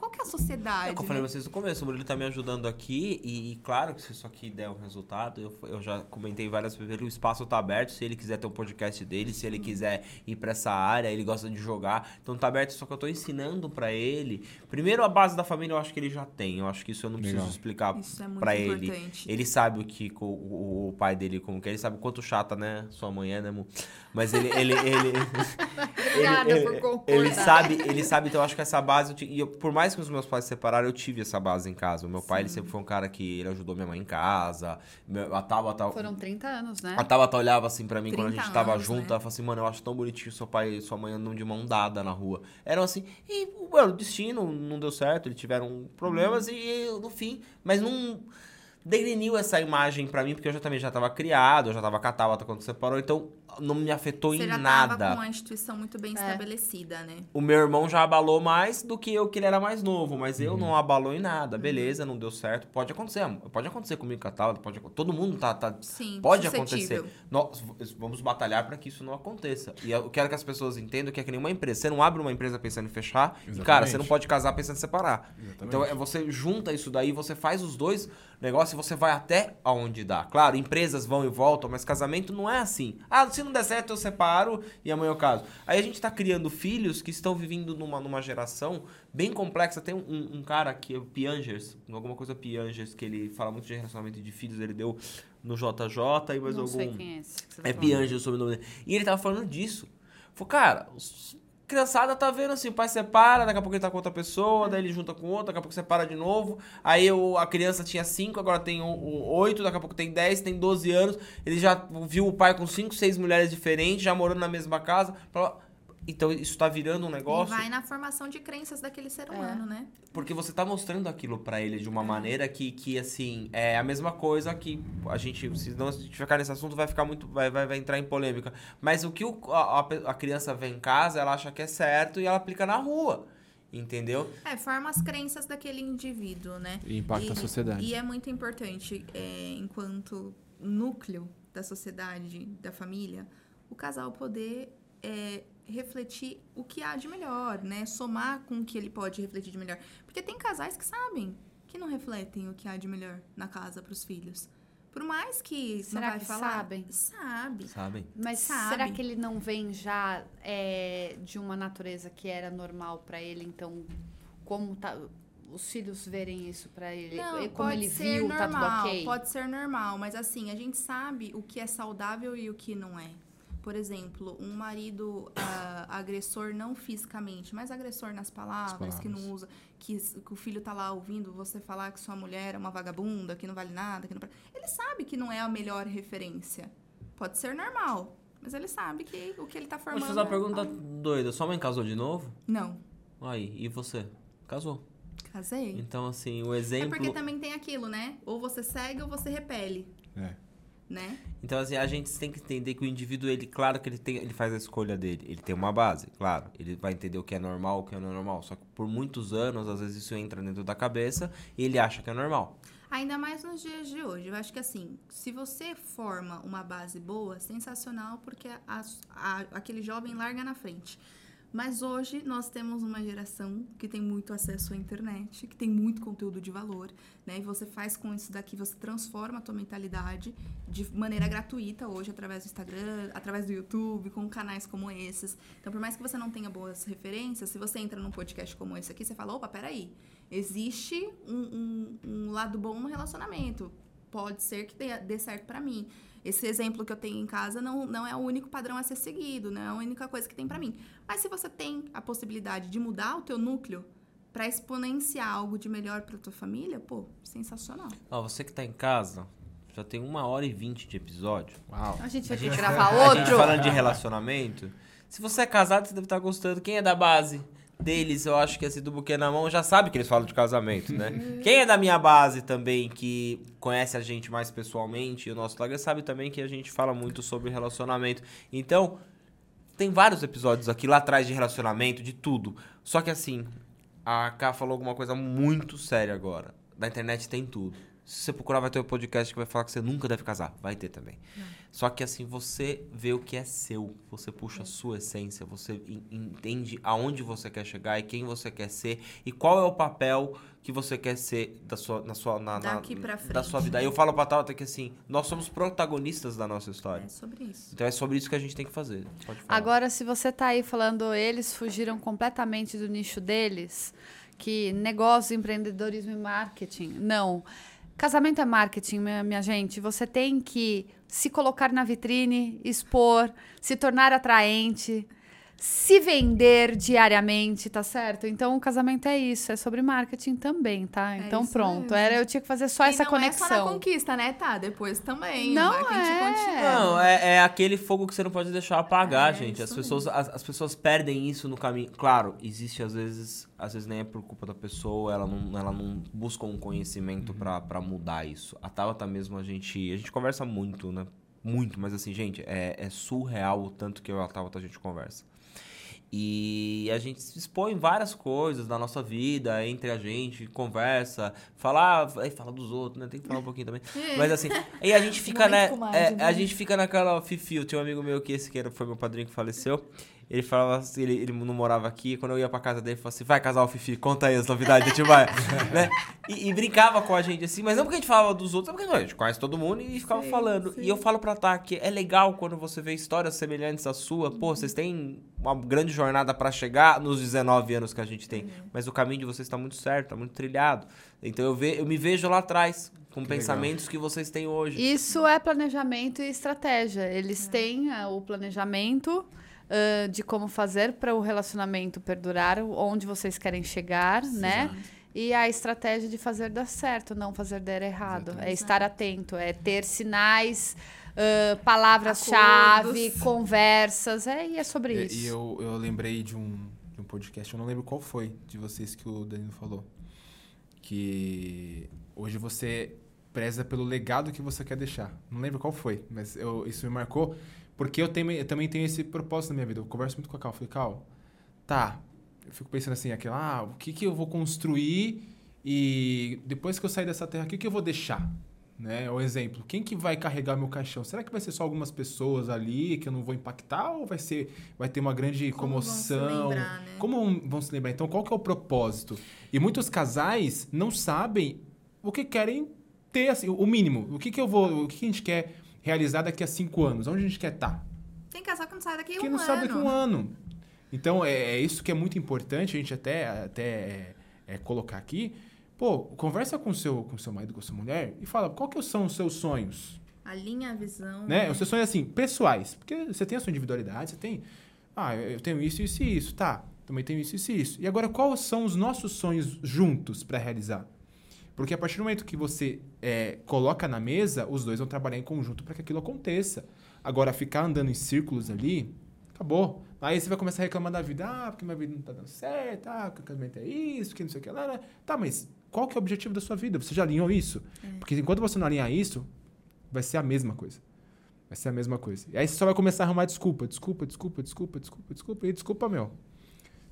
qual que é a sociedade? É o que eu falei né? pra vocês no começo, o Murilo tá me ajudando aqui e, e claro que se isso aqui der um resultado, eu, eu já comentei várias vezes, o espaço tá aberto, se ele quiser ter um podcast dele, se ele quiser ir pra essa área, ele gosta de jogar, então tá aberto, só que eu tô ensinando pra ele. Primeiro a base da família eu acho que ele já tem, eu acho que isso eu não preciso Legal. explicar Isso é muito pra ele. importante. Ele sabe o que co- o, o pai dele como que é, ele sabe o quanto chata, né, sua mãe é, né, amor? Mas ele ele ele Obrigada ele, por concordar. ele sabe, ele sabe, então eu acho que essa base, eu e eu- por mais que os meus pais se separaram, eu tive essa base em casa. O meu pai, ele sempre foi um cara que ele ajudou minha mãe em casa. Meu, a Tabata, Foram 30 anos, né? a Tabata olhava assim pra mim quando a 30 gente tava anos, junto, né? ela falava assim, mano, eu acho tão bonitinho seu pai e sua mãe andando de mão dada na rua. Eram assim, e, mano, o destino não deu certo, eles tiveram problemas e no fim, mas não degriniu essa imagem pra mim, porque eu já também já tava criado, eu já tava com a Tabata quando separou, então não me afetou Você em já nada. tava com a instituição muito É. bem estabelecida, né? O meu irmão já abalou mais do que eu, que ele era mais novo, mas Uhum. eu não abalou em nada. Beleza, não deu certo. Pode acontecer, pode acontecer comigo Taula, pode Todo mundo tá. tá Sim, pode acontecer. Nós vamos batalhar para que isso não aconteça. E eu quero que as pessoas entendam que é que nenhuma empresa. Você não abre uma empresa pensando em fechar, e, cara, Exatamente. você não pode casar pensando em separar. Exatamente. Então é, você junta isso daí, você faz os dois negócios e você vai até aonde dá. Claro, empresas vão e voltam, mas casamento não é assim. Ah, se se não der certo, eu separo e amanhã eu caso. Aí a gente tá criando filhos que estão vivendo numa, numa geração bem complexa. Tem um, um, cara que é o Piangers, alguma coisa Piangers, que ele fala muito de relacionamento de filhos, ele deu no JJ e mais não algum. sei quem é esse. que tá É. Piangers o sobrenome dele. E ele tava falando disso. Falou, cara, os- criançada tá vendo assim, o pai separa, daqui a pouco ele tá com outra pessoa, daí ele junta com outra, daqui a pouco separa de novo. Aí o, a criança tinha 5, agora tem o- o 8, daqui a pouco tem 10, tem 12 anos. Ele já viu o pai com 5, 6 mulheres diferentes, já morando na mesma casa. Falou, Então isso tá virando um E negócio. vai na formação de crenças daquele ser humano, né? Porque você tá mostrando aquilo pra ele de uma maneira que, que, assim, é a mesma coisa que a gente, se não a gente ficar nesse assunto, vai ficar muito, vai, vai, vai entrar em polêmica. Mas o que o- a, a- criança vê em casa, ela acha que é certo e ela aplica na rua. Entendeu? É, forma as crenças daquele indivíduo, né? E impacta a sociedade. E é muito importante, é, enquanto núcleo da sociedade, da família, o casal poder é, refletir o que há de melhor, né? Somar com o que ele pode refletir de melhor. Porque tem casais que sabem que não refletem o que há de melhor na casa para os filhos. Por mais que não Será vai que falar, sabem? Sabe. Sabem? Mas Sabe. será que ele não vem já é, de uma natureza que era normal pra ele? Então, como tá, os filhos verem isso pra ele? Não, e como pode ele ser viu, normal, tá tudo ok? pode ser normal, mas assim, a gente sabe o que é saudável e o que não é. Por exemplo, um marido ah, agressor não fisicamente, mas agressor nas palavras, que palavras. não usa, que, que o filho tá lá ouvindo você falar que sua mulher é uma vagabunda, que não vale nada, que não... Ele sabe que não é a melhor referência. Pode ser normal, mas ele sabe que o que ele tá Vou formando... te fazer uma é pergunta algo- doida. Sua mãe casou de novo? Não, Aí, e você? Casou. casei. Então, assim, o É exemplo... porque também tem aquilo, né? Ou você segue ou você repele, É. né? Então, assim, a gente tem que entender que o indivíduo, ele, claro que ele, tem, ele faz a escolha dele. Ele tem uma base, claro. Ele vai entender o que é normal, o que não é normal. Só que por muitos anos, às vezes isso entra dentro da cabeça e ele acha que é normal. Ainda mais nos dias de hoje. Eu acho que assim, se você forma uma base boa, sensacional, porque a- a- aquele jovem larga na frente. Mas hoje nós temos uma geração que tem muito acesso à internet, que tem muito conteúdo de valor, né? E você faz com isso daqui, você transforma a tua mentalidade de maneira gratuita hoje através do Instagram, através do YouTube, com canais como esses. Então, por mais que você não tenha boas referências, se você entra num podcast como esse aqui, você fala, opa, peraí, existe um, um- um lado bom no relacionamento. Pode ser que dê, dê certo pra mim. Esse exemplo que eu tenho em casa não, não é o único padrão a ser seguido, não é a única coisa que tem pra mim. Mas se você tem a possibilidade de mudar o teu núcleo pra exponenciar algo de melhor pra tua família, pô, sensacional. Ó, você que tá em casa, já tem uma hora e vinte de episódio. Uau. A gente vai A ter que gente, gravar a gente outro? falando de relacionamento. Se você é casado, você deve estar gostando. Quem é da base deles, eu acho que esse do buquê na mão já sabe que eles falam de casamento, né? Quem é da minha base também, que conhece a gente mais pessoalmente, e o nosso Instagram sabe também que a gente fala muito sobre relacionamento. Então, tem vários episódios aqui lá atrás de relacionamento, de tudo. Só que assim, a Ká falou alguma coisa muito séria agora. Da internet tem tudo. Se você procurar, vai ter um podcast que vai falar que você nunca deve casar. Vai ter também. Só que assim, você vê o que é seu. Você puxa a sua essência. Você en- entende aonde você quer chegar e quem você quer ser. E qual é o papel que você quer ser da sua, na sua, na, na- Daqui pra da frente, sua vida. Né? eu falo pra Tauta que assim, nós somos protagonistas da nossa história. É sobre isso. Então é sobre isso que a gente tem que fazer. Pode falar. Agora, se você tá aí falando, eles fugiram completamente do nicho deles, que negócio, empreendedorismo e marketing. Não. Casamento é marketing, minha, minha gente. Você tem que se colocar na vitrine, expor, se tornar atraente, se vender diariamente, tá certo? Então, o casamento é isso, é sobre marketing também, tá? Então, isso pronto. mesmo. Era, eu tinha que fazer só E essa não conexão. é só na conquista, né, tá? Depois também. Não o marketing é. continua. Não, é, é aquele fogo que você não pode deixar apagar, É, gente. As pessoas, as, as pessoas perdem isso no caminho. Claro, existe às vezes, às vezes nem é por culpa da pessoa, ela não, ela não busca um conhecimento pra, pra mudar isso. A Tabata mesmo, a gente, a gente conversa muito, né? Muito, mas assim, gente, é, é surreal o tanto que eu e a Tabata a gente conversa. E a gente se expõe várias coisas da nossa vida, entre a gente, conversa, fala, aí fala dos outros, né? Tem que falar um pouquinho também. Mas assim, aí a gente fica, né? Comadre, é, né? a gente fica naquela fifio. Tinha um amigo meu que esse que era, foi meu padrinho que faleceu. Ele falava assim, ele, ele não morava aqui, quando eu ia pra casa dele, ele falava assim, vai casal Fifi, conta aí as novidades, a gente vai, né? E, e brincava com a gente assim, mas não porque a gente falava dos outros, é porque não, a gente conhece todo mundo e ficava Sim, falando. sim. E eu falo pra Tá que é legal quando você vê histórias semelhantes à sua, pô, vocês têm uma grande jornada pra chegar nos 19 anos que a gente tem, mas o caminho de vocês tá muito certo, tá muito trilhado. Então eu, ve, eu me vejo lá atrás, com Que legal. pensamentos que vocês têm hoje. Isso é planejamento e estratégia. Eles têm ah, o planejamento de como fazer para o relacionamento perdurar, onde vocês querem chegar, né? E a estratégia de fazer dar certo, não fazer dar errado. Exatamente. É estar atento, é ter sinais, ah, palavras-chave, conversas. É, e é sobre E, isso. e eu, eu lembrei de um, de um podcast, eu não lembro qual foi de vocês que o Danilo falou. Que hoje você preza pelo legado que você quer deixar. Não lembro qual foi, mas eu- isso me marcou. Porque eu, tenho, eu também tenho esse propósito na minha vida. Eu converso muito com a Cal. Eu falei, Cal, tá. Eu fico pensando assim, aquilo, ah, o que, que eu vou construir e depois que eu sair dessa terra, o que, que eu vou deixar? Né? O exemplo, quem que vai carregar meu caixão? Será que vai ser só algumas pessoas ali que eu não vou impactar ou vai ser vai ter uma grande Como vão se comoção? lembrar, né? Como vão se lembrar? Então, qual que é o propósito? E muitos casais não sabem o que querem ter, assim, o mínimo. O que, que eu vou, o que, que a gente quer realizar daqui a cinco anos? Onde a gente quer estar? Tem casal que não sai daqui que um não ano. sabe daqui a um ano. Então, é, é isso que é muito importante a gente até, até é, é, colocar aqui. Pô, conversa com seu, com seu marido, com sua mulher e fala qual que são os seus sonhos. Alinha a visão. Né? Os seus sonhos, assim, pessoais. Porque você tem a sua individualidade, você tem... Ah, eu tenho isso, isso e isso. Tá, também tenho isso, isso e isso. E agora, quais são os nossos sonhos juntos para realizar? Porque a partir do momento que você é, coloca na mesa, os dois vão trabalhar em conjunto para que aquilo aconteça. Agora, ficar andando em círculos ali, acabou. Aí você vai começar a reclamar da vida. Ah, porque minha vida não tá dando certo. Ah, porque o casamento é isso, que não sei o que lá. lá. Tá, mas qual que é o objetivo da sua vida? Você já alinhou isso? Porque enquanto você não alinhar isso, vai ser a mesma coisa. Vai ser a mesma coisa. E aí você só vai começar a arrumar desculpa. Desculpa, desculpa, desculpa, desculpa, desculpa. E desculpa, meu.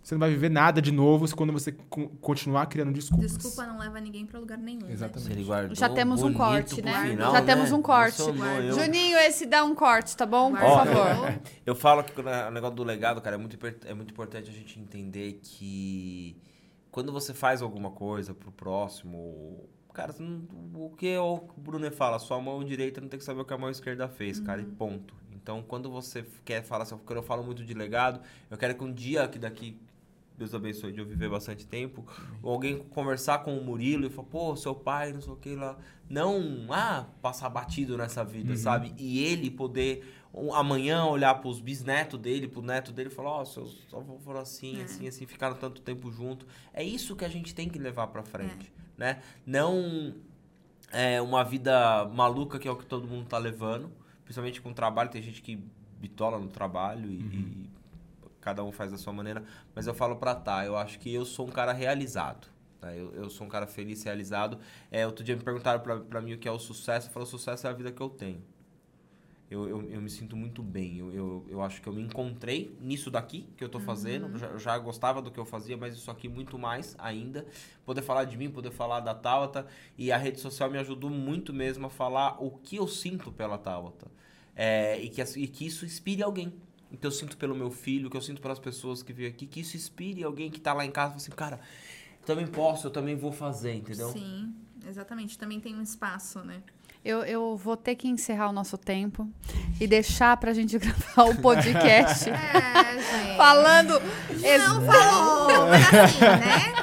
Você não vai viver nada de novo se quando você co- continuar criando desculpas. Desculpa não leva ninguém pra lugar nenhum. né? Exatamente. Ele guardou Já temos um corte, né? final, Já temos né? um corte. Eu. Juninho, esse dá um corte, tá bom? Por favor. Eu falo que é- o negócio do legado, cara, é muito, é muito importante a gente entender que quando você faz alguma coisa pro próximo, cara, não- o que o Bruno fala, sua mão direita não tem que saber o que a mão esquerda fez, cara, e ponto. Então, quando você quer falar assim, quando eu falo muito de legado, eu quero que um dia que daqui Deus abençoe de eu viver bastante tempo, ou alguém conversar com o Murilo e falar, pô, seu pai, não sei o que lá. Não, ah, passar batido nessa vida, sabe? E ele poder amanhã olhar pros bisnetos dele, pro neto dele e falar, ó, seus avô foram assim, É. assim, assim, ficaram tanto tempo junto. É isso que a gente tem que levar pra frente, né? Não é uma vida maluca que é o que todo mundo tá levando, principalmente com o trabalho, tem gente que bitola no trabalho e, e cada um faz da sua maneira, mas eu falo pra tá, eu acho que eu sou um cara realizado. tá? Eu, eu sou um cara feliz, realizado. É, outro dia me perguntaram pra, pra mim o que é o sucesso, eu falo, o sucesso é a vida que eu tenho. Eu, eu, eu me sinto muito bem. Eu, eu, eu acho que eu me encontrei nisso daqui que eu tô fazendo. Eu já, eu já gostava do que eu fazia, mas isso aqui muito mais ainda. Poder falar de mim, poder falar da Tabata. E a rede social me ajudou muito mesmo a falar o que eu sinto pela Tabata. É, e, que, e que isso inspire alguém. O que eu sinto pelo meu filho, o que eu sinto pelas pessoas que vêm aqui. Que isso inspire alguém que tá lá em casa e fala assim, cara, eu também posso, eu também vou fazer, entendeu? Sim, exatamente. Também tem um espaço, né? Eu, eu vou ter que encerrar o nosso tempo e deixar pra gente gravar o podcast É, gente. falando. ex- Não falou, mas assim, né?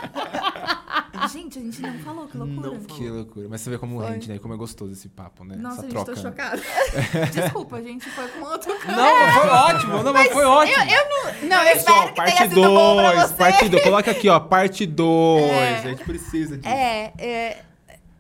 Falou, que loucura. Não falou. Que loucura. Mas você vê como Foi. rende, né? Como é gostoso esse papo, né? Nossa, Essa gente, troca. tô né? chocada. Desculpa, a gente foi com outro cara. Não, mas foi ótimo, não, mas foi ótimo. Não, Eu eu, espero que parte tenha sido bom pra 2, você. parte 2. Coloca aqui, ó, parte 2. A gente precisa disso. é, é,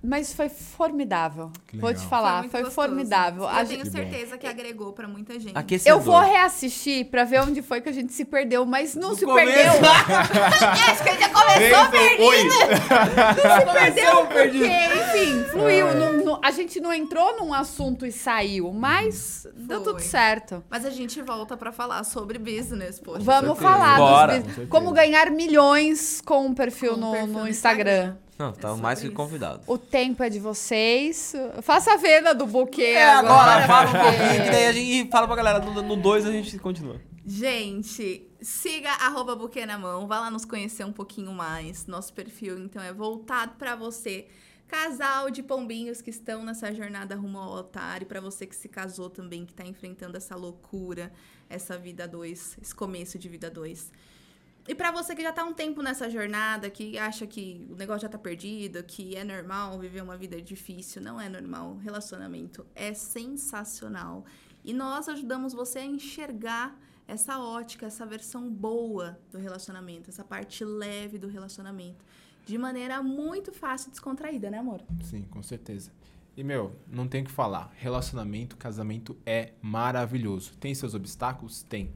mas foi formidável. Vou te falar, foi, gostoso. formidável. Eu A tenho gente- certeza que agregou pra muita gente. Aquecedor. eu vou reassistir pra ver onde foi que a gente se perdeu, mas não No se começo. perdeu. Acho que a gente já começou Oi! Não se perdeu porque, enfim, fluiu. Não- não- a gente não entrou num assunto e saiu, mas deu Foi. tudo certo. Mas a gente volta pra falar sobre business, poxa. Vamos falar Bora. dos Com bus- certeza. como ganhar milhões com um perfil, Com um no, perfil no no Instagram. Instagram. Não, tá sobre mais que convidado. O tempo é de vocês. Faça a venda do buquê É, agora. agora fala um que daí a gente fala pra galera. No 2 a gente continua. Gente, siga arroba Buquê na Mão, vá lá nos conhecer um pouquinho mais. Nosso perfil, então, é voltado pra você, casal de pombinhos que estão nessa jornada rumo ao altar, e pra você que se casou também, que tá enfrentando essa loucura, essa vida dois, esse começo de vida dois. E pra você que já tá um tempo nessa jornada, que acha que o negócio já tá perdido, que é normal viver uma vida difícil, não é normal. Relacionamento é sensacional. E nós ajudamos você a enxergar essa ótica, essa versão boa do relacionamento, essa parte leve do relacionamento, de maneira muito fácil e descontraída, né, amor? Sim, com certeza. E, meu, não tem o que falar. Relacionamento, casamento é maravilhoso. Tem seus obstáculos? Tem.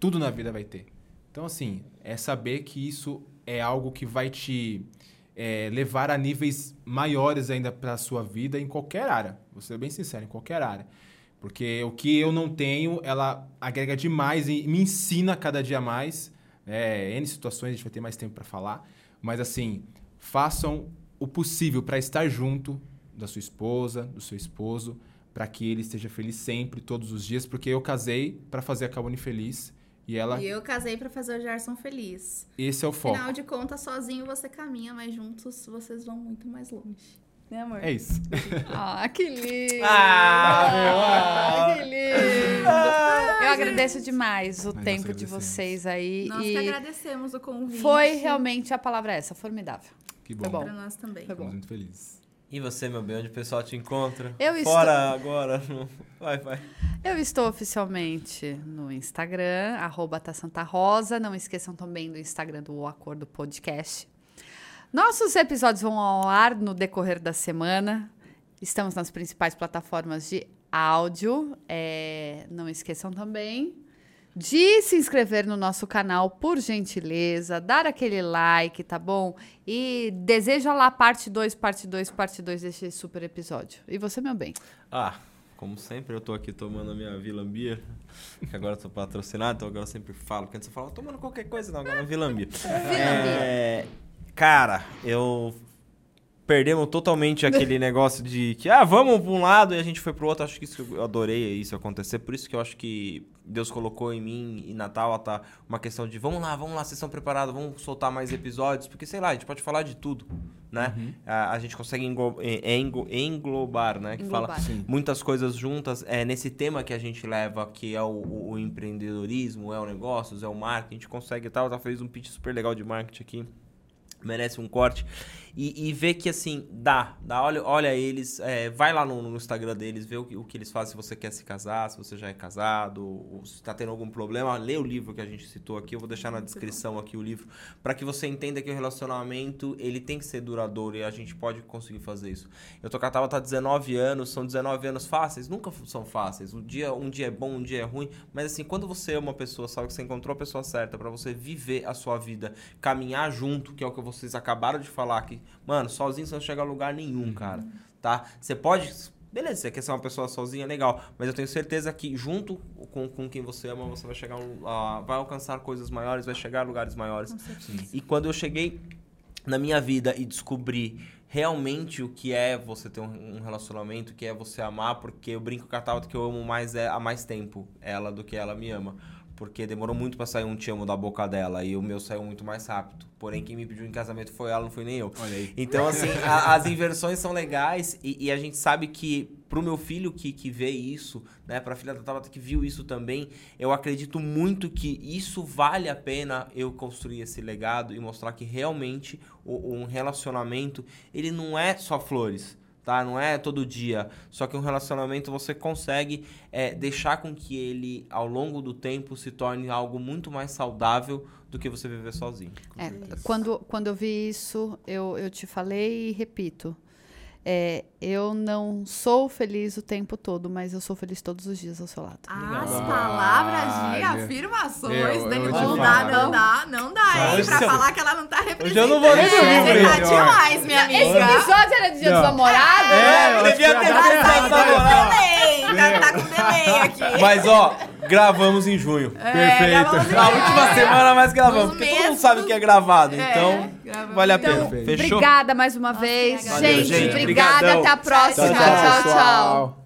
Tudo na vida vai ter. Então, assim, é saber que isso é algo que vai te é, levar a níveis maiores ainda para a sua vida em qualquer área. Vou ser bem sincero, em qualquer área. Porque o que eu não tenho, ela agrega demais e me ensina cada dia mais. É, N situações, a gente vai ter mais tempo para falar. Mas, assim, façam o possível para estar junto da sua esposa, do seu esposo, para que ele esteja feliz sempre, todos os dias. Porque eu casei para fazer a Kawane feliz. E ela, E eu casei pra fazer o Gerson feliz. esse é o foco. Afinal de contas, sozinho você caminha, mas juntos vocês vão muito mais longe. Né, amor? É isso. Ah, que lindo! Ah, Ah, que lindo! Eu agradeço demais o tempo de vocês aí. Nós que e agradecemos o convite. foi realmente a palavra é essa, formidável. Que Foi bom. bom. Pra nós também. Foi bom. Estamos muito felizes. E você, meu bem, onde o pessoal te encontra? Eu estou- Fora agora. no- Vai, vai. Eu estou oficialmente no Instagram, arroba tá Santa Rosa. Não esqueçam também do Instagram do Acordo Podcast. Nossos episódios vão ao ar no decorrer da semana. Estamos nas principais plataformas de áudio. É, não esqueçam também de se inscrever no nosso canal, por gentileza, dar aquele like, tá bom? E deseja lá parte 2, parte 2, parte 2 desse super episódio. E você, meu bem? Ah, como sempre, eu tô aqui tomando a minha Vilambia. Que agora eu tô patrocinado, então agora eu sempre falo. Porque antes eu falava, tomando qualquer coisa, não, agora é Vilambia. É, cara, eu. Perdemos totalmente aquele negócio de que, ah, vamos pra um lado e a gente foi pro outro. Acho que isso eu adorei isso acontecer. Por isso que eu acho que Deus colocou em mim e Natal tá uma questão de vamos lá, vamos lá, vocês estão preparados, vamos soltar mais episódios. Porque, sei lá, a gente pode falar de tudo, né? A, a gente consegue englo- en- englo- englobar, né? Que fala Englobar. Sim. muitas coisas juntas é nesse tema que a gente leva que é o, o- o empreendedorismo é o negócios é o marketing a gente consegue tal tá fez um pitch super legal de marketing aqui merece um corte e, e ver que assim dá dá olha olha eles é, vai lá no, no Instagram deles vê o que, o que eles fazem se você quer se casar se você já é casado ou se está tendo algum problema lê o livro que a gente citou aqui eu vou deixar na descrição aqui o livro para que você entenda que o relacionamento ele tem que ser duradouro e a gente pode conseguir fazer isso eu tô com a Tabata há 19 anos, são 19 anos fáceis? Nunca são fáceis. Um dia, um dia é bom, um dia é ruim, mas assim, quando você é uma pessoa, sabe que você encontrou a pessoa certa pra você viver a sua vida, caminhar junto, que é o que vocês acabaram de falar aqui. Mano, sozinho você não chega a lugar nenhum, cara, tá? Você pode Beleza, você quer ser uma pessoa sozinha, legal. Mas eu tenho certeza que junto com, com quem você ama, você vai chegar a- vai alcançar coisas maiores, vai chegar a lugares maiores. E quando eu cheguei na minha vida e descobri realmente o que é você ter um um relacionamento, o que é você amar, porque eu brinco com a Tabata que eu amo mais é, há mais tempo ela do que ela me ama. Porque demorou muito pra sair um te amo da boca dela e o meu saiu muito mais rápido. Porém, quem me pediu em casamento foi ela, não foi nem eu. Olha aí. Então, assim, a- as inversões são legais e, e a gente sabe que pro meu filho que, que vê isso, né, pra filha da Tabata que viu isso também, eu acredito muito que isso vale a pena eu construir esse legado e mostrar que realmente o- um relacionamento, ele não é só flores. Tá? Não é todo dia. Só que um relacionamento você consegue é, deixar com que ele, ao longo do tempo, se torne algo muito mais saudável do que você viver sozinho. É, quando, quando eu vi isso, eu, eu te falei e repito. É, eu não sou feliz o tempo todo, mas eu sou feliz todos os dias ao seu lado. As Legal. palavras de afirmações, Eu- eu Não dá, não dá, não dá, hein? Pra você- falar que ela não tá representando. Hoje eu não vou nem Você dormir, tá melhor. demais, minha Esse amiga. episódio era de dia dos namorados? É, eu devia ter ela- essa namorada. Delay, tá, tá com delay aqui. Mas, ó, gravamos em junho. Perfeito. gravamos em Na junho. última semana mais gravamos, porque todo mundo sabe que é gravado, É, então vale a pena. Então, Perfeito. Fechou? obrigada mais uma vez. agradeço. gente, Valeu, gente. obrigada. Obrigadão. Até a próxima. Tchau, tchau. tchau, tchau.